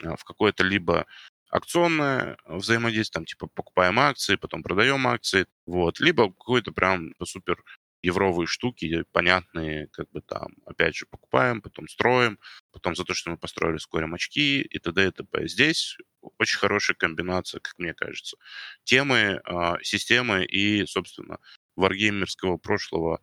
а, в какое-то либо акционное взаимодействие, там, типа, покупаем акции, потом продаем акции, вот, либо какой-то прям супер евровые штуки, понятные, как бы там, опять же, покупаем, потом строим, потом за то, что мы построили, скорим очки и т.д. и т.п. Здесь очень хорошая комбинация, как мне кажется, темы, а, системы и, собственно, варгеймерского прошлого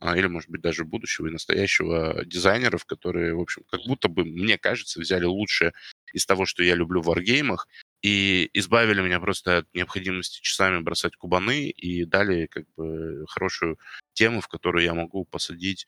а, или, может быть, даже будущего и настоящего дизайнеров, которые, в общем, как будто бы, мне кажется, взяли лучшее из того, что я люблю в варгеймах, и избавили меня просто от необходимости часами бросать кубаны и дали как бы хорошую тему, в которую я могу посадить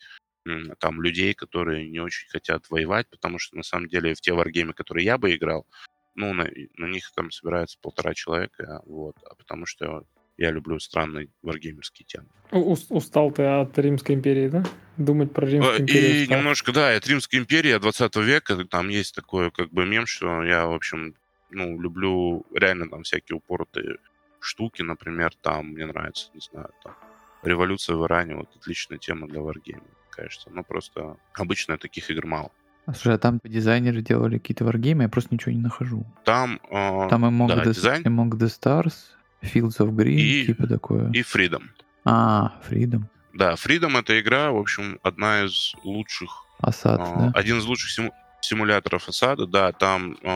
там людей, которые не очень хотят воевать, потому что на самом деле в те варгеймы, которые я бы играл, ну, на, на них там собирается полтора человека, вот, а потому что я люблю странные варгеймерские темы. У, устал ты от Римской империи, да? Думать про Римскую э, империю. И устал. немножко, да, от Римской империи 20 века, там есть такое как бы мем, что я, в общем, ну, люблю реально там всякие упоротые штуки, например, там мне нравится, не знаю, там революция в Иране, вот отличная тема для варгейма, кажется. Ну, просто обычно таких игр мало. А слушай, а там дизайнеры делали какие-то варгеймы, я просто ничего не нахожу. Там, э, там Among, да, the, дизайн... Among the Stars, Fields of Green, и, типа такое. И Freedom. А, Freedom. Да, Freedom это игра, в общем, одна из лучших. Осад, э, да? Один из лучших симу симуляторов осады, да, там э,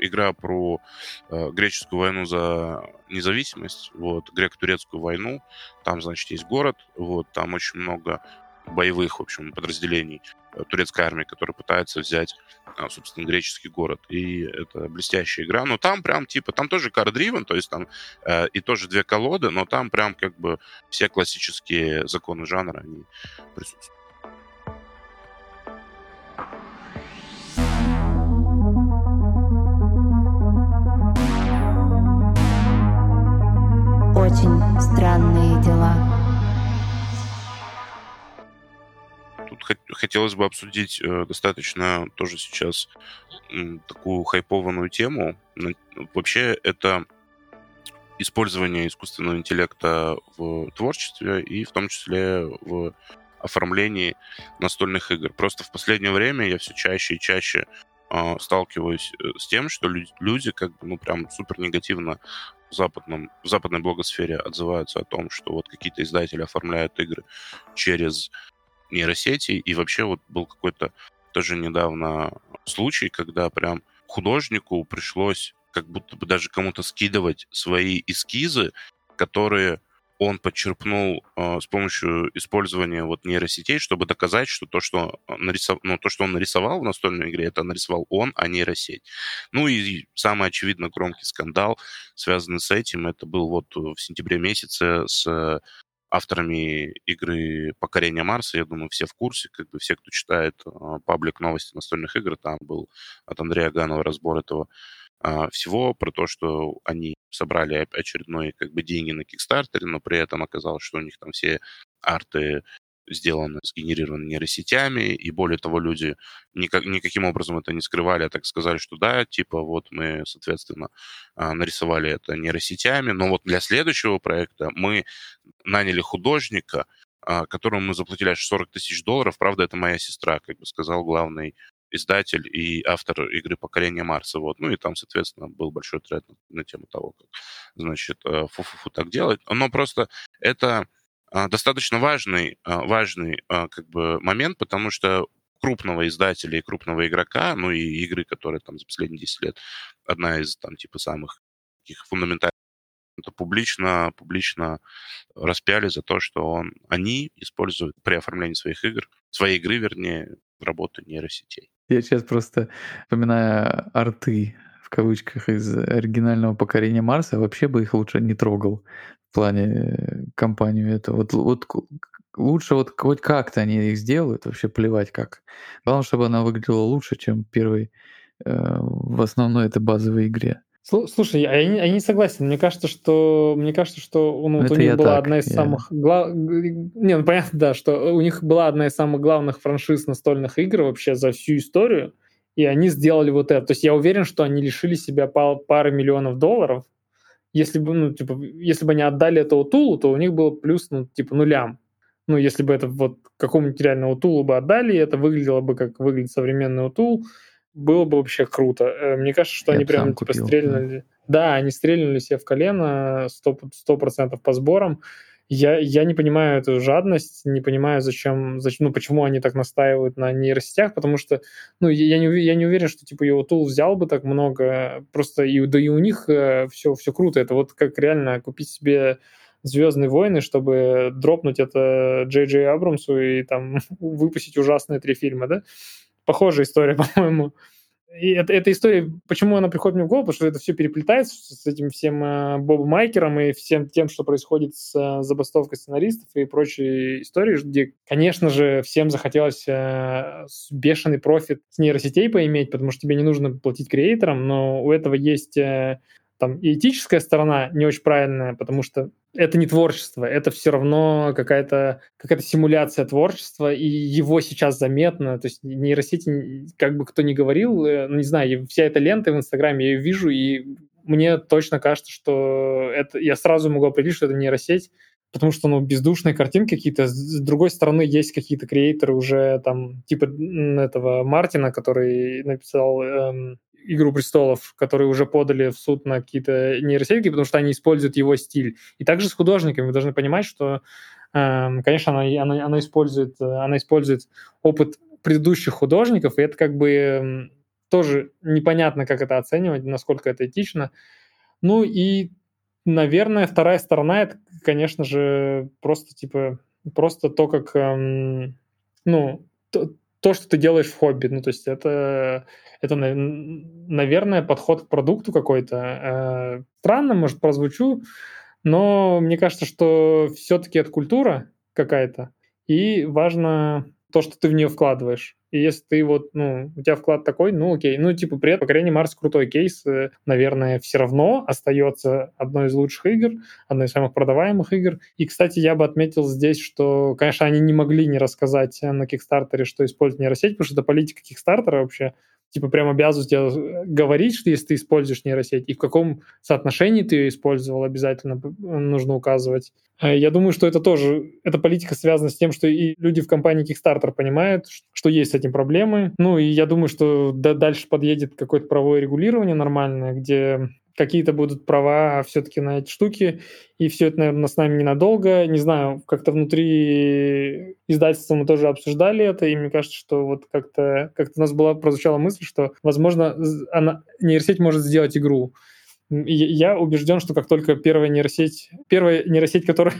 игра про э, греческую войну за независимость, вот, греко-турецкую войну, там, значит, есть город, вот, там очень много боевых, в общем, подразделений э, турецкой армии, которые пытаются взять, э, собственно, греческий город. И это блестящая игра. Но там прям, типа, там тоже card-driven, то есть там э, и тоже две колоды, но там прям как бы все классические законы жанра, они присутствуют. Очень странные дела. Тут хотелось бы обсудить э, достаточно тоже сейчас такую хайпованную тему. Вообще это использование искусственного интеллекта в творчестве и в том числе в оформлении настольных игр. Просто в последнее время я все чаще и чаще э, сталкиваюсь с тем, что люди, люди как бы, ну, прям супер негативно в, западном, в западной блогосфере отзываются о том, что вот какие-то издатели оформляют игры через нейросети, и вообще вот был какой-то тоже недавно случай, когда прям художнику пришлось как будто бы даже кому-то скидывать свои эскизы, которые он подчерпнул э, с помощью использования вот нейросетей, чтобы доказать, что то, что, нарисов... ну, то, что он нарисовал в настольной игре, это нарисовал он, а нейросеть. Ну и самый очевидно громкий скандал, связанный с этим, это был вот в сентябре месяце с авторами игры «Покорение Марса». Я думаю, все в курсе, как бы все, кто читает э, паблик новости настольных игр, там был от Андрея Ганова разбор этого всего, про то, что они собрали очередной как бы деньги на Кикстартере, но при этом оказалось, что у них там все арты сделаны, сгенерированы нейросетями, и более того, люди никак, никаким образом это не скрывали, а так сказали, что да, типа вот мы, соответственно, а, нарисовали это нейросетями, но вот для следующего проекта мы наняли художника, а, которому мы заплатили аж 40 тысяч долларов, правда, это моя сестра, как бы сказал главный издатель и автор игры «Покорение Марса». Вот. Ну и там, соответственно, был большой тред на, на тему того, как, значит, э, фу-фу-фу так делать. Но просто это а, достаточно важный, а, важный а, как бы момент, потому что крупного издателя и крупного игрока, ну и игры, которые там за последние 10 лет одна из там типа самых таких фундаментальных это публично, публично распяли за то, что он, они используют при оформлении своих игр, своей игры, вернее, работу нейросетей. Я сейчас просто, вспоминая арты в кавычках из оригинального покорения Марса, вообще бы их лучше не трогал в плане э, компанию это. Вот, вот лучше вот хоть как-то они их сделают, вообще плевать как. Главное, чтобы она выглядела лучше, чем первый э, в основной это базовой игре. Слушай, я, я не согласен. Мне кажется, что мне кажется, что ну, вот у них была так, одна из я... самых глав... не, ну понятно, да, что у них была одна из самых главных франшиз настольных игр вообще за всю историю и они сделали вот это. То есть я уверен, что они лишили себя пары миллионов долларов. Если бы, ну, типа, если бы они отдали этого тулу, то у них было плюс, ну, типа, нулям. Ну, если бы это вот какому-нибудь реальному тулу бы отдали, это выглядело бы, как выглядит современный тул, было бы вообще круто. Э, мне кажется, что я они прям, типа, купил, стрельнули. Да. да, они стрельнули себе в колено 100%, 100% по сборам. Я, я не понимаю эту жадность, не понимаю, зачем, зачем, ну, почему они так настаивают на нейросетях, потому что, ну, я не, я не уверен, что, типа, его тул взял бы так много, просто, и, да и у них э, все, все круто, это вот как реально купить себе Звездные войны, чтобы дропнуть это Джей Джей Абрамсу и там выпустить ужасные три фильма, да? Похожая история, по-моему. И это, эта история, почему она приходит мне в голову, потому что это все переплетается с этим всем э, Бобом Майкером и всем тем, что происходит с э, забастовкой сценаристов и прочей истории, где, конечно же, всем захотелось э, бешеный профит с нейросетей поиметь, потому что тебе не нужно платить креаторам, но у этого есть э, там и этическая сторона не очень правильная, потому что это не творчество, это все равно какая-то какая симуляция творчества, и его сейчас заметно. То есть нейросети, как бы кто ни говорил, э, ну, не знаю, вся эта лента в Инстаграме, я ее вижу, и мне точно кажется, что это я сразу могу определить, что это нейросеть, потому что, ну, бездушные картинки какие-то. С другой стороны, есть какие-то креаторы уже там, типа этого Мартина, который написал эм, «Игру престолов», которые уже подали в суд на какие-то нейросети, потому что они используют его стиль. И также с художниками вы должны понимать, что, эм, конечно, она, она, она, использует, она использует опыт предыдущих художников, и это как бы эм, тоже непонятно, как это оценивать, насколько это этично. Ну и, наверное, вторая сторона это, конечно же, просто типа просто то, как эм, ну то, то, что ты делаешь в хобби. Ну, то есть это, это наверное, подход к продукту какой-то. Э, странно, может, прозвучу, но мне кажется, что все-таки это культура какая-то, и важно то, что ты в нее вкладываешь. И если ты вот, ну, у тебя вклад такой, ну, окей. Ну, типа, при этом, покорение Марс крутой кейс, э, наверное, все равно остается одной из лучших игр, одной из самых продаваемых игр. И, кстати, я бы отметил здесь, что, конечно, они не могли не рассказать на Кикстартере, что используют нейросеть, потому что это политика Кикстартера вообще типа прям обязывают тебя э, говорить, что если ты используешь нейросеть, и в каком соотношении ты ее использовал, обязательно нужно указывать. Э, я думаю, что это тоже, эта политика связана с тем, что и люди в компании Kickstarter понимают, что есть с этим проблемы. Ну и я думаю, что дальше подъедет какое-то правовое регулирование нормальное, где какие-то будут права все-таки на эти штуки, и все это, наверное, с нами ненадолго. Не знаю, как-то внутри издательства мы тоже обсуждали это, и мне кажется, что вот как-то как у нас была прозвучала мысль, что, возможно, она, нейросеть может сделать игру. Я убежден, что как только первая нейросеть, первая нейросеть, которая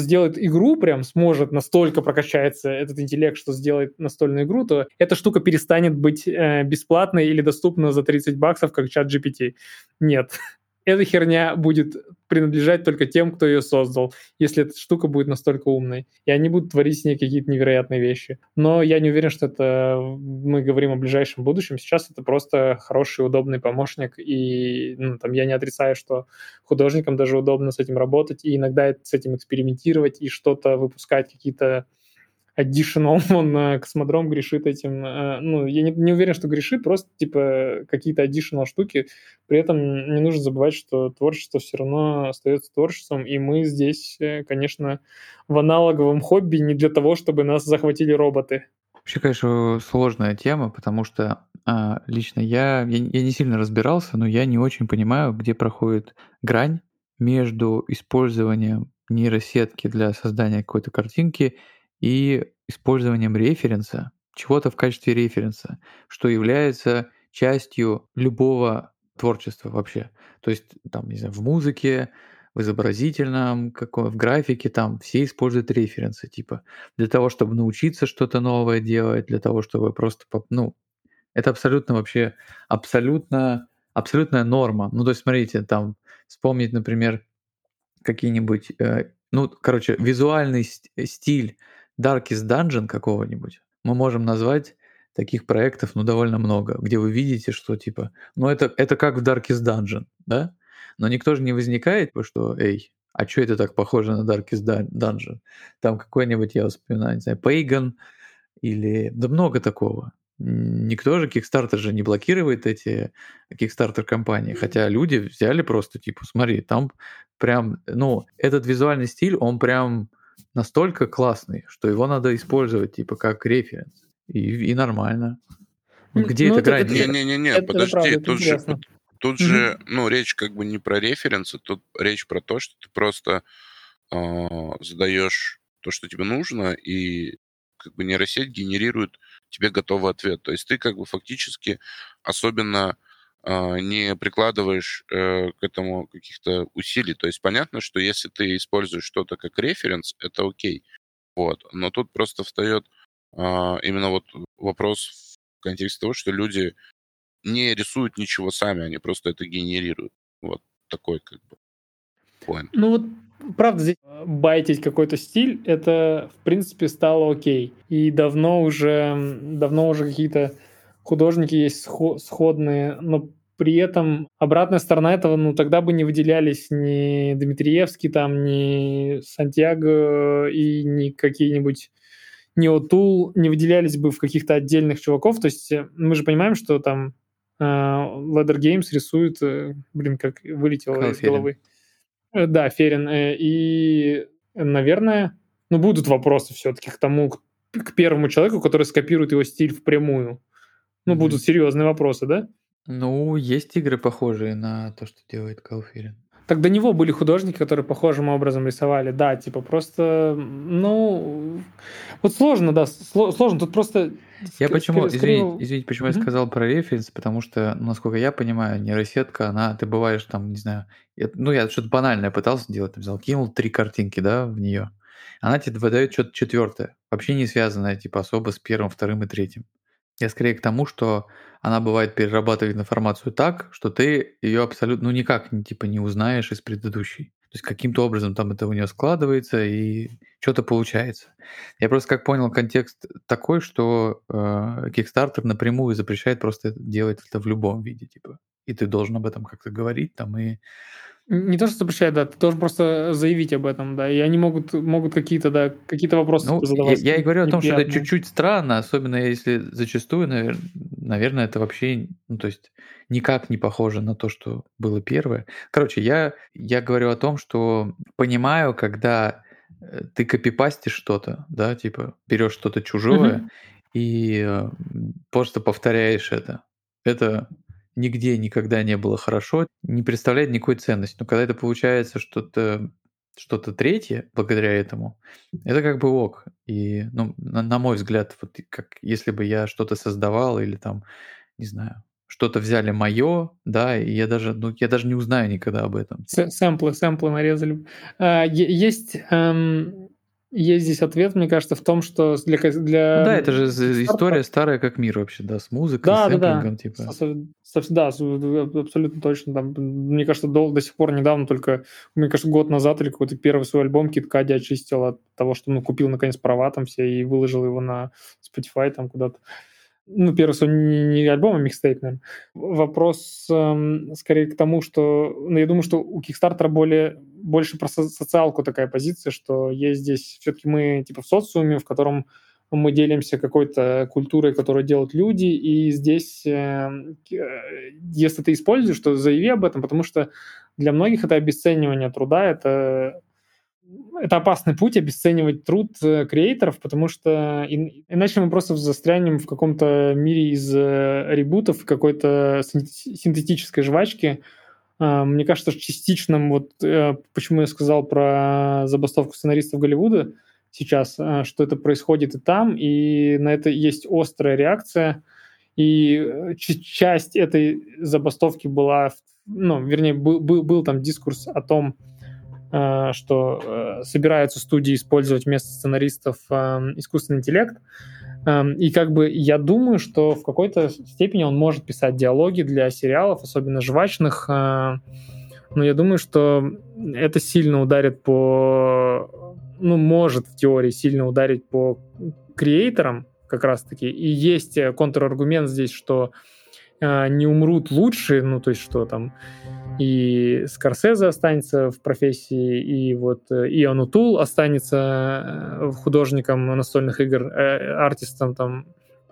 сделает игру, прям сможет, настолько прокачается этот интеллект, что сделает настольную игру, то эта штука перестанет быть э, бесплатной или доступна за 30 баксов, как чат GPT. Нет эта херня будет принадлежать только тем, кто ее создал, если эта штука будет настолько умной. И они будут творить с ней какие-то невероятные вещи. Но я не уверен, что это мы говорим о ближайшем будущем. Сейчас это просто хороший, удобный помощник. И ну, там, я не отрицаю, что художникам даже удобно с этим работать и иногда с этим экспериментировать и что-то выпускать, какие-то additional, он космодром грешит этим. Э, ну, я не, не уверен, что грешит, просто типа какие-то additional штуки. При этом не нужно забывать, что творчество все равно остается творчеством, и мы здесь, э, конечно, в аналоговом хобби не для того, чтобы нас захватили роботы. Вообще, конечно, сложная тема, потому что а, лично я, я, я не сильно разбирался, но я не очень понимаю, где проходит грань между использованием нейросетки для создания какой-то картинки и использованием референса, чего-то в качестве референса, что является частью любого творчества вообще. То есть, там, не знаю, в музыке, в изобразительном, в графике, там все используют референсы, типа, для того, чтобы научиться что-то новое делать, для того, чтобы просто, ну, это абсолютно вообще, абсолютно, абсолютная норма. Ну, то есть, смотрите, там, вспомнить, например, какие-нибудь, э, ну, короче, визуальный стиль Darkest Dungeon какого-нибудь мы можем назвать таких проектов, ну, довольно много, где вы видите, что типа, ну, это, это как в Darkest Dungeon, да? Но никто же не возникает, что, эй, а что это так похоже на Darkest Dungeon? Там какой-нибудь, я вспоминаю, не знаю, Pagan или... Да много такого. Никто же Kickstarter же не блокирует эти Kickstarter компании, хотя люди взяли просто, типа, смотри, там прям, ну, этот визуальный стиль, он прям настолько классный, что его надо использовать типа как референс. И, и нормально. Где ну, эта грань? Не-не-не, подожди, правда, тут же, тут же, ну, речь как бы не про референсы, тут речь про то, что ты просто э, задаешь то, что тебе нужно, и как бы нейросеть генерирует тебе готовый ответ. То есть ты как бы фактически особенно не прикладываешь э, к этому каких-то усилий. То есть понятно, что если ты используешь что-то как референс, это окей. Вот. Но тут просто встает а, именно вот вопрос в контексте того, что люди не рисуют ничего сами, они просто это генерируют. Вот такой как бы point. Ну вот правда, здесь байтить какой-то стиль, это, в принципе, стало окей. И давно уже, давно уже какие-то художники есть сходные, но при этом обратная сторона этого, ну, тогда бы не выделялись ни Дмитриевский, там, ни Сантьяго и ни какие-нибудь ни Отул не выделялись бы в каких-то отдельных чуваков. То есть э, мы же понимаем, что там э, Ladder Games рисует, э, блин, как вылетело Кал из Ферин. головы. Э, да, Ферин. Э, и, наверное, ну, будут вопросы все-таки к тому, к, к первому человеку, который скопирует его стиль впрямую. Ну, будут серьезные вопросы, да? Ну, есть игры, похожие на то, что делает Калфирин. Так до него были художники, которые похожим образом рисовали. Да, типа просто, ну, вот сложно, да, сложно. Тут просто... Я почему, извините, извините, почему mm-hmm. я сказал про референс, потому что, насколько я понимаю, нейросетка, она, ты бываешь там, не знаю, я, ну, я что-то банальное пытался делать, там, взял, кинул три картинки, да, в нее. Она тебе выдает что-то четвертое, вообще не связанное, типа, особо с первым, вторым и третьим. Я скорее к тому, что она бывает перерабатывает информацию так, что ты ее абсолютно, ну никак, типа не узнаешь из предыдущей. То есть каким-то образом там это у нее складывается и что-то получается. Я просто как понял контекст такой, что э, Kickstarter напрямую запрещает просто делать это в любом виде, типа. И ты должен об этом как-то говорить там и не то, что запрещает, да, ты должен просто заявить об этом, да, и они могут, могут какие-то, да, какие-то вопросы ну, задавать. Я, я и говорю о том, что это чуть-чуть странно, особенно если зачастую, наверное, наверное, это вообще, ну, то есть никак не похоже на то, что было первое. Короче, я, я говорю о том, что понимаю, когда э, ты копипастишь что-то, да, типа берешь что-то чужое и э, просто повторяешь это. Это нигде никогда не было хорошо, не представляет никакой ценности. Но когда это получается что-то что-то третье благодаря этому, это как бы ок. И, ну, на, на мой взгляд, вот как если бы я что-то создавал или там, не знаю, что-то взяли мое, да, и я даже, ну, я даже не узнаю никогда об этом. Сэмплы, сэмплы нарезали. А, есть эм, есть здесь ответ, мне кажется, в том, что для... для... Ну да, это же история старая как мир вообще, да, с музыкой, да, с сэмплингом, да, типа. Да, абсолютно точно. Там, мне кажется, до, до сих пор недавно, только, мне кажется, год назад или какой-то первый свой альбом Кит Кади очистил от того, что ну, купил наконец права там все и выложил его на Spotify там куда-то ну, первый свой не, не альбом, а микстейп, наверное. Вопрос эм, скорее к тому, что, ну, я думаю, что у Kickstarter более, больше про со- социалку такая позиция, что есть здесь, все-таки мы типа в социуме, в котором мы делимся какой-то культурой, которую делают люди, и здесь, эм, э, если ты используешь, то заяви об этом, потому что для многих это обесценивание труда, это это опасный путь обесценивать труд э, креаторов, потому что иначе мы просто застрянем в каком-то мире из э, ребутов, какой-то синтетической жвачки. А, мне кажется, что частично, вот э, почему я сказал про забастовку сценаристов Голливуда сейчас, что это происходит и там, и на это есть острая реакция. И часть этой забастовки была, ну, вернее, был, был, был там дискурс о том, что э, собираются студии использовать вместо сценаристов эм, искусственный интеллект. Эм, и как бы я думаю, что в какой-то степени он может писать диалоги для сериалов, особенно жвачных. Э, но я думаю, что это сильно ударит по... Ну, может в теории сильно ударить по креаторам как раз-таки. И есть контраргумент здесь, что не умрут лучшие, ну, то есть что там и Скорсезе останется в профессии, и вот э, Иоанн Утул останется э, художником настольных игр, э, артистом там.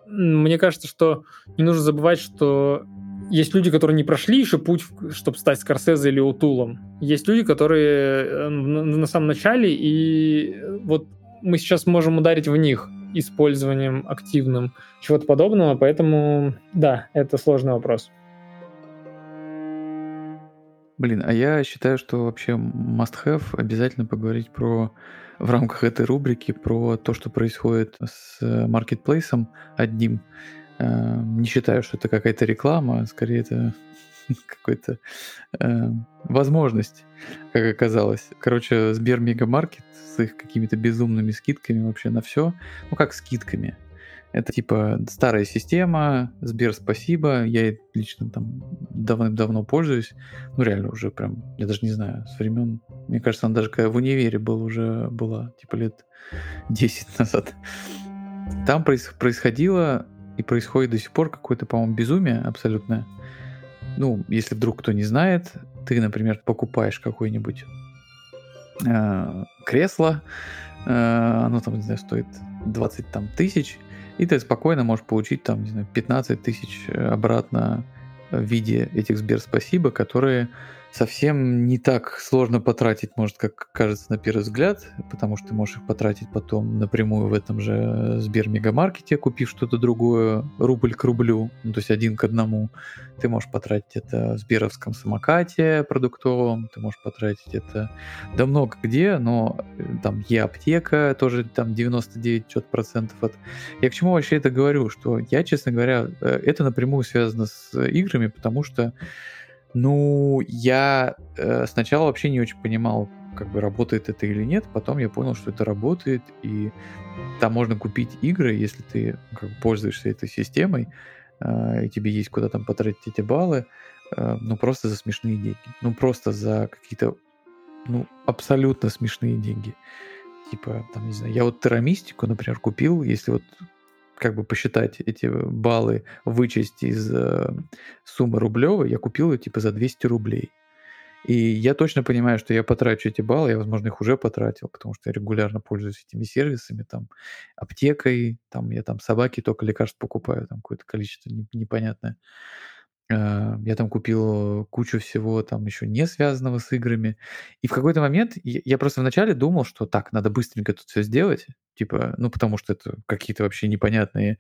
Мне кажется, что не нужно забывать, что есть люди, которые не прошли еще путь, чтобы стать Скорсезе или Утулом. Есть люди, которые на самом начале, и вот мы сейчас можем ударить в них использованием активным чего-то подобного, поэтому да, это сложный вопрос. Блин, а я считаю, что вообще must-have обязательно поговорить про в рамках этой рубрики про то, что происходит с маркетплейсом одним. Э, не считаю, что это какая-то реклама, скорее это какая-то э, возможность, как оказалось. Короче, Сбер Мегамаркет с их какими-то безумными скидками вообще на все. Ну как скидками? Это типа старая система, Сбер спасибо, я лично там давным-давно пользуюсь. Ну реально уже прям, я даже не знаю, с времен, мне кажется, она даже когда в универе был уже была, типа лет 10 назад. Там проис- происходило и происходит до сих пор какое-то, по-моему, безумие абсолютное. Ну, если вдруг кто не знает, ты, например, покупаешь какое-нибудь э, кресло, э, оно там, не знаю, стоит 20 там, тысяч, и ты спокойно можешь получить там, не знаю, 15 тысяч обратно в виде этих Сбер спасибо, которые совсем не так сложно потратить, может, как кажется на первый взгляд, потому что ты можешь их потратить потом напрямую в этом же Сбер Мегамаркете, купив что-то другое, рубль к рублю, ну, то есть один к одному. Ты можешь потратить это в Сберовском самокате продуктовом, ты можешь потратить это да много где, но э, там Е-аптека тоже там 99 что-то процентов от... Я к чему вообще это говорю, что я, честно говоря, э, это напрямую связано с играми, потому что ну, я э, сначала вообще не очень понимал, как бы работает это или нет. Потом я понял, что это работает, и там можно купить игры, если ты как бы, пользуешься этой системой, э, и тебе есть куда там потратить эти баллы, э, ну просто за смешные деньги. Ну просто за какие-то ну, абсолютно смешные деньги. Типа, там, не знаю, я вот террамистику, например, купил, если вот как бы посчитать эти баллы, вычесть из э, суммы рублевой, я купил ее типа за 200 рублей. И я точно понимаю, что я потрачу эти баллы, я, возможно, их уже потратил, потому что я регулярно пользуюсь этими сервисами, там, аптекой, там, я там собаки только лекарств покупаю, там какое-то количество непонятное. Э, я там купил кучу всего там еще не связанного с играми. И в какой-то момент я просто вначале думал, что так, надо быстренько тут все сделать, типа, ну, потому что это какие-то вообще непонятные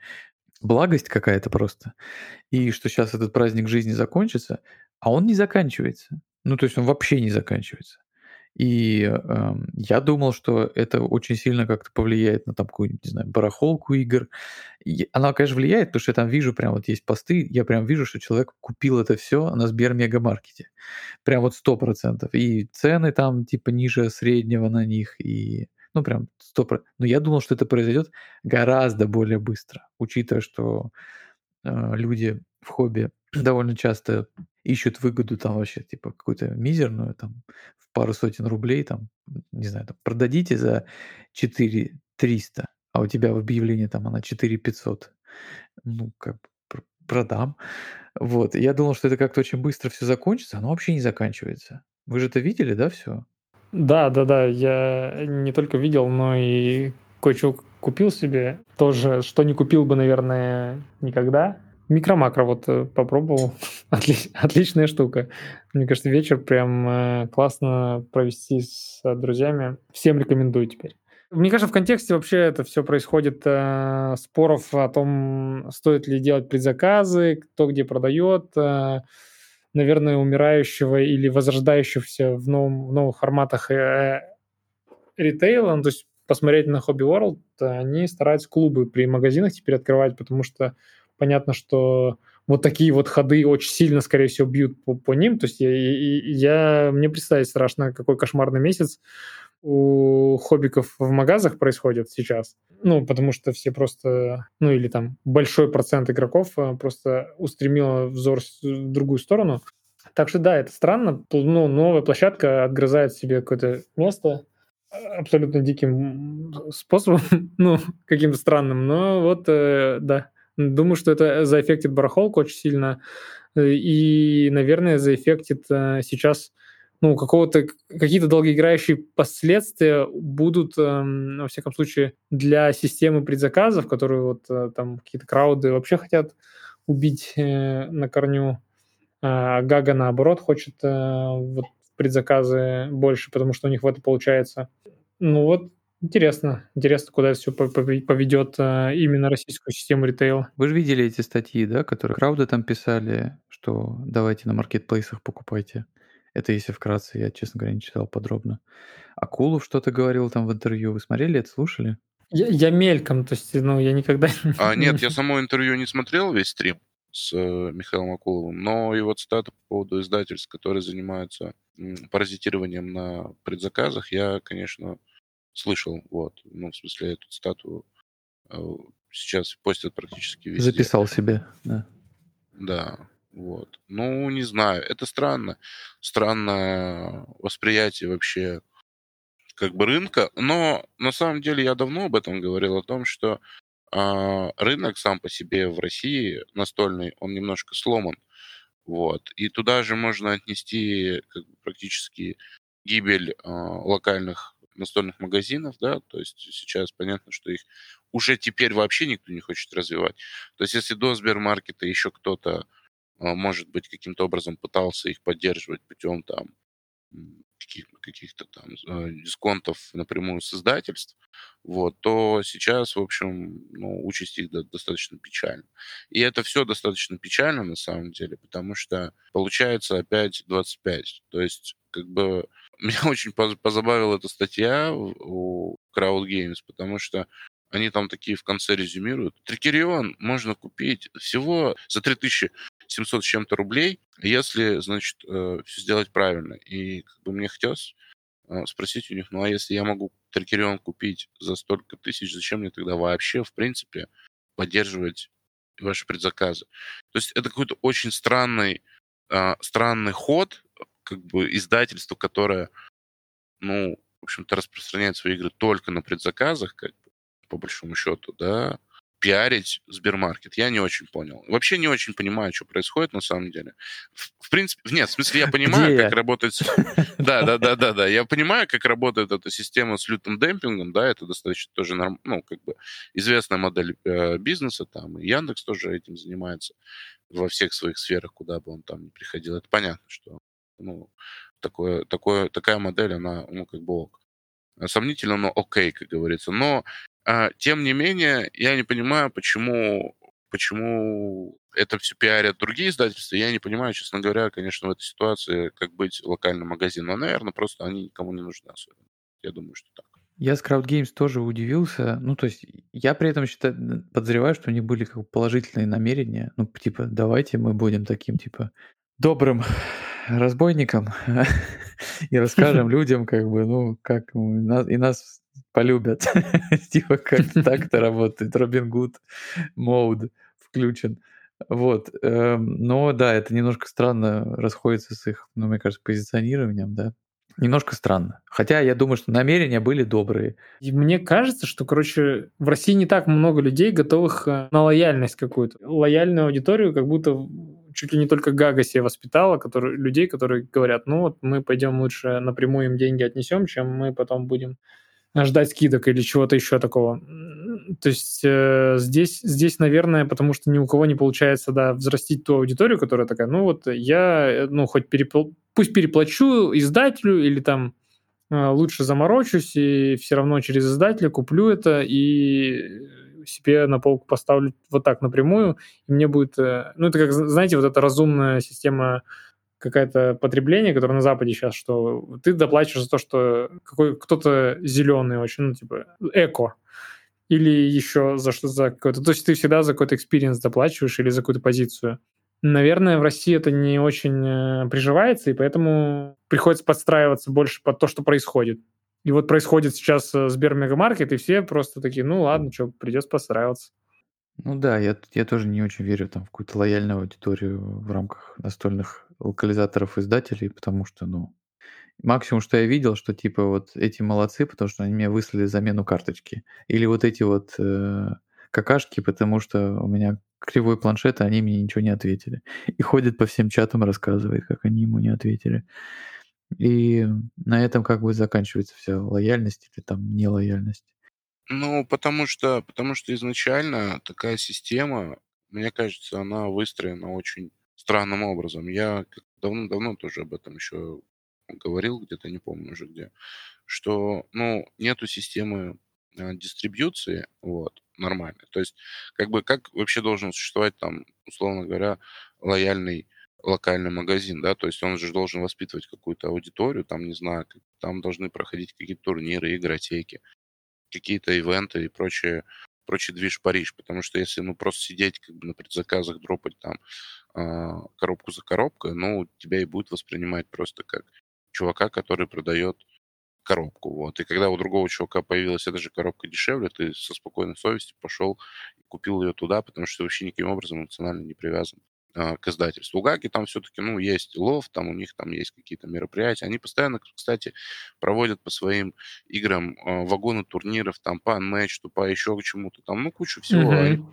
благость какая-то просто. И что сейчас этот праздник жизни закончится, а он не заканчивается. Ну, то есть он вообще не заканчивается. И э, я думал, что это очень сильно как-то повлияет на там какую-нибудь, не знаю, барахолку игр. И она, конечно, влияет, потому что я там вижу, прям вот есть посты, я прям вижу, что человек купил это все на Сбер Мегамаркете. Прям вот сто процентов. И цены там типа ниже среднего на них, и ну прям сто процентов. Но я думал, что это произойдет гораздо более быстро, учитывая, что э, люди в хобби довольно часто ищут выгоду там вообще, типа, какую-то мизерную, там, пару сотен рублей, там, не знаю, там, продадите за 4 300, а у тебя в объявлении там она 4 500. Ну, как продам. Вот. Я думал, что это как-то очень быстро все закончится, оно вообще не заканчивается. Вы же это видели, да, все? Да, да, да. Я не только видел, но и кое-что купил себе. Тоже, что не купил бы, наверное, никогда. Микромакро вот э, попробовал. Отли- отличная штука. Мне кажется, вечер прям э, классно провести с э, друзьями. Всем рекомендую теперь. Мне кажется, в контексте вообще это все происходит э, споров о том, стоит ли делать предзаказы, кто где продает. Э, наверное, умирающего или возрождающегося в, новом, в новых форматах э, ритейла. Ну, то есть посмотреть на Hobby World, они стараются клубы при магазинах теперь открывать, потому что понятно, что вот такие вот ходы очень сильно, скорее всего, бьют по, по ним. То есть я, я, мне представить страшно, какой кошмарный месяц у хоббиков в магазах происходит сейчас. Ну, потому что все просто, ну или там большой процент игроков э, просто устремило взор в другую сторону. Так что да, это странно. Ну, новая площадка отгрызает себе какое-то место абсолютно диким способом, ну, каким-то странным. Но вот, э, да, Думаю, что это заэффектит барахолку очень сильно. Э, и, наверное, заэффектит э, сейчас ну, какого-то, какие-то долгоиграющие последствия будут, эм, во всяком случае, для системы предзаказов, которые вот э, там какие-то крауды вообще хотят убить на корню. А Гага, наоборот, хочет вот предзаказы больше, потому что у них в это получается. Ну вот, Интересно. Интересно, куда это все поведет а, именно российскую систему ритейла. Вы же видели эти статьи, да, которые крауды там писали, что давайте на маркетплейсах покупайте. Это если вкратце, я, честно говоря, не читал подробно. Акулов что-то говорил там в интервью. Вы смотрели это, слушали? Я, я мельком, то есть, ну, я никогда... А, нет, я само интервью не смотрел, весь стрим с э, Михаилом Акуловым, но его цитаты по поводу издательств, которые занимаются паразитированием на предзаказах, я, конечно, слышал, вот, ну, в смысле, эту статую э, сейчас постят практически везде. Записал себе, да. Да, вот. Ну, не знаю, это странно. Странное восприятие вообще как бы рынка, но на самом деле я давно об этом говорил, о том, что э, рынок сам по себе в России настольный, он немножко сломан. Вот. И туда же можно отнести как бы, практически гибель э, локальных настольных магазинов, да, то есть сейчас понятно, что их уже теперь вообще никто не хочет развивать. То есть если до Сбермаркета еще кто-то, а, может быть, каким-то образом пытался их поддерживать путем там каких, каких-то там э, дисконтов напрямую с издательств, вот, то сейчас, в общем, ну, участь их достаточно печальна. И это все достаточно печально на самом деле, потому что получается опять 25. То есть, как бы, меня очень позабавила эта статья у Crowd Games, потому что они там такие в конце резюмируют. Трикерион можно купить всего за 3700 с чем-то рублей, если, значит, э, все сделать правильно. И как бы мне хотелось э, спросить у них, ну а если я могу Трикерион купить за столько тысяч, зачем мне тогда вообще, в принципе, поддерживать ваши предзаказы? То есть это какой-то очень странный, э, странный ход, как бы издательство, которое ну, в общем-то, распространяет свои игры только на предзаказах, как бы, по большому счету, да, пиарить Сбермаркет. Я не очень понял. Вообще не очень понимаю, что происходит на самом деле. В, в принципе, нет, в смысле, я понимаю, Где как я? работает... Да, да, да, да, да. Я понимаю, как работает эта система с лютым демпингом, да, это достаточно тоже, норм... ну, как бы известная модель э, бизнеса, там, и Яндекс тоже этим занимается во всех своих сферах, куда бы он там ни приходил. Это понятно, что, ну, такое, такое, такая модель, она, ну, как бы ок. Сомнительно, но окей, как говорится. Но а, тем не менее, я не понимаю, почему, почему это все пиарят другие издательства. Я не понимаю, честно говоря, конечно, в этой ситуации, как быть локальным магазином. Но, наверное, просто они никому не нужны особенно. Я думаю, что так. Я с Crowd Games тоже удивился. Ну, то есть, я при этом считаю, подозреваю, что у них были как положительные намерения. Ну, типа, давайте мы будем таким, типа, добрым разбойником и расскажем людям, как бы, ну, как и нас полюбят. Типа, как так это работает. Робин Гуд мод включен. Вот. эм, Но да, это немножко странно расходится с их, ну, мне кажется, позиционированием, да. Немножко странно. Хотя я думаю, что намерения были добрые. И мне кажется, что, короче, в России не так много людей, готовых э, на лояльность какую-то. Лояльную аудиторию как будто чуть ли не только Гага себе воспитала, которые, людей, которые говорят, ну вот мы пойдем лучше напрямую им деньги отнесем, чем мы потом будем ждать скидок или чего-то еще такого. То есть э, здесь, здесь, наверное, потому что ни у кого не получается да, взрастить ту аудиторию, которая такая, ну вот я, э, ну хоть перепл- пусть переплачу издателю или там э, лучше заморочусь и все равно через издателя куплю это и себе на полку поставлю вот так напрямую, и мне будет... э, Ну, это как, знаете, вот эта разумная система какая-то потребление, которое на Западе сейчас, что ты доплачиваешь за то, что какой, кто-то зеленый очень, ну, типа, эко, или еще за что за какой-то... То есть ты всегда за какой-то experience доплачиваешь или за какую-то позицию. Наверное, в России это не очень э, приживается, и поэтому приходится подстраиваться больше под то, что происходит. И вот происходит сейчас э, Сбермегамаркет, и все просто такие, ну ладно, что, придется подстраиваться. Ну да, я, я тоже не очень верю там, в какую-то лояльную аудиторию в рамках настольных локализаторов издателей, потому что, ну, максимум, что я видел, что типа вот эти молодцы, потому что они мне выслали замену карточки. Или вот эти вот э, какашки, потому что у меня кривой планшет, а они мне ничего не ответили. И ходит по всем чатам, рассказывает, как они ему не ответили. И на этом как бы заканчивается вся лояльность или там нелояльность. Ну, потому что, потому что изначально такая система, мне кажется, она выстроена очень странным образом. Я давно-давно тоже об этом еще говорил, где-то не помню уже где, что, ну, нету системы э, дистрибьюции, вот, нормальной. То есть, как бы, как вообще должен существовать там, условно говоря, лояльный локальный магазин, да, то есть он же должен воспитывать какую-то аудиторию, там, не знаю, там должны проходить какие-то турниры, игротеки, какие-то ивенты и прочее, прочий движ Париж, потому что если, ну, просто сидеть как бы на предзаказах, дропать там а, коробку за коробкой, ну, тебя и будет воспринимать просто как чувака, который продает коробку, вот. И когда у другого чувака появилась эта же коробка дешевле, ты со спокойной совестью пошел и купил ее туда, потому что ты вообще никаким образом эмоционально не привязан к издательству. У Гаги там все-таки, ну, есть лов, там у них там есть какие-то мероприятия. Они постоянно, кстати, проводят по своим играм а, вагоны турниров, там, по матчу, по еще к чему-то, там, ну, кучу всего. Мгм. Они,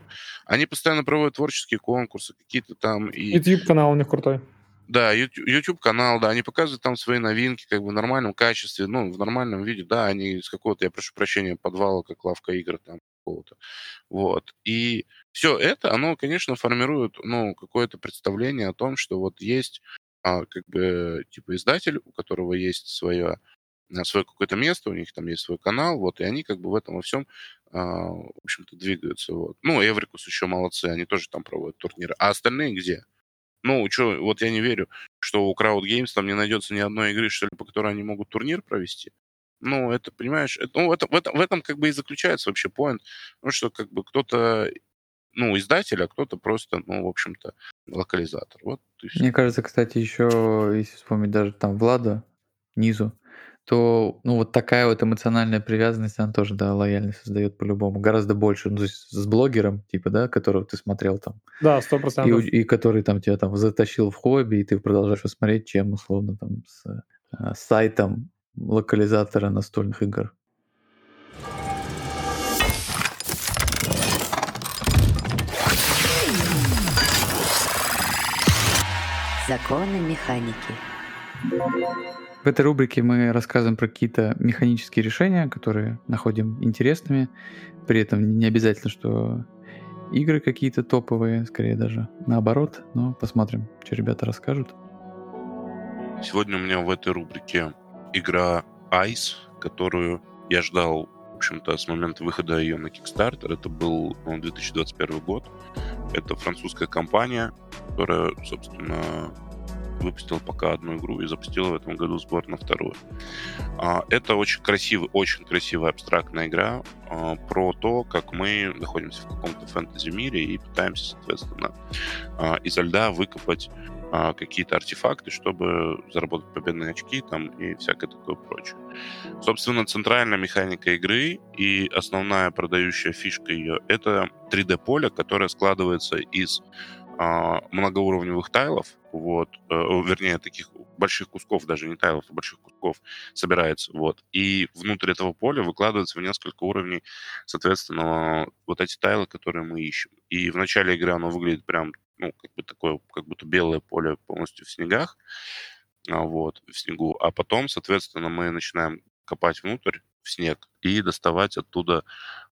они постоянно проводят творческие конкурсы, какие-то там и... YouTube-канал у них крутой. Да, YouTube-канал, да, они показывают там свои новинки, как бы в нормальном качестве, ну, в нормальном виде, да, они из какого-то, я прошу прощения, подвала, как лавка игр там какого-то. Вот. И все это, оно, конечно, формирует, ну, какое-то представление о том, что вот есть, а, как бы, типа, издатель, у которого есть свое, а, свое какое-то место, у них там есть свой канал, вот, и они как бы в этом во всем, а, в общем-то, двигаются, вот. Ну, Эврикус еще молодцы, они тоже там проводят турниры. А остальные где? Ну, что, вот я не верю, что у Crowd Games там не найдется ни одной игры, что ли, по которой они могут турнир провести. Ну, это, понимаешь, это, ну, это, в, этом, в этом как бы и заключается вообще поинт. Ну, что как бы кто-то, ну, издатель, а кто-то просто, ну, в общем-то, локализатор. Вот и все. Мне кажется, кстати, еще, если вспомнить даже там Влада, Низу, то, ну, вот такая вот эмоциональная привязанность, она тоже, да, лояльность создает по-любому. Гораздо больше, ну, то есть с блогером, типа, да, которого ты смотрел там, Да, сто и, процентов. и который там тебя там затащил в хобби, и ты продолжаешь его смотреть, чем, условно, там, с, э, с сайтом локализатора настольных игр. Законы механики. В этой рубрике мы рассказываем про какие-то механические решения, которые находим интересными. При этом не обязательно, что игры какие-то топовые, скорее даже наоборот. Но посмотрим, что ребята расскажут. Сегодня у меня в этой рубрике игра Ice, которую я ждал, в общем-то, с момента выхода ее на Kickstarter. Это был ну, 2021 год. Это французская компания, которая, собственно, выпустила пока одну игру и запустила в этом году сбор на вторую. А, это очень красивый, очень красивая абстрактная игра а, про то, как мы находимся в каком-то фэнтези-мире и пытаемся, соответственно, а, изо льда выкопать какие-то артефакты, чтобы заработать победные очки там и всякое такое прочее. Собственно, центральная механика игры и основная продающая фишка ее — это 3D-поле, которое складывается из а, многоуровневых тайлов, вот, э, вернее, таких больших кусков, даже не тайлов, а больших кусков собирается, вот, и внутрь этого поля выкладывается в несколько уровней, соответственно, вот эти тайлы, которые мы ищем. И в начале игры оно выглядит прям, ну, как бы такое, как будто белое поле полностью в снегах, а, вот, в снегу, а потом, соответственно, мы начинаем копать внутрь, в снег, и доставать оттуда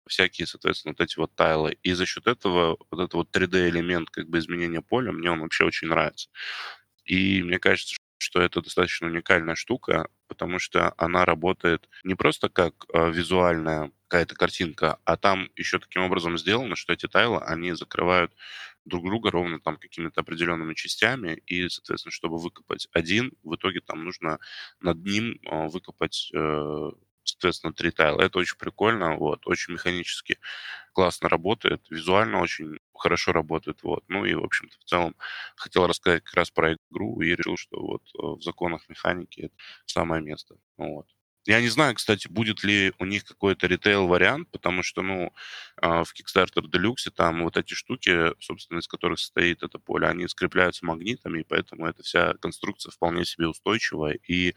всякие, соответственно, вот эти вот тайлы. И за счет этого вот этот вот 3D-элемент как бы изменения поля, мне он вообще очень нравится. И мне кажется, что это достаточно уникальная штука, потому что она работает не просто как э, визуальная какая-то картинка, а там еще таким образом сделано, что эти тайлы, они закрывают друг друга ровно там какими-то определенными частями, и, соответственно, чтобы выкопать один, в итоге там нужно над ним э, выкопать э, соответственно, три тайла. Это очень прикольно, вот, очень механически классно работает, визуально очень хорошо работает, вот. Ну и, в общем-то, в целом хотел рассказать как раз про игру и решил, что вот э, в законах механики это самое место, вот. Я не знаю, кстати, будет ли у них какой-то ритейл-вариант, потому что, ну, а, в Kickstarter Deluxe там вот эти штуки, собственно, из которых состоит это поле, они скрепляются магнитами, и поэтому эта вся конструкция вполне себе устойчивая, и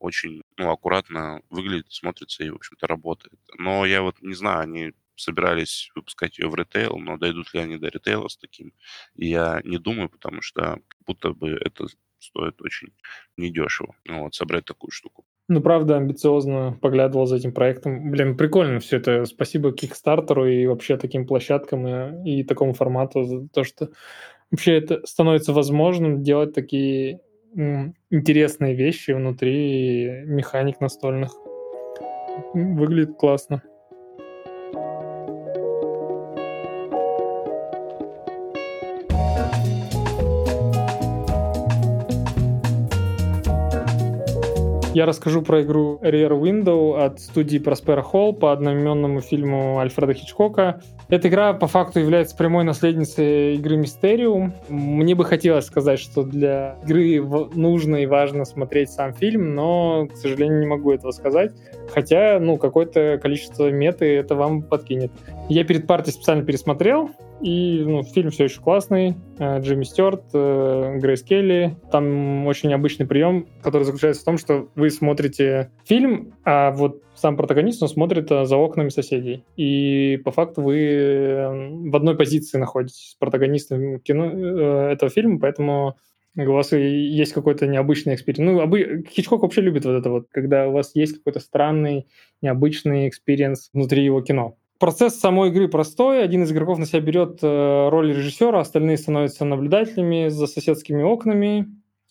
очень ну, аккуратно выглядит, смотрится и, в общем-то, работает. Но я вот не знаю, они собирались выпускать ее в ритейл, но дойдут ли они до ритейла с таким, я не думаю, потому что будто бы это стоит очень недешево, ну, вот, собрать такую штуку. Ну, правда, амбициозно поглядывал за этим проектом. Блин, прикольно все это. Спасибо Кикстартеру и вообще таким площадкам и, и такому формату за то, что вообще это становится возможным делать такие интересные вещи внутри механик настольных. Выглядит классно. Я расскажу про игру Rear Window от студии Prospera Hall по одноименному фильму Альфреда Хичкока. Эта игра по факту является прямой наследницей игры Mysterium. Мне бы хотелось сказать, что для игры нужно и важно смотреть сам фильм, но, к сожалению, не могу этого сказать. Хотя, ну, какое-то количество меты это вам подкинет. Я перед партией специально пересмотрел, и ну, фильм все еще классный. Э, Джимми Стюарт, э, Грейс Келли. Там очень необычный прием, который заключается в том, что вы смотрите фильм, а вот сам протагонист, он смотрит э, за окнами соседей. И по факту вы в одной позиции находитесь с протагонистом кино, этого фильма, поэтому у вас есть какой-то необычный experience. Ну, обы... Хичкок вообще любит вот это вот, когда у вас есть какой-то странный, необычный experience внутри его кино. Процесс самой игры простой. Один из игроков на себя берет э, роль режиссера, остальные становятся наблюдателями за соседскими окнами.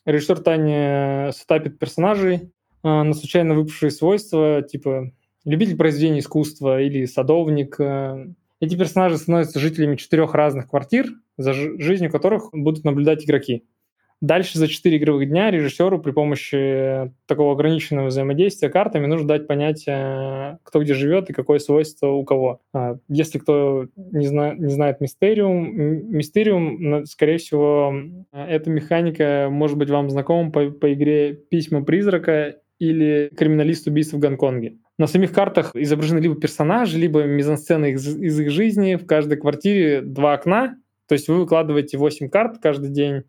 Режиссер тайно сетапит персонажей э, на случайно выпавшие свойства, типа любитель произведения искусства или садовник. Э. Эти персонажи становятся жителями четырех разных квартир, за жизнью которых будут наблюдать игроки. Дальше за 4 игровых дня режиссеру при помощи такого ограниченного взаимодействия картами нужно дать понять, э, кто где живет и какое свойство у кого. А, если кто не, зна не знает Мистериум, Мистериум, скорее всего, эта механика может быть вам знакома по, по игре «Письма призрака» или «Криминалист убийства в Гонконге». На самих картах изображены либо персонажи, либо мизансцены из, из их жизни. В каждой квартире два окна, то есть вы выкладываете 8 карт каждый день,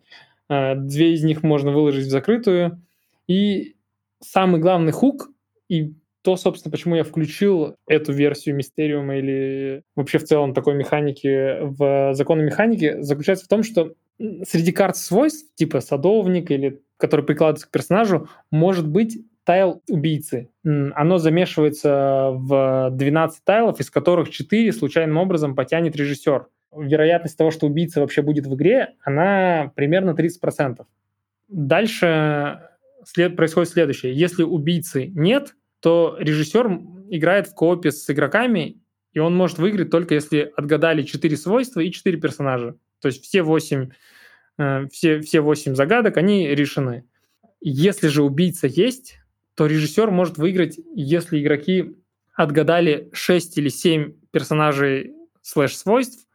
Э, две из них можно выложить в закрытую. И самый главный хук и то, собственно, почему я включил эту версию Мистериума или вообще в целом такой механики в законы механики, заключается в том, что среди карт свойств, типа садовник или который прикладывается к персонажу, может быть тайл убийцы. Оно замешивается в 12 тайлов, из которых 4 случайным образом потянет режиссер. Вероятность того, что убийца вообще будет в игре, она примерно 30%. Дальше след, происходит следующее. Если убийцы нет, то режиссер играет в коопе с игроками, и он может выиграть только если отгадали 4 свойства и 4 персонажа. То есть все 8, э, все, все 8 загадок, они решены. Если же убийца есть, то режиссер может выиграть, если игроки отгадали 6 или 7 персонажей слэш-свойств,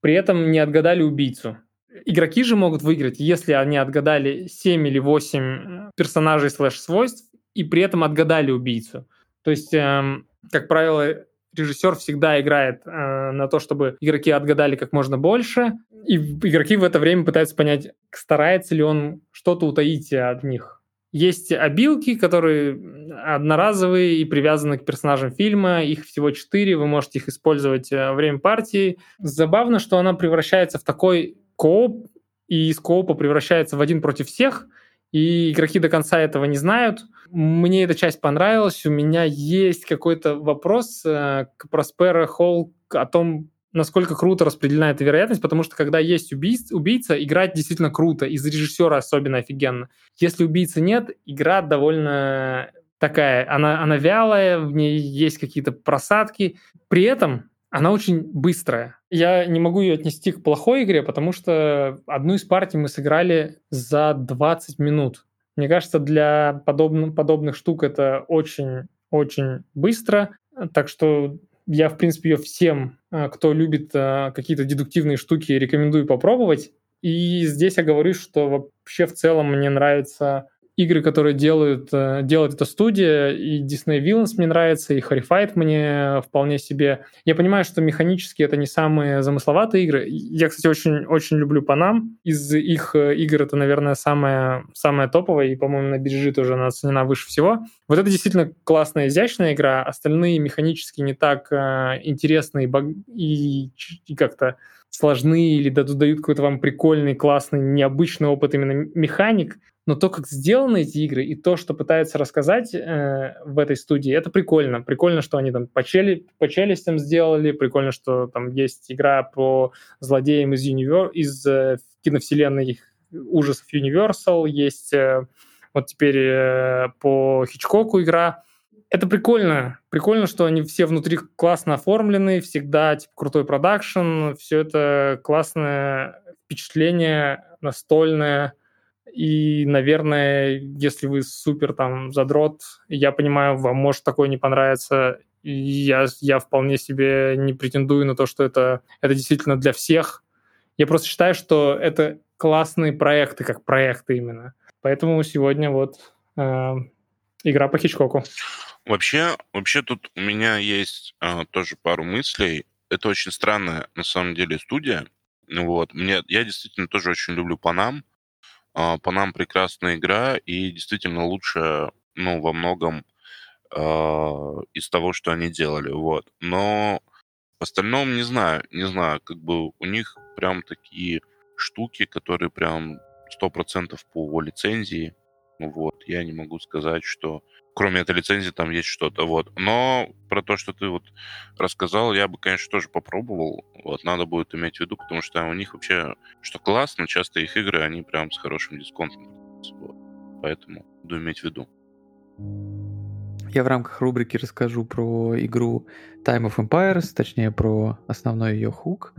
при этом не отгадали убийцу. Игроки же могут выиграть, если они отгадали 7 или 8 персонажей слэш-свойств и при этом отгадали убийцу. То есть, эм, как правило, режиссер всегда играет э, на то, чтобы игроки отгадали как можно больше, и игроки в это время пытаются понять, старается ли он что-то утаить от них. Есть обилки, которые одноразовые и привязаны к персонажам фильма. Их всего четыре, вы можете их использовать э, во время партии. Забавно, что она превращается в такой кооп, и из коопа превращается в один против всех – и игроки до конца этого не знают. Мне эта часть понравилась. У меня есть какой-то вопрос э, к Prospera Hall о том, насколько круто распределена эта вероятность, потому что когда есть убийц, убийца, играть действительно круто, из режиссера особенно офигенно. Если убийцы нет, игра довольно такая, она, она вялая, в ней есть какие-то просадки. При этом она очень быстрая. Я не могу ее отнести к плохой игре, потому что одну из партий мы сыграли за 20 минут. Мне кажется, для подобных, подобных штук это очень-очень быстро. Так что я, в принципе, ее всем, э, кто любит э, какие-то дедуктивные штуки, рекомендую попробовать. И здесь я говорю, что вообще в целом мне нравится игры, которые делают, э, делает эта студия, и Disney Villains мне нравится, и Horrified мне вполне себе. Я понимаю, что механически это не самые замысловатые игры. Я, кстати, очень, очень люблю Panam. Из их э, игр это, наверное, самая, самая топовая, и, по-моему, на бирже тоже она оценена выше всего. Вот это действительно классная, изящная игра. Остальные механически не так э, интересные и, и как-то сложные или дают какой-то вам прикольный, классный, необычный опыт именно механик но то, как сделаны эти игры, и то, что пытаются рассказать э, в этой студии, это прикольно. Прикольно, что они там по, чели, по челюстям сделали, прикольно, что там есть игра по злодеям из, Univer... из э, киновселенной ужасов Universal, есть э, вот теперь э, по Хичкоку игра. Это прикольно. Прикольно, что они все внутри классно оформлены, всегда типа, крутой продакшн, все это классное впечатление настольное, и, наверное, если вы супер там задрот, я понимаю, вам может такое не понравиться. Я, я вполне себе не претендую на то, что это, это действительно для всех. Я просто считаю, что это классные проекты, как проекты именно. Поэтому сегодня вот э, игра по Хичкоку. Вообще, вообще тут у меня есть э, тоже пару мыслей. Это очень странная, на самом деле, студия. Вот. Мне, я действительно тоже очень люблю Панам. А, по нам прекрасная игра и действительно лучшая, ну, во многом а, из того, что они делали, вот. Но в остальном не знаю, не знаю, как бы у них прям такие штуки, которые прям сто процентов по лицензии, вот, я не могу сказать, что кроме этой лицензии там есть что-то, вот. Но про то, что ты вот рассказал, я бы, конечно, тоже попробовал. Вот, надо будет иметь в виду, потому что у них вообще, что классно, часто их игры, они прям с хорошим дисконтом. Вот. Поэтому буду иметь в виду. Я в рамках рубрики расскажу про игру Time of Empires, точнее про основной ее хук.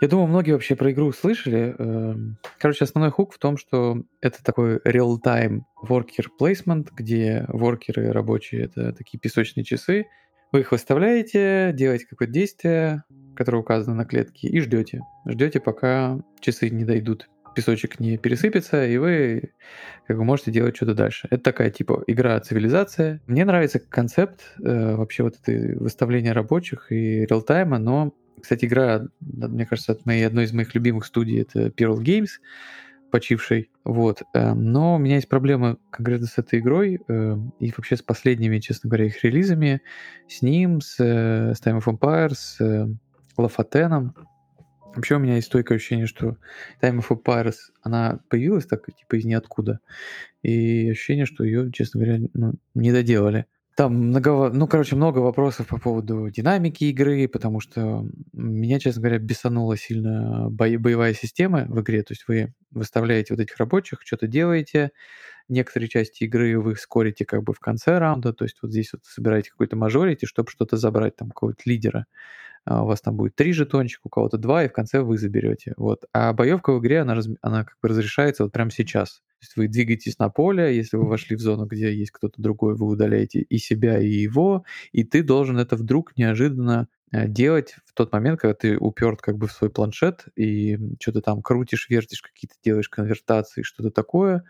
Я думаю, многие вообще про игру слышали. Эм, короче, основной хук в том, что это такой real-time worker placement, где воркеры рабочие — это такие песочные часы. Вы их выставляете, делаете какое-то действие, которое указано на клетке, и ждете. Ждете, пока часы не дойдут песочек не пересыпется, и вы как бы можете делать что-то дальше. Это такая типа игра цивилизация. Мне нравится концепт э, вообще вот это выставление рабочих и реалтайма, но кстати, игра, мне кажется, от моей, одной из моих любимых студий, это Pearl Games. почившей. Вот. Э, но у меня есть проблема конкретно с этой игрой э, и вообще с последними, честно говоря, их релизами. С ним, с, э, с Time of Empires, с Лафатеном. Вообще у меня есть стойкое ощущение, что Time of Empires, она появилась так, типа, из ниоткуда. И ощущение, что ее, честно говоря, ну, не доделали. Там много, ну, короче, много вопросов по поводу динамики игры, потому что меня, честно говоря, бесанула сильно бо- боевая система в игре. То есть вы выставляете вот этих рабочих, что-то делаете, некоторые части игры вы скорите как бы в конце раунда, то есть вот здесь вот собираете какой-то мажорити, чтобы что-то забрать, там, какого-то лидера. А у вас там будет три жетончика, у кого-то два, и в конце вы заберете. Вот. А боевка в игре, она, раз, она как бы разрешается вот прямо сейчас. То есть вы двигаетесь на поле, если вы вошли в зону, где есть кто-то другой, вы удаляете и себя, и его, и ты должен это вдруг неожиданно э, делать в тот момент, когда ты уперт как бы в свой планшет и что-то там крутишь, вертишь, какие-то делаешь конвертации, что-то такое.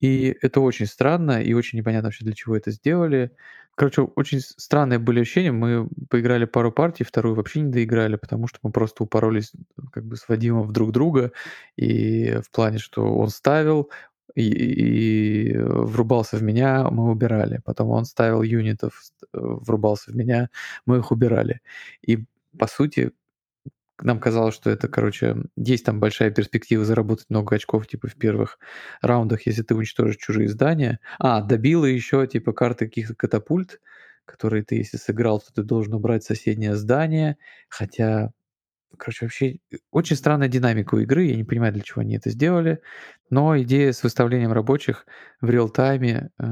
И это очень странно, и очень непонятно вообще, для чего это сделали. Короче, очень странные были ощущения. Мы поиграли пару партий, вторую вообще не доиграли, потому что мы просто упоролись как бы с Вадимом друг друга. И в плане, что он ставил, и, и врубался в меня, мы убирали. Потом он ставил юнитов, врубался в меня, мы их убирали. И по сути, нам казалось, что это, короче, есть там большая перспектива заработать много очков, типа, в первых раундах, если ты уничтожишь чужие здания. А, добила еще, типа, карты каких-то катапульт, которые ты, если сыграл, то ты должен убрать соседнее здание, хотя Короче, вообще э, очень странная динамика у игры. Я не понимаю, для чего они это сделали. Но идея с выставлением рабочих в реал-тайме, э,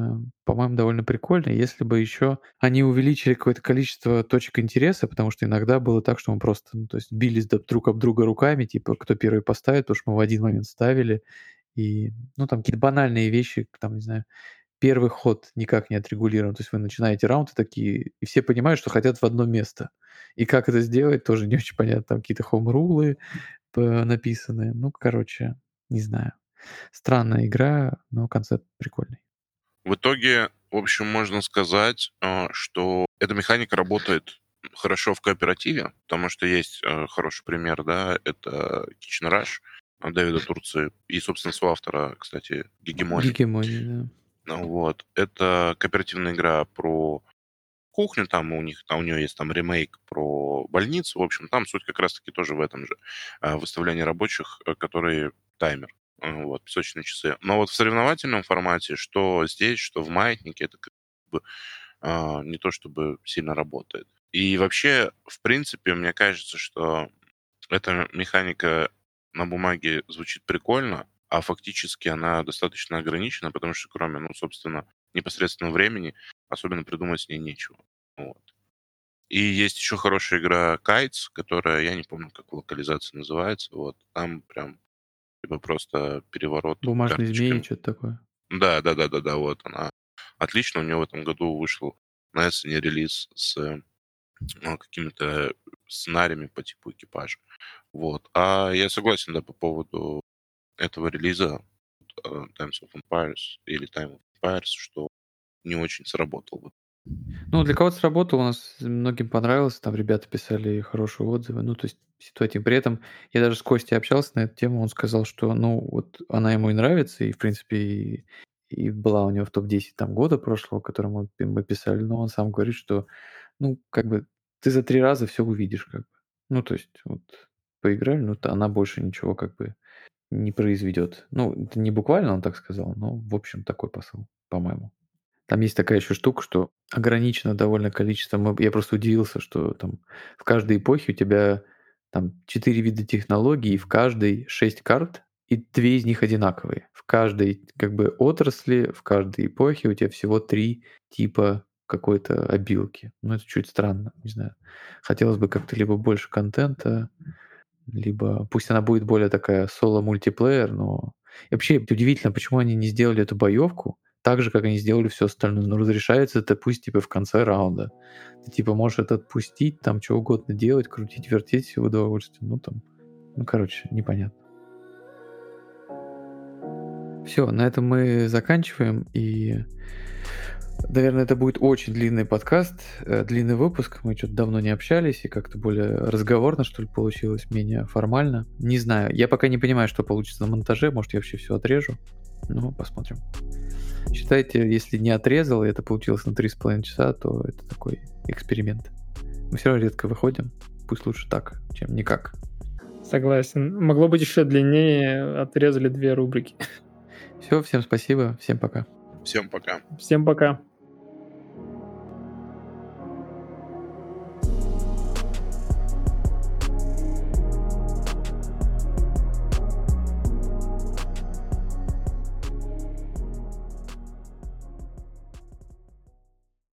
по-моему, довольно прикольная. Если бы еще они увеличили какое-то количество точек интереса, потому что иногда было так, что мы просто ну, то есть бились друг об друга руками, типа, кто первый поставит, потому что мы в один момент ставили. И, ну, там какие-то банальные вещи, там, не знаю, первый ход никак не отрегулирован. То есть вы начинаете раунд и такие, и все понимают, что хотят в одно место. И как это сделать, тоже не очень понятно. Там какие-то хоум-рулы написаны. Ну, короче, не знаю. Странная игра, но концепт прикольный. В итоге, в общем, можно сказать, э, что эта механика работает хорошо в кооперативе, потому что есть э, хороший пример, да, это Kitchen Rush Дэвида Турции и, собственно, своего автора, кстати, Гегемония. Гегемония, да. Вот. Это кооперативная игра про кухню, там у них, там у нее есть там ремейк про больницу, в общем, там суть как раз-таки тоже в этом же а, выставлении рабочих, э, которые таймер, э, вот, песочные часы. Но вот в соревновательном формате, что здесь, что в маятнике, это как бы а, не то чтобы сильно работает. И вообще, в принципе, мне кажется, что эта механика на бумаге звучит прикольно, а фактически она достаточно ограничена, потому что кроме, ну, собственно, непосредственного времени особенно придумать с ней нечего. Вот. И есть еще хорошая игра Kites, которая, я не помню, как локализация называется, вот, там прям типа просто переворот. Бумажный змеи, что-то такое. Да, да, да, да, да, вот она. Отлично, у нее в этом году вышел на Эссене релиз с ну, какими-то сценариями по типу экипажа. Вот. А я согласен, да, по поводу этого релиза uh, Times of Empires или Time of Empires, что не очень сработал. Ну, для кого-то сработал, у нас многим понравилось, там ребята писали хорошие отзывы, ну, то есть ситуация. При этом я даже с Костей общался на эту тему, он сказал, что, ну, вот она ему и нравится, и, в принципе, и, и была у него в топ-10 там года прошлого, которому мы писали, но он сам говорит, что, ну, как бы, ты за три раза все увидишь, как бы. Ну, то есть, вот, поиграли, то она больше ничего, как бы, не произведет. Ну, это не буквально он так сказал, но, в общем, такой посыл, по-моему. Там есть такая еще штука, что ограничено довольно количество. Я просто удивился, что там в каждой эпохе у тебя там четыре вида технологий, и в каждой шесть карт, и две из них одинаковые. В каждой как бы отрасли, в каждой эпохе у тебя всего три типа какой-то обилки. Ну, это чуть странно, не знаю. Хотелось бы как-то либо больше контента, либо пусть она будет более такая соло-мультиплеер, но... И вообще удивительно, почему они не сделали эту боевку так же, как они сделали все остальное. Но разрешается это пусть типа в конце раунда. Ты типа можешь это отпустить, там что угодно делать, крутить, вертеть все в удовольствие. Ну там, ну короче, непонятно. Все, на этом мы заканчиваем и Наверное, это будет очень длинный подкаст, э, длинный выпуск. Мы что-то давно не общались, и как-то более разговорно, что ли, получилось, менее формально. Не знаю, я пока не понимаю, что получится на монтаже. Может, я вообще все отрежу. Ну, посмотрим. Считайте, если не отрезал, и это получилось на 3,5 часа, то это такой эксперимент. Мы все равно редко выходим. Пусть лучше так, чем никак. Согласен. Могло быть еще длиннее, отрезали две рубрики. Все, всем спасибо, всем пока. Всем пока. Всем пока.